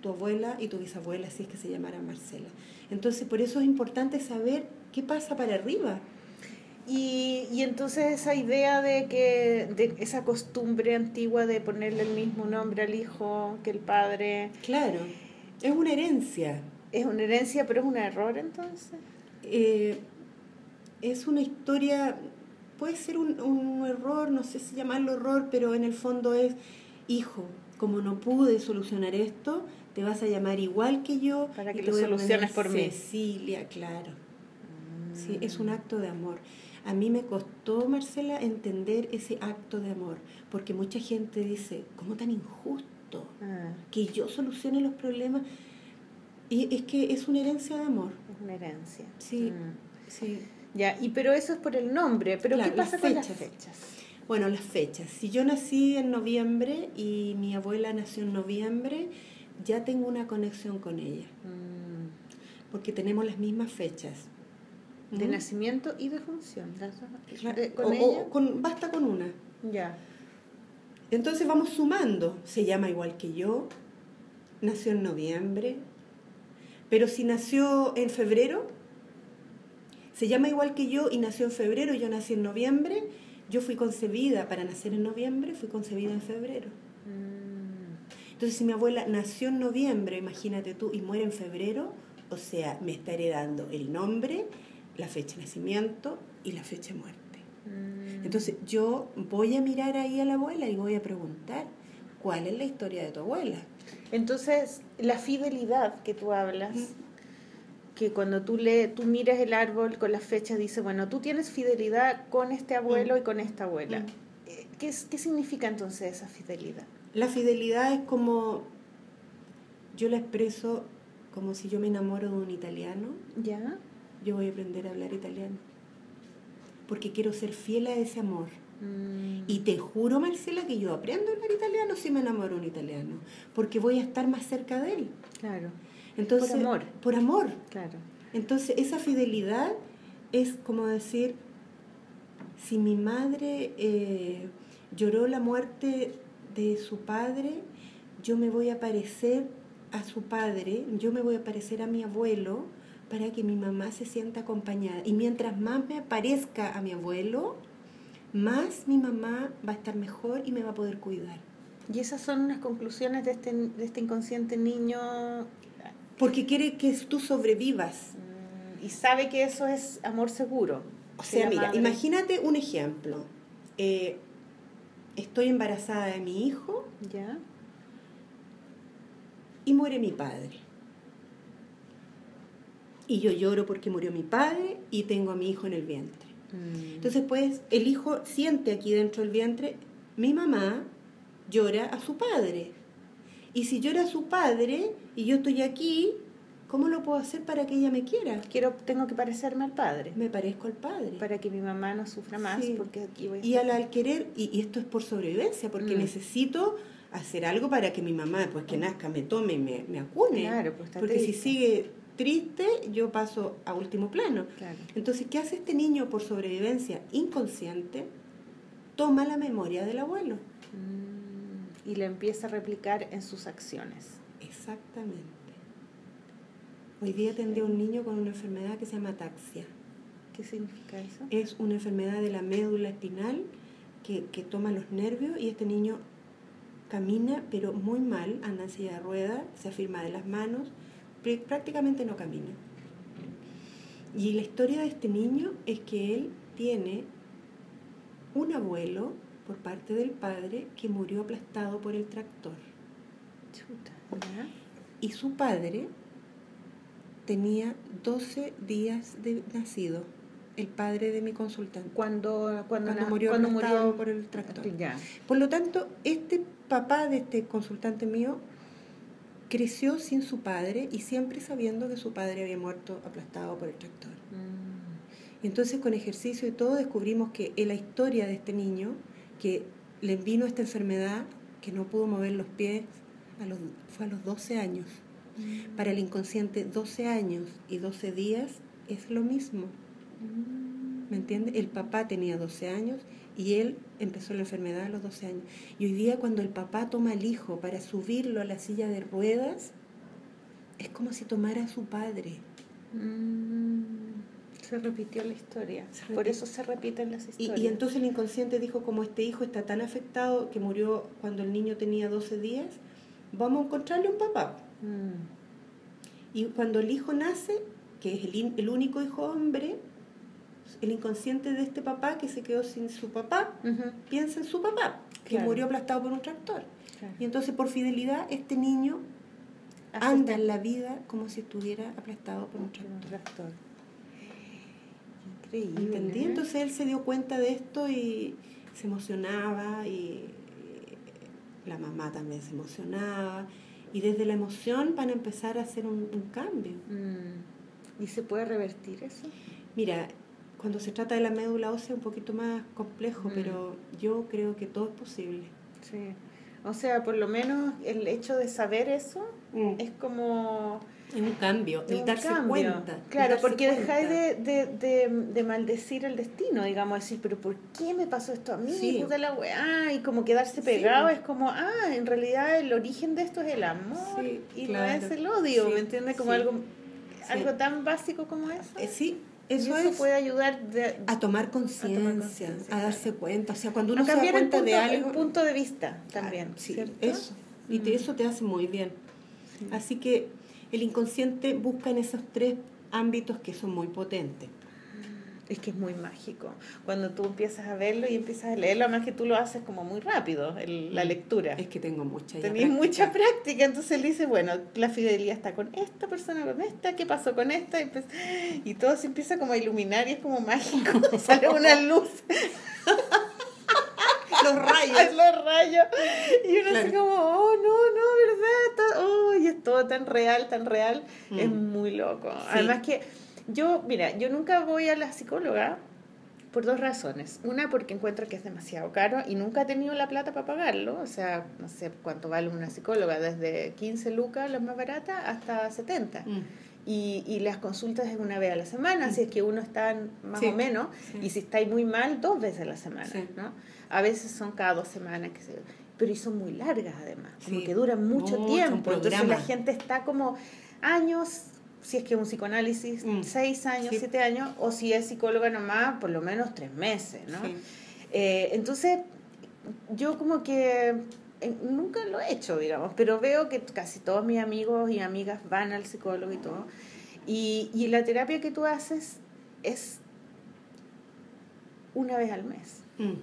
tu abuela y tu bisabuela, si es que se llamara Marcela. Entonces, por eso es importante saber qué pasa para arriba. Y, y entonces esa idea de que de esa costumbre antigua de ponerle el mismo nombre al hijo que el padre Claro, es una herencia. es una herencia, pero es un error entonces. Eh, es una historia, puede ser un, un error, no sé si llamarlo error, pero en el fondo es, hijo, como no pude solucionar esto, te vas a llamar igual que yo. Para que lo soluciones por mí. Cecilia, claro. Sí, es un acto de amor. A mí me costó, Marcela, entender ese acto de amor, porque mucha gente dice, ¿cómo tan injusto? Ah, Que yo solucione los problemas. Y es que es una herencia de amor. es una herencia. Sí, Mm. sí. Ya, y pero eso es por el nombre, pero Claro, ¿qué pasa las con las fechas. Bueno, las fechas. Si yo nací en noviembre y mi abuela nació en noviembre, ya tengo una conexión con ella, Mm. porque tenemos las mismas fechas. De ¿Mm? nacimiento y de función. las dos- Claro, de- ¿Con o- ella? o con- basta con una. Ya. Entonces vamos sumando. Se llama igual que yo, nació en noviembre, pero si nació en febrero, se llama igual que yo y nació en febrero, yo nací en noviembre, yo fui concebida para nacer en noviembre, fui concebida en febrero. Mm. Entonces, si mi abuela nació en noviembre, imagínate tú, y muere en febrero, o sea, me está heredando el nombre, la fecha de nacimiento y la fecha de muerte. Mm. Entonces, yo voy a mirar ahí a la abuela y voy a preguntar, ¿cuál es la historia de tu abuela? Entonces, la fidelidad que tú hablas, que cuando tú le, tú miras el árbol con las fechas, dice, bueno, tú tienes fidelidad con este abuelo Mm. y con esta abuela. Mm. Eh, ¿Qué, ¿Qué significa entonces esa fidelidad? La fidelidad es como, yo la expreso como si yo me enamoro de un italiano, ¿Ya? yo voy a aprender a hablar italiano. Porque quiero ser fiel a ese amor. Mm. Y te juro, Marcela, que yo aprendo a hablar italiano si me enamoro de un italiano, porque voy a estar más cerca de él. Claro, Entonces, Por amor. Por amor. claro. Entonces, esa fidelidad es como decir, si mi madre eh, lloró la muerte de su padre, yo me voy a parecer a su padre, yo me voy a parecer a mi abuelo para que mi mamá se sienta acompañada. Y mientras más me parezca a mi abuelo, más mi mamá va a estar mejor y me va a poder cuidar. Y esas son unas conclusiones de este, de este inconsciente niño Porque quiere que tú sobrevivas. mm, y sabe que eso es amor seguro. O sea, mira, madre- imagínate un ejemplo. Eh, estoy embarazada de mi hijo ¿Ya? y muere mi padre. Y yo lloro porque murió mi padre y tengo a mi hijo en el vientre. Mm. Entonces, pues, el hijo siente aquí dentro del vientre, mi mamá llora a su padre. Y si llora a su padre y yo estoy aquí, ¿cómo lo puedo hacer para que ella me quiera? Quiero, tengo que parecerme al padre. Me parezco al padre. Para que mi mamá no sufra más, Sí. porque aquí voy a Y al, querer, y, y esto es por sobrevivencia, porque Mm. necesito hacer algo para que mi mamá, después que nazca, me tome y me, me acune. Claro, pues está porque si sigue triste, yo paso a último plano. Claro. Entonces, ¿qué hace este niño por sobrevivencia inconsciente? Toma la memoria del abuelo. Mm, Y la empieza a replicar en sus acciones. Exactamente. Hoy día atendí a un niño con una enfermedad que se llama ataxia. ¿Qué significa eso? Es una enfermedad de la médula espinal que, que toma los nervios y este niño camina, pero muy mal, anda en silla de ruedas, se afirma de las manos, prácticamente no camina. Y la historia de este niño es que él tiene un abuelo por parte del padre que murió aplastado por el tractor. Chuta. Y su padre tenía 12 días de nacido, el padre de mi consultante, Cuando, cuando, murió cuando aplastado murió por el tractor. Ya. Por lo tanto, este papá de este consultante mío creció sin su padre y siempre sabiendo que su padre había muerto aplastado por el tractor. Mm, Y entonces con ejercicio y todo descubrimos que en la historia de este niño, que le vino esta enfermedad, que no pudo mover los pies, a los, fue a los 12 años. Mm. Para el inconsciente, 12 años y 12 días es lo mismo. Mm. ¿Me entiende? El papá tenía 12 años y él empezó la enfermedad a los 12 años. Y hoy día cuando el papá toma al hijo para subirlo a la silla de ruedas, es como si tomara a su padre. Mm, Se repitió la historia. Por eso se repiten las historias. y entonces el inconsciente dijo, como este hijo está tan afectado que murió cuando el niño tenía 12 días, vamos a encontrarle un papá. Mm, Y cuando el hijo nace, que es el, el único hijo hombre, el inconsciente de este papá que se quedó sin su papá, piensa en su papá, que murió aplastado por un tractor. claro. Y entonces por fidelidad este niño anda en la vida como si estuviera aplastado por un por un tractor. tractor. Increíble. ¿Entendí? ¿eh? Entonces él se dio cuenta de esto y se emocionaba y la mamá también se emocionaba y desde la emoción van a empezar a hacer un, un cambio. Mm, ¿Y se puede revertir eso? Mira, cuando se trata de la médula ósea es un poquito más complejo, Mm. pero yo creo que todo es posible. Sí. O sea, por lo menos el hecho de saber eso es como Es un cambio, el un darse cambio. cuenta. Claro, darse porque cuenta. dejáis de, de, de, de maldecir el destino, digamos, decir, pero ¿por qué me pasó esto a mí? Sí. La weá, y como quedarse Sí. pegado es como, ah, en realidad el origen de esto es el amor Sí, y claro. no es el odio, Sí, ¿me entiendes? Como sí. algo, Sí. algo tan básico como eso. Eh, sí, eso, eso es puede ayudar de, a tomar conciencia, a, darse cuenta. O sea, cuando uno a se da cuenta punto, de algo... el punto de vista también. sí, ¿cierto? eso. Y te- Mm. eso te hace muy bien. Sí. Así que el inconsciente busca en esos tres ámbitos que son muy potentes. Es que es muy mágico. Cuando tú empiezas a verlo y empiezas a leerlo, además que tú lo haces como muy rápido, el- la lectura. Es que tengo mucha ya Tenéis práctica. mucha práctica, entonces él dice, bueno, la fidelidad está con esta persona, con esta, ¿qué pasó con esta? Y, pues, y todo se empieza como a iluminar y es como mágico, (laughs) sale una luz, (laughs) Los rayos. (laughs) los rayos, y uno así Claro. como, oh, no, no, ¿verdad? Está- oh, y es todo tan real, tan real, es Mm. muy loco. Además que yo, mira, yo nunca voy a la psicóloga Por dos razones. Una, porque encuentro que es demasiado caro y nunca he tenido la plata para pagarlo. O sea, no sé cuánto vale una psicóloga, desde 15 lucas, la más barata, hasta 70. Mm. Y, y las consultas es una vez a la semana, si es que uno está más Sí, o menos, sí. y si estáis muy mal, dos veces a la semana, Sí. ¿no? A veces son cada dos semanas, que se, pero y son muy largas además, como que duran mucho, tiempo, entonces la gente está como años, si es que un psicoanálisis, Mm. seis años, Sí. siete años, o si es psicóloga nomás, por lo menos tres meses, ¿no? Sí. Eh, entonces, yo como que eh, nunca lo he hecho, digamos, pero veo que casi todos mis amigos y amigas van al psicólogo y todo. Y, y la terapia que tú haces es una vez al mes, Mm.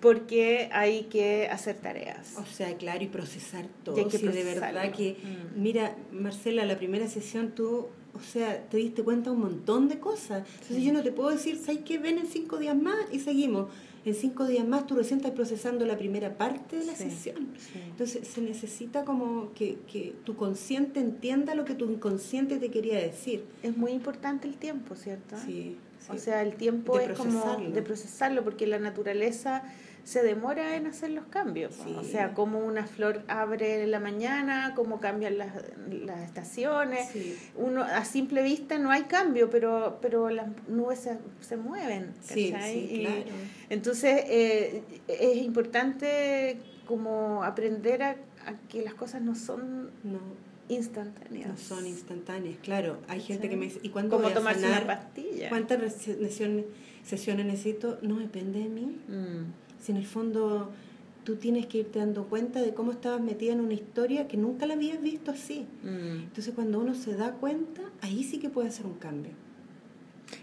Porque hay que hacer tareas. O sea, claro, y procesar todo. Y hay que sí, de verdad que, Mm. mira, Marcela, la primera sesión tú, o sea, te diste cuenta un montón de cosas. Entonces yo no te puedo decir, ¿sabes qué? Ven en cinco días más y seguimos. En cinco días más tú recién estás procesando la primera parte de la Sí, sesión. Entonces se necesita como que, que tu consciente entienda lo que tu inconsciente te quería decir. Es muy importante el tiempo, ¿cierto? Sí, sí. O sea, el tiempo De es como de procesarlo, porque la naturaleza se demora en hacer los cambios. O sea, como una flor abre en la mañana, cómo cambian las, las estaciones. Sí. Uno a simple vista no hay cambio, pero pero las nubes se, se mueven. Sí, Y claro. entonces eh, es importante como aprender a, a que las cosas no son No, instantáneas. no son instantáneas, claro. Hay gente que me dice, ¿y cuándo voy a tomarse sanar? una pastilla. ¿Cuántas sesiones necesito? No depende de mí. Mm. Si en el fondo tú tienes que irte dando cuenta de cómo estabas metida en una historia que nunca la habías visto así. Mm. Entonces cuando uno se da cuenta, ahí sí que puede hacer un cambio.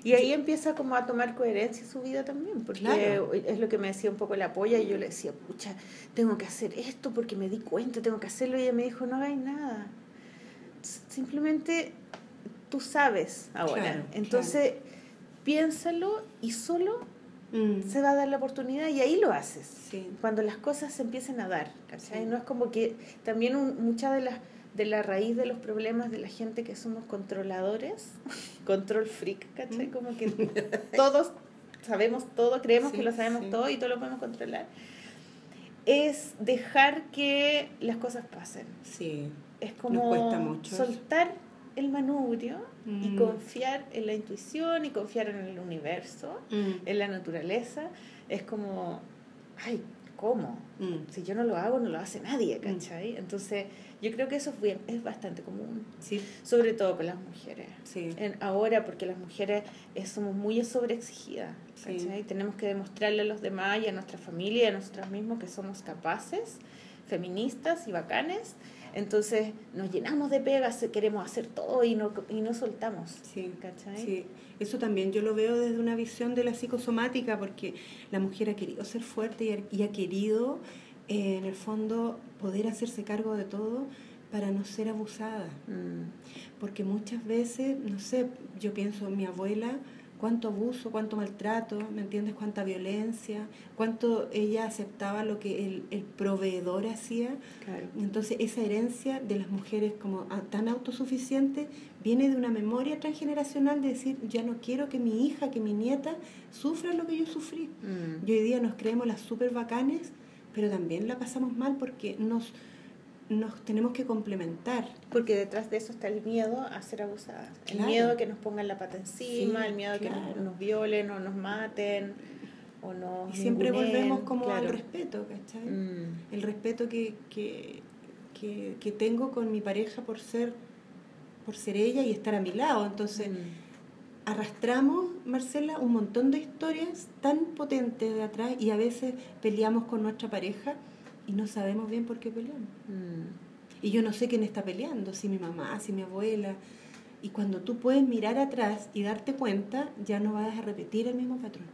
Y ahí empieza como a tomar coherencia su vida también, porque Claro. es lo que me decía un poco la polla y yo le decía, pucha, tengo que hacer esto porque me di cuenta, tengo que hacerlo y ella me dijo, no hagáis nada. Simplemente tú sabes ahora. Claro, Entonces piénsalo y solo Mm, se va a dar la oportunidad y ahí lo haces. Sí. Cuando las cosas se empiecen a dar. No es como que también un- mucha de las de la raíz de los problemas de la gente que somos controladores, (laughs) control freak, ¿cachai? Mm. Como que (laughs) todos sabemos todo, creemos Sí, que lo sabemos todo y todo lo podemos controlar, es dejar que las cosas pasen. Sí. Es como cuesta mucho eso. soltar el manubrio y Mm. confiar en la intuición y confiar en el universo Mm, en la naturaleza es como, ay, ¿cómo? mm, Si yo no lo hago, no lo hace nadie, ¿cachai? Entonces, yo creo que eso es, bien, es bastante común, Sí, sobre todo con las mujeres. sí. En, ahora, porque las mujeres eh, somos muy sobreexigidas, Sí. Tenemos que demostrarle a los demás y a nuestra familia y a nosotras mismos que somos capaces, feministas y bacanes. Entonces, nos llenamos de pegas, queremos hacer todo y no, y no soltamos, Sí, ¿cachai? sí. Eso también yo lo veo desde una visión de la psicosomática, porque la mujer ha querido ser fuerte y ha, y ha querido, eh, en el fondo, poder hacerse cargo de todo para no ser abusada. Mm. Porque muchas veces, no sé, yo pienso en mi abuela, cuánto abuso, cuánto maltrato, ¿me entiendes? Cuánta violencia, cuánto ella aceptaba lo que el, el proveedor hacía. Claro. Entonces esa herencia de las mujeres como a- tan autosuficientes viene de una memoria transgeneracional de decir, ya no quiero que mi hija, que mi nieta sufra lo que yo sufrí. Mm. Y hoy día nos creemos las super bacanes, pero también la pasamos mal porque nos, nos tenemos que complementar. Porque detrás de eso está el miedo a ser abusadas. El Claro. miedo a que nos pongan la pata encima, Sí, el miedo a que nos, claro. nos violen o nos maten o nos Y siempre ninguneen, volvemos como claro. al respeto, ¿cachai? Mm. El respeto que, que, que, que tengo con mi pareja por ser, por ser ella y estar a mi lado. Entonces, Mm. arrastramos, Marcela, un montón de historias tan potentes de atrás y a veces peleamos con nuestra pareja y no sabemos bien por qué peleamos. Mm. Y yo no sé quién está peleando, si mi mamá, si mi abuela. Y cuando tú puedes mirar atrás y darte cuenta, ya no vas a repetir el mismo patrón.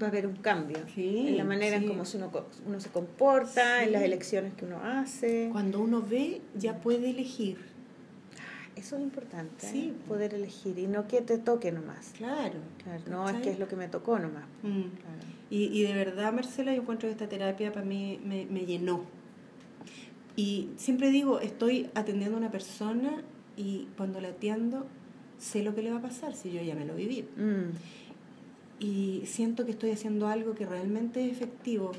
Va a haber un cambio Sí, en la manera sí. en cómo uno, uno se comporta, Sí. en las elecciones que uno hace. Cuando uno ve, ya puede elegir. Eso es importante, Sí. ¿eh? poder elegir y no que te toque nomás. Claro. Claro, no es ¿cachai? que es lo que me tocó nomás. Mm. Claro. Y, y de verdad, Marcela, yo encuentro que esta terapia para mí me, me llenó. Y siempre digo, estoy atendiendo a una persona y cuando la atiendo sé lo que le va a pasar si yo ya me lo viví. Mm. y siento que estoy haciendo algo que realmente es efectivo.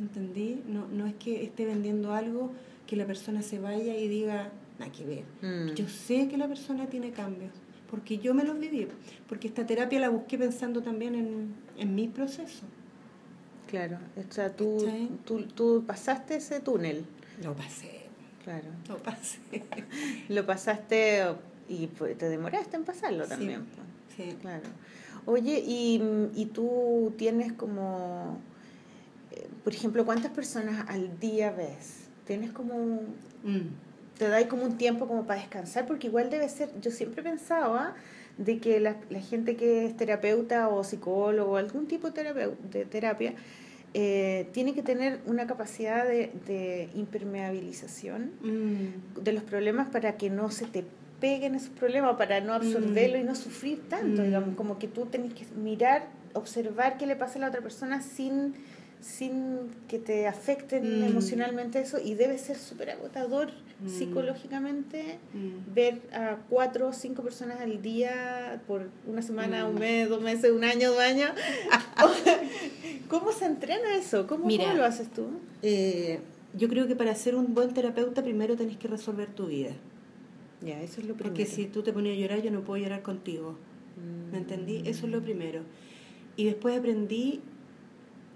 ¿Entendí? No, no es que esté vendiendo algo que la persona se vaya y diga, nada que ver. Mm. Yo sé que la persona tiene cambios, porque yo me los viví, porque esta terapia la busqué pensando también en, en mi proceso. Claro, o sea, tú, tú, tú pasaste ese túnel, Lo pasé, claro. lo pasé. (laughs) Lo pasaste y te demoraste en pasarlo también. Sí. Claro. Oye, y, y tú tienes como, eh, por ejemplo, ¿cuántas personas al día ves? ¿Tienes como, Mm. Te da como un tiempo como para descansar? Porque igual debe ser, yo siempre pensaba de que la, la gente que es terapeuta o psicólogo o algún tipo de, terapia, eh, tiene que tener una capacidad de, de impermeabilización Mm. de los problemas para que no se te peguen esos problemas, para no absorberlo y no sufrir tanto, Mm. digamos, como que tú tenés que mirar, observar qué le pasa a la otra persona sin, sin que te afecten Mm. emocionalmente eso y debe ser súper agotador Mm. psicológicamente Mm. ver a cuatro o cinco personas al día por una semana, Mm. un mes, dos meses, un año, dos años. (laughs) ¿Cómo se entrena eso? ¿Cómo, Mira. cómo lo haces tú? Eh, yo creo que para ser un buen terapeuta primero tenés que resolver tu vida. Ya, eso es lo primero. Porque si tú te pones a llorar, yo no puedo llorar contigo. ¿Me entendí? Eso es lo primero. Y después aprendí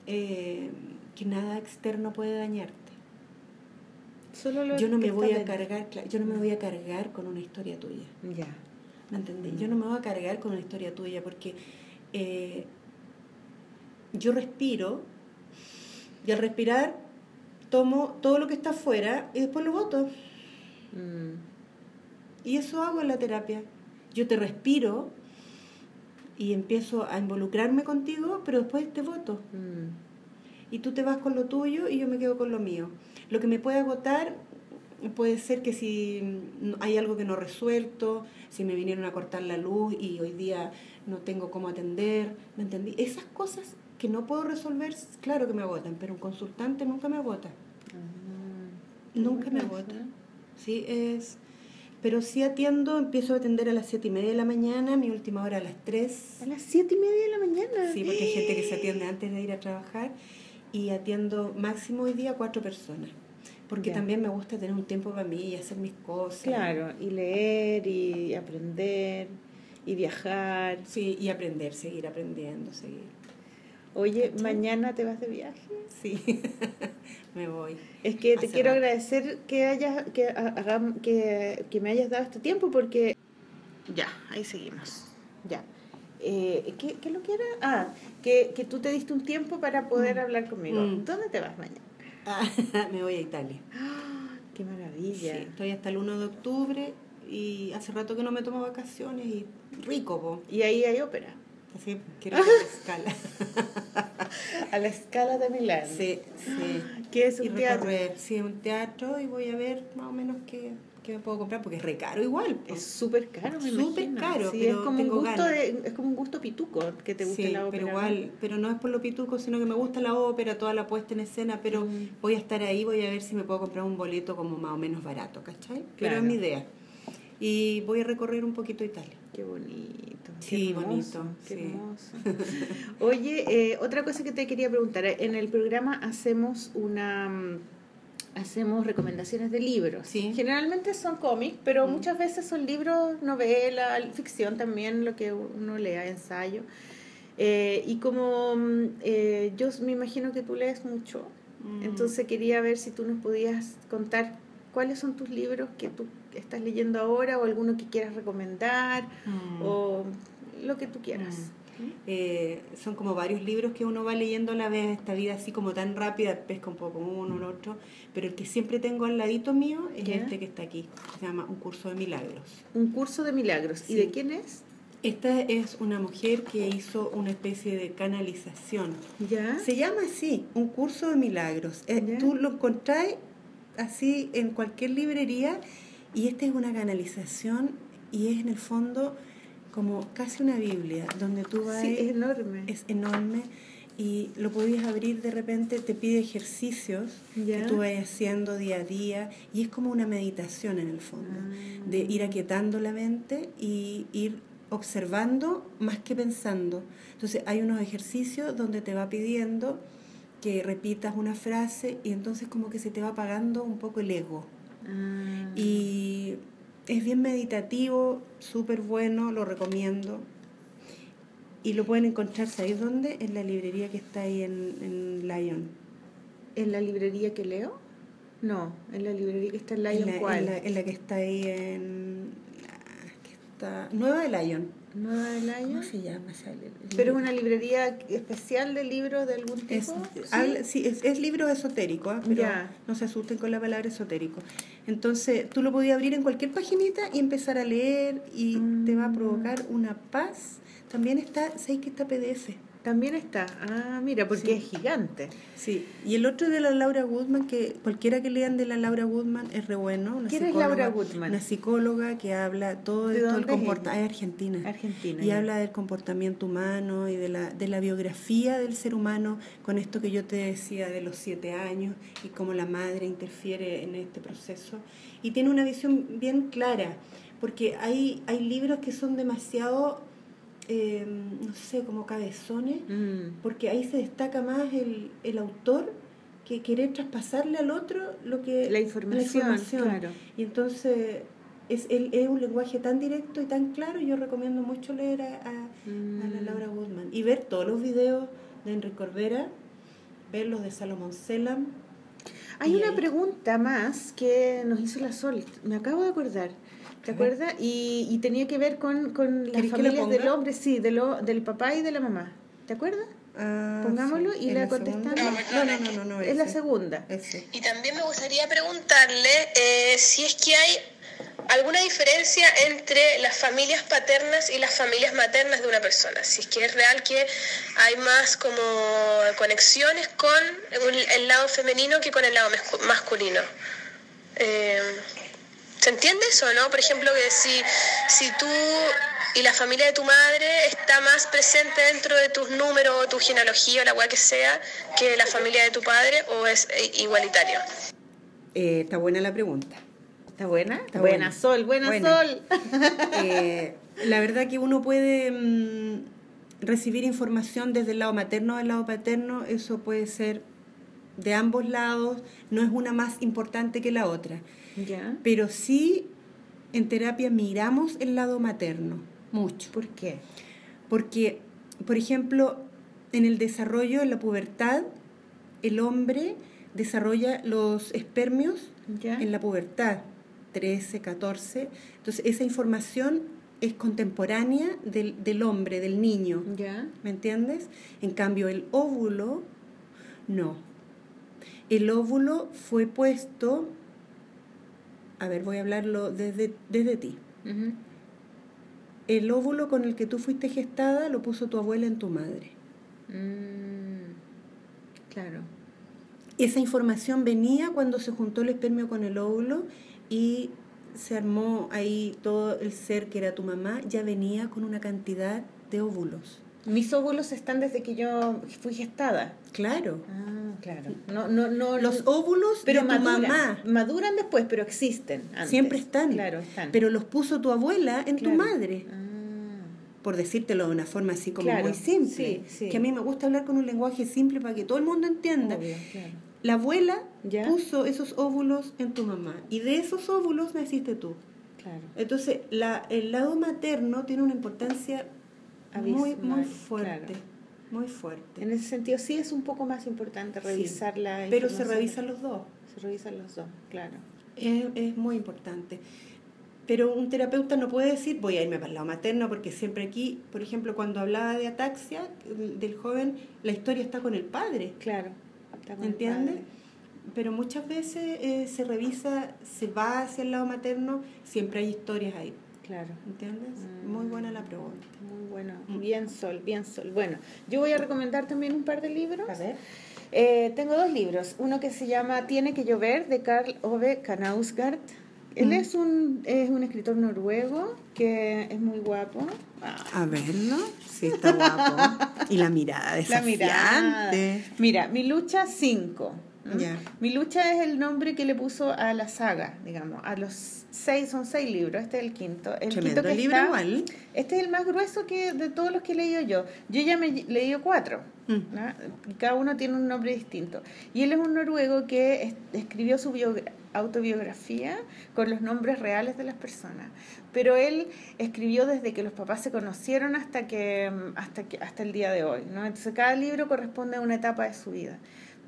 eh, que nada externo puede dañarte. Solo lo Yo no me voy a cargar, yo no me voy a cargar con una historia tuya. Ya. ¿Me entendí? Yo no me voy a cargar con una historia tuya porque eh, yo respiro y al respirar tomo todo lo que está afuera y después lo boto. Mm. Y eso hago en la terapia. Yo te respiro y empiezo a involucrarme contigo, pero después te voto. Mm. Y tú te vas con lo tuyo y yo me quedo con lo mío. Lo que me puede agotar puede ser que si hay algo que no resuelto, si me vinieron a cortar la luz y hoy día no tengo cómo atender, ¿me entendí? Esas cosas que no puedo resolver, claro que me agotan, pero un consultante nunca me agota. Ah. Nunca me agota. Sí, es... Pero sí atiendo, empiezo a atender a las siete y media de la mañana, mi última hora a las 3. A las siete y media de la mañana. Sí, porque hay gente que se atiende antes de ir a trabajar y atiendo máximo hoy día cuatro personas. Porque Ya. también me gusta tener un tiempo para mí y hacer mis cosas. Claro, y leer y aprender y viajar. Sí, y aprender, seguir aprendiendo, seguir. Oye, ¿Cachai? mañana te vas de viaje. Sí, (laughs) me voy. Es que te quiero rato. agradecer que hayas que, que, que me hayas dado este tiempo porque ya, ahí seguimos. Ya. Eh, ¿qué, ¿Qué lo que era? Ah, que, que tú te diste un tiempo para poder Mm. hablar conmigo. Mm. ¿Dónde te vas mañana? (laughs) me voy a Italia. ¡Ah! ¡Qué maravilla! Sí, estoy hasta el 1 de octubre y hace rato que no me tomo vacaciones y rico, po. Y ahí hay ópera. Así quiero (laughs) ir a la escala. (laughs) A la escala de Milán. Sí, sí. (gasps) Que es y un teatro. recorrer, sí, un teatro y voy a ver más o menos qué, qué me puedo comprar porque es re caro igual. Es súper caro, me Súper caro, Sí, pero es como un gusto de, es como un gusto pituco que te guste sí, la ópera. pero igual, pero no es por lo pituco, sino que me gusta la ópera, toda la puesta en escena, pero Mm. voy a estar ahí, voy a ver si me puedo comprar un boleto como más o menos barato, ¿cachai? Pero Claro. es mi idea. Y voy a recorrer un poquito Italia. Qué bonito. qué Sí, hermoso, bonito, Qué sí. hermoso. (laughs) Oye, eh, otra cosa que te quería preguntar. En el programa hacemos una mm, hacemos recomendaciones de libros. Sí. Generalmente son cómics, pero muchas veces son libros, novela, ficción también, lo que uno lea, ensayo. Eh, y como mm, eh, yo me imagino que tú lees mucho, Mm. entonces quería ver si tú nos podías contar cuáles son tus libros que tú estás leyendo ahora o alguno que quieras recomendar Mm. o lo que tú quieras. Eh, son como varios libros que uno va leyendo a la vez, esta vida así como tan rápida, pesca un poco uno, el otro, pero el que siempre tengo al ladito mío es este que está aquí, se llama Un curso de milagros. Un curso de milagros. ¿Y de quién es? Esta es una mujer que hizo una especie de canalización. ¿Ya? Se llama así, Un curso de milagros. Eh, Ya. Tú lo encontrás así en cualquier librería y esta es una canalización y es en el fondo como casi una Biblia, donde tú vas... Sí, es enorme. es enorme y lo podías abrir de repente, te pide ejercicios que tú vayas haciendo día a día y es como una meditación en el fondo, Ah. de ir aquietando la mente y ir observando más que pensando. Entonces hay unos ejercicios donde te va pidiendo que repitas una frase y entonces como que se te va apagando un poco el ego. Ah. Y es bien meditativo, súper bueno, lo recomiendo. Y lo pueden encontrar, ¿sabéis dónde? En la librería que está ahí en, en Lyon. ¿En la librería que leo? No, en la librería que está en Lyon, en, la, ¿cuál? en la- en la que está ahí en... la que está, Nueva de Lyon. ¿Nueva de ¿Cómo Lyon? se llama esa li- ¿Pero es una librería especial de libros de algún tipo? Es, ¿Sí? habla- sí, es, es libro esotérico, ¿ah? pero no se asusten con la palabra esotérico. Entonces, tú lo podías abrir en cualquier paginita y empezar a leer y te va a provocar Mm. una paz. También está, ¿sabes que está PDF? También está. Ah, mira, porque Sí. es gigante. Sí, y el otro de la Laura Goodman, que cualquiera que lean de la Laura Goodman es re bueno. Una ¿Quién es psicóloga- Laura Goodman? Una psicóloga que habla todo, ¿De el dónde es comportamiento. Es argentina. Argentina. Y ya. habla del comportamiento humano y de la, de la biografía del ser humano con esto que yo te decía de los siete años y cómo la madre interfiere en este proceso. Y tiene una visión bien clara, porque hay, hay libros que son demasiado, eh, no sé, como cabezones, Mm. porque ahí se destaca más el, el autor que querer traspasarle al otro lo que La información, claro. y entonces es, el, es un lenguaje tan directo y tan claro yo recomiendo mucho leer a, a- a la Mm. Laura Goodman y ver todos los videos de Enrique Corbera ver los de Salomón Selam Hay una ahí- pregunta más que nos hizo la Sol, me acabo de acordar. ¿Te acuerdas? Y, y tenía que ver con, con las ¿Querés que la familias del hombre, sí, de lo, del papá y de la mamá. ¿Te acuerdas? Ah, Pongámoslo sí. y ¿En la la contestamos. No, no, no, no, no, es la segunda. Ese. Y también me gustaría preguntarle eh, si es que hay alguna diferencia entre las familias paternas y las familias maternas de una persona. Si es que es real que hay más como conexiones con el lado femenino que con el lado mascu- masculino. Eh, ¿Se entiende eso, no? Por ejemplo, que si, si tú y la familia de tu madre está más presente dentro de tus números o tu genealogía o la cual que sea que la familia de tu padre o es eh, igualitario. Eh, está buena la pregunta ¿Está buena? Está buena, buena. Sol, buena, Buena. Sol. (laughs) Eh, la verdad que uno puede mm, recibir información desde el lado materno o del lado paterno, eso puede ser de ambos lados, no es una más importante que la otra. Pero sí en terapia miramos el lado materno, mucho. ¿Por qué? Porque, por ejemplo, en el desarrollo, en la pubertad, el hombre desarrolla los espermios en la pubertad, 13, 14. Entonces, esa información es contemporánea del, del hombre, del niño. ¿Ya? ¿Me entiendes? En cambio, el óvulo, no. El óvulo fue puesto, a ver, voy a hablarlo desde, desde ti. El óvulo con el que tú fuiste gestada lo puso tu abuela en tu madre. Mm, claro. Esa información venía cuando se juntó el espermio con el óvulo y se armó ahí todo el ser que era tu mamá, ya venía con una cantidad de óvulos. Mis óvulos están desde que yo fui gestada. Claro. Ah, claro. No, no, no. Los óvulos pero de tu maduran, mamá maduran después, pero existen. antes. siempre están. Claro, están. Pero los puso tu abuela en Claro. tu madre. Ah, Por decírtelo de una forma así como Claro, muy simple. sí, sí. Que a mí me gusta hablar con un lenguaje simple para que todo el mundo entienda. obvio, claro. La abuela Ya. puso esos óvulos en tu mamá y de esos óvulos naciste tú. Claro. Entonces, la, el lado materno tiene una importancia Abismal, muy fuerte. claro. Muy fuerte. En ese sentido sí es un poco más importante Sí. revisar la Pero se revisan los dos. Se revisan los dos, claro. Es, es muy importante. Pero un terapeuta no puede decir, voy a irme para el lado materno, porque siempre aquí, por ejemplo, cuando hablaba de ataxia del del joven, la historia está con el padre. Claro. Está con el ¿Entiendes? padre. Pero muchas veces eh, se revisa, se va hacia el lado materno, siempre hay historias ahí. Claro. ¿Entiendes? Mm. Muy buena la pregunta. Muy bueno. Mm. Bien, Sol, bien, Sol. Bueno, yo voy a recomendar también un par de libros. ver. Eh, tengo dos libros. Uno que se llama Tiene que llover, de Karl Ove Knausgaard. Él Mm. es, un, es un escritor noruego que es muy guapo. Ah, A verlo. Sí, está guapo. (laughs) y la mirada la mirada. Mira, Mi lucha 5. ¿Mm? Mi lucha es el nombre que le puso a la saga, digamos. A los seis, son seis libros, este es el quinto. El Tremendo quinto que libro está- igual. Este es el más grueso que de todos los que he leído yo. Yo ya me he leído cuatro. Mm. ¿no? Y cada uno tiene un nombre distinto. Y él es un noruego que es- escribió su biogra- autobiografía con los nombres reales de las personas. Pero él escribió desde que los papás se conocieron hasta que hasta que hasta el día de hoy, ¿no? Entonces cada libro corresponde a una etapa de su vida.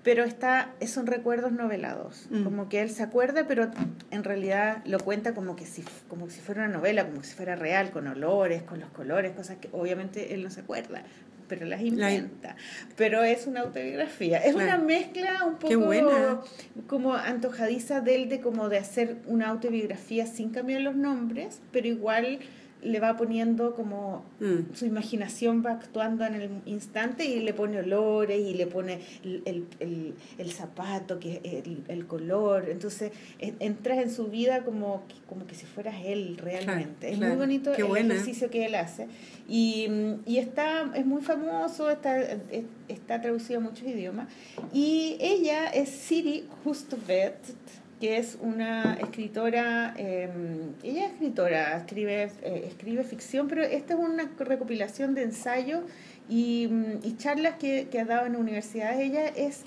Pero está son recuerdos novelados, Mm. como que él se acuerda, pero en realidad lo cuenta como que si como si fuera una novela, como si fuera real, con olores, con los colores, cosas que obviamente él no se acuerda, pero las inventa. Pero es una autobiografía. Es Claro. una mezcla un poco buena. como antojadiza de él de como de hacer una autobiografía sin cambiar los nombres, pero igual le va poniendo como Mm. su imaginación va actuando en el instante y le pone olores y le pone el, el, el- el zapato, que el, el color. Entonces en- entras en su vida como, como que si fueras él realmente. Claro, es claro. muy bonito Qué el buena. ejercicio que él hace. Y, y está, es muy famoso, está, es- está traducido a muchos idiomas. Y ella es Siri Hustvedt, que es una escritora, eh, ella es escritora, escribe, eh, escribe ficción, pero esta es una recopilación de ensayos y, mm, y charlas que, que ha dado en universidades. Ella es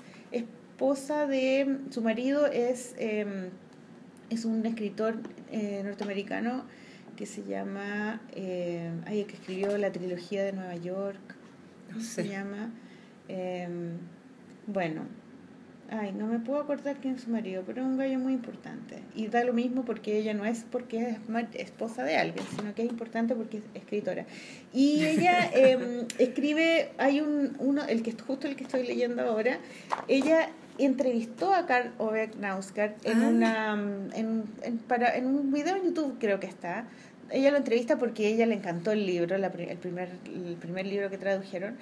esposa de, su marido es, eh, es un escritor eh, norteamericano que se llama, eh, ay, el que escribió la trilogía de Nueva York, No ¿cómo se sé. llama? Bueno, ay, no me puedo acordar quién es su marido, pero es un gallo muy importante. Y da lo mismo porque ella no es porque es esposa de alguien, sino que es importante porque es escritora. Y ella (laughs) eh, escribe, hay un, uno, el que justo el que estoy leyendo ahora, ella entrevistó a Karl Ove Knausgaard en Ah. una en, en- para, en un video en YouTube creo que está ella lo entrevista porque ella le encantó el libro la el primer el primer libro que tradujeron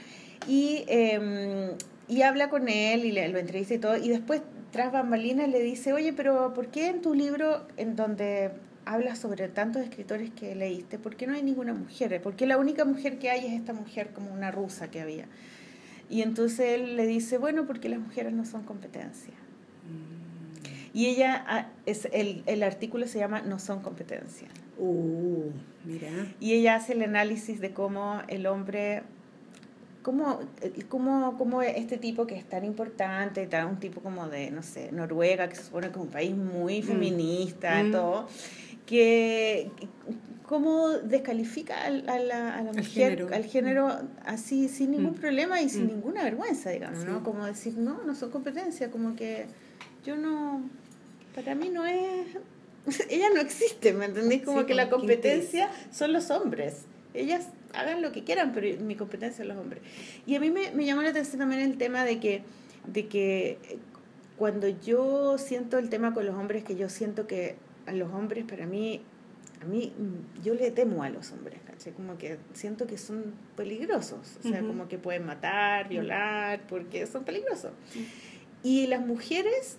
y eh, y habla con él y le, lo entrevista y todo y después tras bambalinas le dice oye pero ¿por qué en tu libro en donde hablas sobre tantos escritores que leíste por qué no hay ninguna mujer? ¿por qué la única mujer que hay es esta mujer como una rusa que había? Y entonces él le dice, bueno, porque las mujeres no son competencia. Y ella, ah, es, el, el artículo se llama No son competencia. Uh, mira. Y ella hace el análisis de cómo el hombre, cómo, eh, cómo, cómo este tipo que es tan importante, tan, un tipo como de, no sé, Noruega, que se supone que es un país muy Mm. feminista, Mm. todo, que cómo descalifica al- a, la, a la mujer, género. al género así, sin ningún Mm. problema y sin Mm. ninguna vergüenza, digamos, ¿no? Sí. Como decir, no, no son competencia, como que yo no, para mí no es, (laughs) ella no existe, ¿me entendés? Como Sí, que la como competencia son los hombres. Ellas hagan lo que quieran, pero mi competencia son los hombres. Y a mí me, me llamó la atención también el tema de que, de que eh, cuando yo siento el tema con los hombres, que yo siento que a los hombres, para mí, a mí, mm, yo le temo a los hombres, ¿cachai? Como que siento que son peligrosos, o sea, como que pueden matar, violar, porque son peligrosos. Y las mujeres,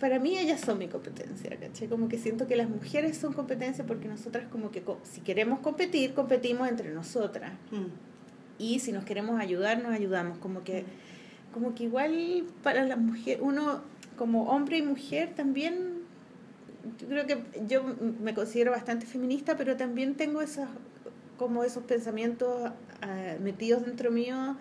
para mí ellas son mi competencia, ¿cachai? Como que siento que las mujeres son competencia porque nosotras como que co- si queremos competir, competimos entre nosotras. Mm. Y si nos queremos ayudar, nos ayudamos. Como que, como que igual para la mujer, uno como hombre y mujer también, yo creo que yo me considero bastante feminista, pero también tengo esos, como esos pensamientos ah, metidos dentro mío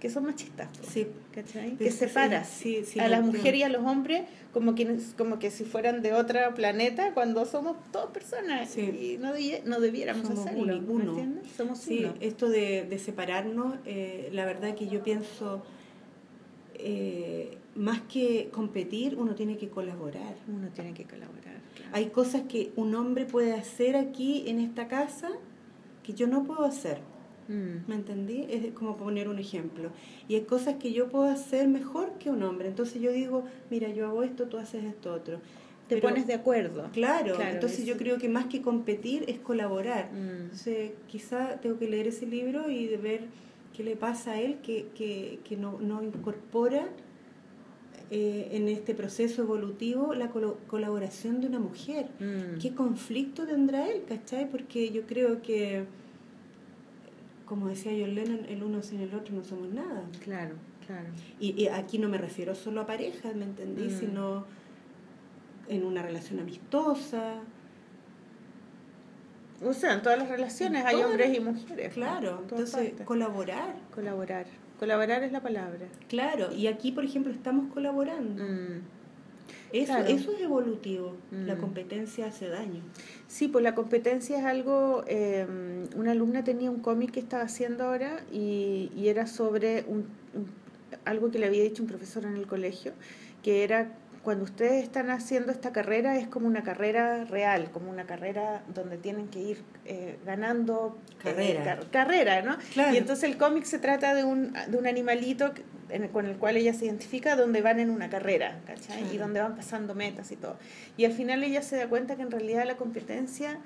que son machistas. po, Sí. ¿cachai? Que sí, separas sí, sí, a las mujeres y a los hombres como que, como que si fueran de otro planeta cuando somos todas personas y no, no debiéramos Somos hacerlo. ¿me uno. entiendes? Somos Sí, uno. esto de, de separarnos, eh, la verdad que yo pienso, eh, más que competir, uno tiene que colaborar. Uno tiene que colaborar. claro. Hay cosas que un hombre puede hacer aquí en esta casa que yo no puedo hacer. Mm. ¿Me entendí? Es como poner un ejemplo. Y hay cosas que yo puedo hacer mejor que un hombre. Entonces yo digo, mira, yo hago esto, tú haces esto otro. Te Pero- pones de acuerdo. Claro, Claro, entonces es- yo creo que más que competir es colaborar. Mm. Entonces quizá tengo que leer ese libro y de ver qué le pasa a él que, que, que no, no incorpora eh, en este proceso evolutivo la colaboración de una mujer. Mm. ¿Qué conflicto tendrá él, cachai? Porque yo creo que, como decía John Lennon, el uno sin el otro no somos nada. Claro, Claro. Y, y aquí no me refiero solo a parejas, ¿me entendí? Mm. Sino en una relación amistosa. O sea, en todas las relaciones En hay hombres y mujeres. Claro, entonces partes. colaborar. Colaborar. Colaborar es la palabra. Claro, y aquí, por ejemplo, estamos colaborando. Mm. Eso, Claro. eso es evolutivo. La Mm. competencia hace daño. Sí, pues la competencia es algo, eh, una alumna tenía un cómic que estaba haciendo ahora y, y era sobre un, un- algo que le había dicho un profesor en el colegio, que era cuando ustedes están haciendo esta carrera es como una carrera real, como una carrera donde tienen que ir eh, ganando eh, Carrera. car- carrera, ¿no? Claro. Y entonces el cómic se trata de un, de un animalito en el- con el cual ella se identifica, donde van en una carrera, ¿cachai? Y Claro. donde van pasando metas y todo. Y al final ella se da cuenta que en realidad la competencia,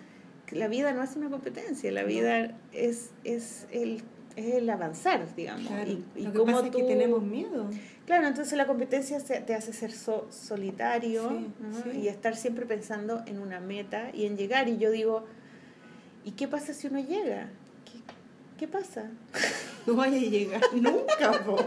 la vida no es una competencia, la No. vida es, es, el, es el avanzar, digamos. Claro. Y, y Lo que cómo pasa es que tenemos miedo. Claro, entonces la competencia te hace ser so- solitario Sí, ¿no? sí. y estar siempre pensando en una meta y en llegar. Y yo digo, ¿y qué pasa si uno llega? ¿Qué, pasa? (laughs) No vaya a llegar nunca, po.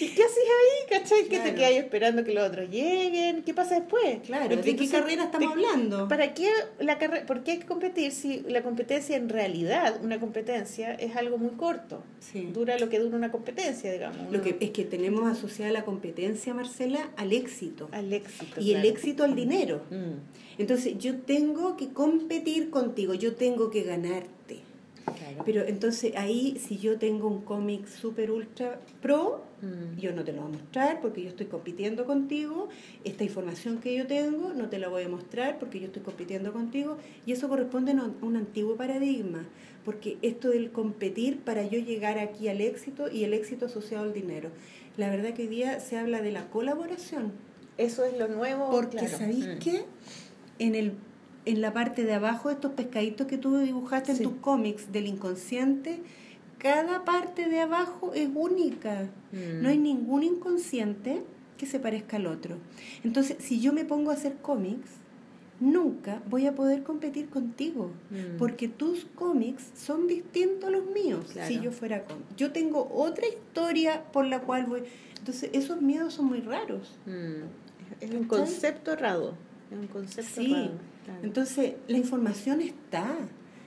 ¿Y qué haces ahí? ¿Cachai? ¿Qué te Claro. quedas esperando que los otros lleguen? ¿Qué pasa después? Claro, ¿de qué carrera estamos ¿de- hablando? ¿Para qué la carrera? ¿Por qué hay que competir si la competencia en realidad, una competencia, es algo muy corto? Sí. Dura lo que dura una competencia, digamos. Lo que es que tenemos asociada la competencia, Marcela, al éxito. al éxito. Y el claro. éxito al dinero. Mm, Entonces, yo tengo que competir contigo, yo tengo que ganarte. Claro. Pero entonces ahí, si yo tengo un cómic super ultra pro, Mm. yo no te lo voy a mostrar porque yo estoy compitiendo contigo. Esta información que yo tengo no te la voy a mostrar porque yo estoy compitiendo contigo. Y eso corresponde a un- antiguo paradigma. Porque esto del competir para yo llegar aquí al éxito y el éxito asociado al dinero. La verdad que hoy día se habla de la colaboración. Eso es lo nuevo. Porque, claro. ¿sabéis Mm. qué? En, el, en la parte de abajo, estos pescaditos que tú dibujaste Sí. en tus cómics del inconsciente, cada parte de abajo es única. Mm. No hay ningún inconsciente que se parezca al otro. Entonces, si yo me pongo a hacer cómics, nunca voy a poder competir contigo. Mm. Porque tus cómics son distintos a los míos. Claro. Si yo fuera cómic. Yo tengo otra historia por la cual voy. Entonces, esos miedos son muy raros. Mm. Es un concepto errado. Es un concepto Sí. claro. Entonces, la información está.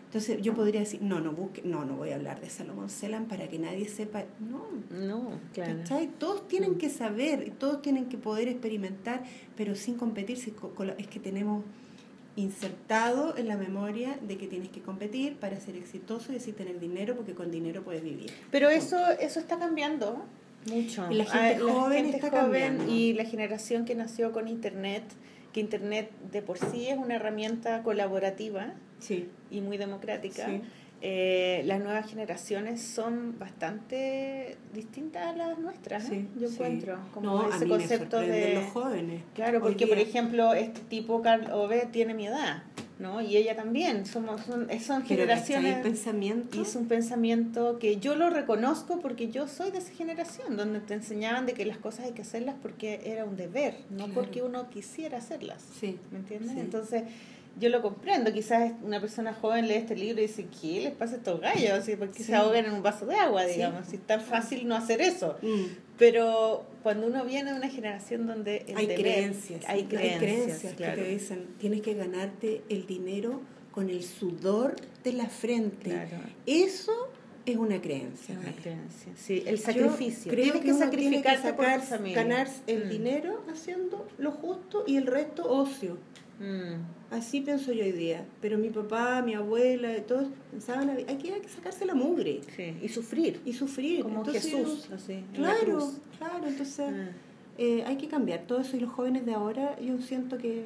Entonces, yo podría decir, no, no busque, no, no voy a hablar de Salomón Celan para que nadie sepa. No. no, claro. ¿cachai? Todos tienen que saber, todos tienen que poder experimentar, pero sin competir. si co- con la- Es que tenemos insertado en la memoria de que tienes que competir para ser exitoso y así tener dinero, porque con dinero puedes vivir. Pero eso, eso está cambiando mucho. Y la gente Ah, joven gente está joven cambiando. y la generación que nació con Internet, que Internet de por sí es una herramienta colaborativa Sí. y muy democrática. Sí. eh, las nuevas generaciones son bastante distintas a las nuestras, ¿eh? Yo sí. encuentro, como no, a ese mí me concepto sorprenden de... los jóvenes. Claro, porque por ejemplo, este tipo, Carl Ove, tiene mi edad, ¿no? Y ella también, somos son, son Pero ¿cachai generaciones... pensamiento. Y es un pensamiento que yo lo reconozco porque yo soy de esa generación, donde te enseñaban de que las cosas hay que hacerlas porque era un deber, no Claro. porque uno quisiera hacerlas. Sí. ¿Me entiendes? Sí. Entonces, yo lo comprendo. Quizás una persona joven lee este libro y dice, ¿qué les pasa a estos gallos? Así, ¿Por qué Sí. se ahogan en un vaso de agua, Sí. digamos? Es tan fácil no hacer eso. Mm. Pero cuando uno viene de una generación donde el hay deber- creencias, hay creencias, que claro. te dicen, tienes que ganarte el dinero con el sudor de la frente. Claro. Eso es una creencia. Una creencia. Sí, el sacrificio. creo Tienes que, tiene que sacrificarte por sacar- ganar el Mm. dinero haciendo lo justo y el resto ocio. Mm. Así pienso yo hoy día. Pero mi papá, mi abuela, y todos pensaban, hay que, hay que sacarse la mugre Sí, y sufrir. y sufrir. Como Entonces, Jesús, así, Claro, claro. Entonces, Ah. eh, hay que cambiar todo eso y los jóvenes de ahora yo siento que,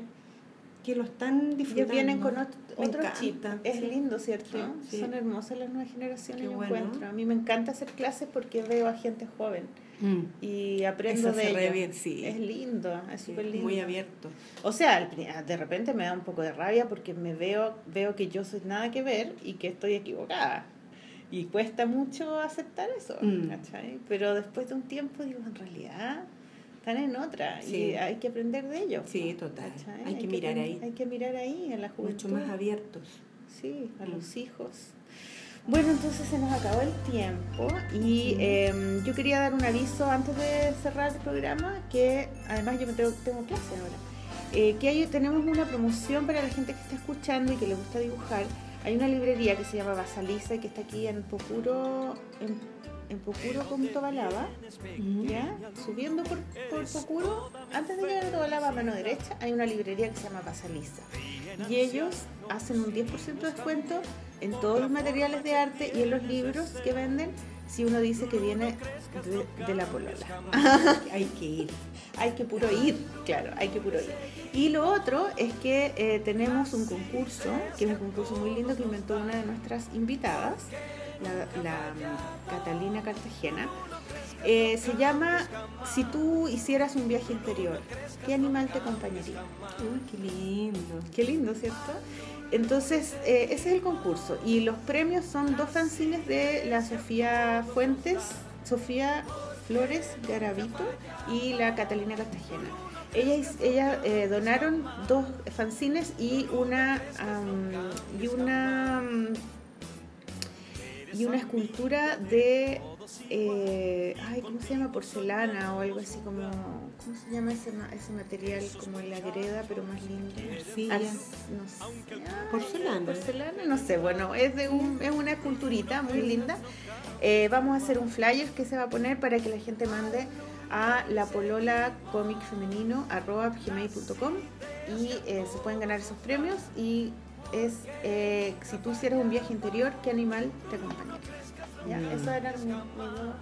que lo están disfrutando. Ellos vienen con otro encanta, chip. Es sí. lindo, ¿cierto? Sí, sí. Son hermosas las nuevas generaciones, Qué yo bueno. encuentro. A mí me encanta hacer clases porque veo a gente joven Mm. y aprendo Eso de ellos. bien. Es lindo, es súper lindo. muy abierto. O sea, de repente me da un poco de rabia porque me veo, veo que yo soy nada que ver y que estoy equivocada. Y cuesta mucho aceptar eso, Mm. Pero después de un tiempo digo, en realidad están en otra y hay que aprender de ellos. Sí, total. ¿cachai? Hay que mirar ahí. Hay que mirar ahí, en la juventud. Mucho más abiertos. Sí, a Mm. los hijos. Bueno, entonces se nos acabó el tiempo y eh, yo quería dar un aviso antes de cerrar el programa, que además yo me tengo, tengo clase ahora, eh, que hay, tenemos una promoción para la gente que está escuchando y que le gusta dibujar. Hay una librería que se llama Basaliza que está aquí en Pocuro, en, en Pocuro con Tobalaba, ¿ya? Subiendo por, Pocuro, antes de llegar a Tobalaba a mano derecha, hay una librería que se llama Basaliza. Y ellos hacen un 10% de descuento en todos los materiales de arte y en los libros que venden si uno dice que viene de, de la polola. (laughs) Hay que ir. hay que puro ir, claro, hay que puro ir. Y lo otro es que eh, tenemos un concurso, que es un concurso muy lindo que inventó una de nuestras invitadas, la, la, mm, Catalina Cartagena. Eh, se llama Si tú hicieras un viaje interior, ¿qué animal te acompañaría? Uy, qué lindo. Qué lindo, ¿cierto? Entonces, eh, ese es el concurso. Y los premios son dos fanzines de la Sofía Fuentes, Sofía Flores Garavito y la Catalina Cartagena. Ellas, ellas eh, donaron dos fanzines y una y una am, y una escultura de eh, ay, ¿cómo se llama? porcelana o algo así como ¿cómo se llama ese, ese material? como la greda pero más lindo Arcilla. Ar- no sé. Ay, Porcelana. porcelana, no sé, bueno, es de un, es una esculturita muy linda. Eh, vamos a hacer un flyer que se va a poner para que la gente mande a la polola cómic femenino arroba gmail.com y eh, se pueden ganar esos premios y es eh, si tú hicieras un viaje interior, ¿qué animal te acompañaría? ¿Ya? Mm. Eso era mi, mi duda.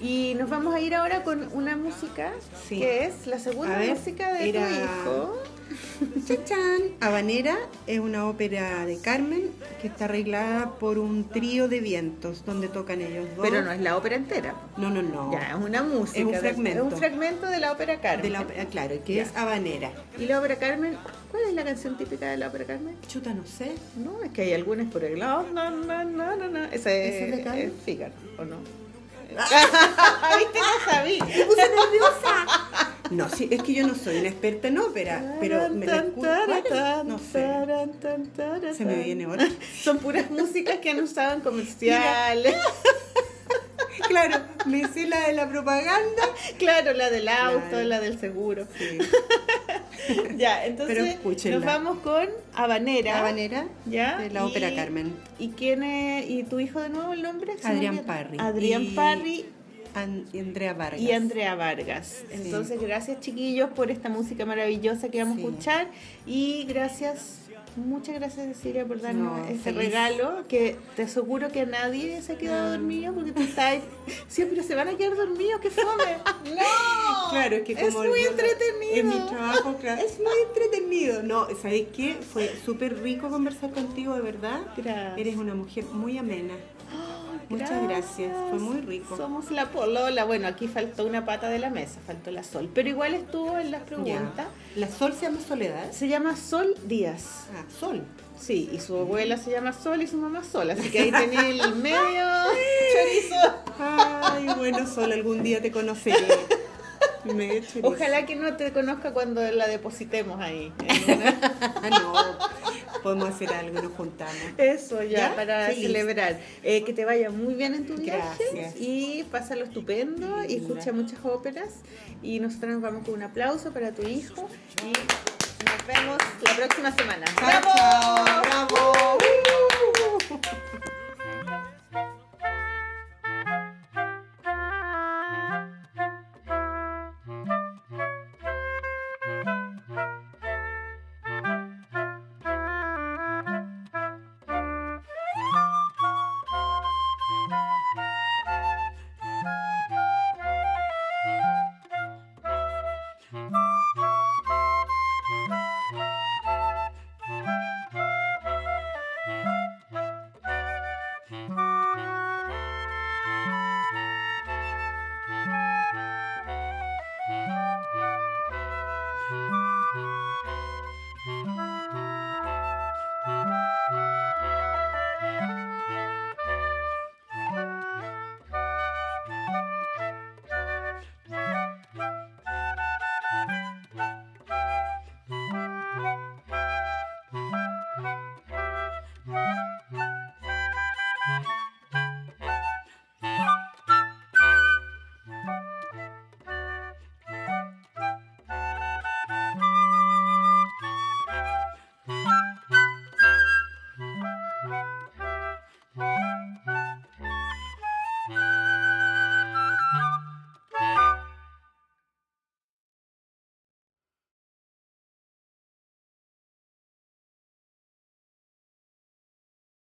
Y nos vamos a ir ahora con una música Sí. que es la segunda ver, música de era- tu hijo. (laughs) Chachán. Habanera es una ópera de Carmen que está arreglada por un trío de vientos donde tocan ellos dos. Pero no es la ópera entera. No, no, no. Ya, es una música. Es un de- fragmento. Es un fragmento de la ópera Carmen. De la ópera, claro, que Ya. es Habanera. Y la ópera Carmen, ¿cuál es la canción típica de la ópera Carmen? Chuta, no sé. No, es que hay algunas por el lado. No, no, no, no, no. Esa es, ¿Esa es de Carmen? es Fígaro, ¿o no? (laughs) ¿Viste? No sabía. Me puse nerviosa. No, sí, es que yo no soy una experta en ópera, pero me la. No sé. Se me viene ahora. Son puras músicas que han usado en comerciales. Claro, me sé la de la propaganda. Claro, la del auto, Claro. la del seguro. Sí. (laughs) Ya, entonces nos vamos con Habanera. Habanera ¿Ya? de la ópera Carmen. ¿Y quién es? ¿Y tu hijo de nuevo el nombre? Adrián. Parry. Adrián Y- Parry An- y Andrea Vargas. y Andrea Vargas. Entonces, gracias chiquillos por esta música maravillosa que vamos Sí. a escuchar y gracias, muchas gracias Cecilia por darnos No, este feliz. regalo que te aseguro que nadie se ha quedado dormido porque tú estás siempre se van a quedar dormidos, qué fome. (laughs) No, Claro, es que es como muy yo- entretenido. En mi trabajo, claro, es muy entretenido. No, ¿sabéis qué? Fue súper rico conversar contigo, de verdad. Gracias. Eres una mujer muy amena. Muchas gracias, fue muy rico. Somos la polola. Bueno, aquí faltó una pata de la mesa, faltó la Sol. Pero igual estuvo en las Ya. preguntas. La Sol se llama Soledad. Se llama Sol Díaz. Ah, Sol. Sí, y su abuela se llama Sol y su mamá Sol. Así que ahí tenía el (laughs) medio chorizo. Ay, bueno, Sol, algún día te conoceré. (laughs) Ojalá que no te conozca cuando la depositemos ahí. una- (laughs) Ah, no, podemos hacer algo, nos juntamos. Eso ya, ¿Ya? para Feliz. celebrar. Eh, que te vaya muy bien en tu viaje Gracias. y pásalo estupendo y escucha muchas óperas. Y nosotros nos vamos con un aplauso para tu hijo y nos vemos la próxima semana. Chao, chao, bravo.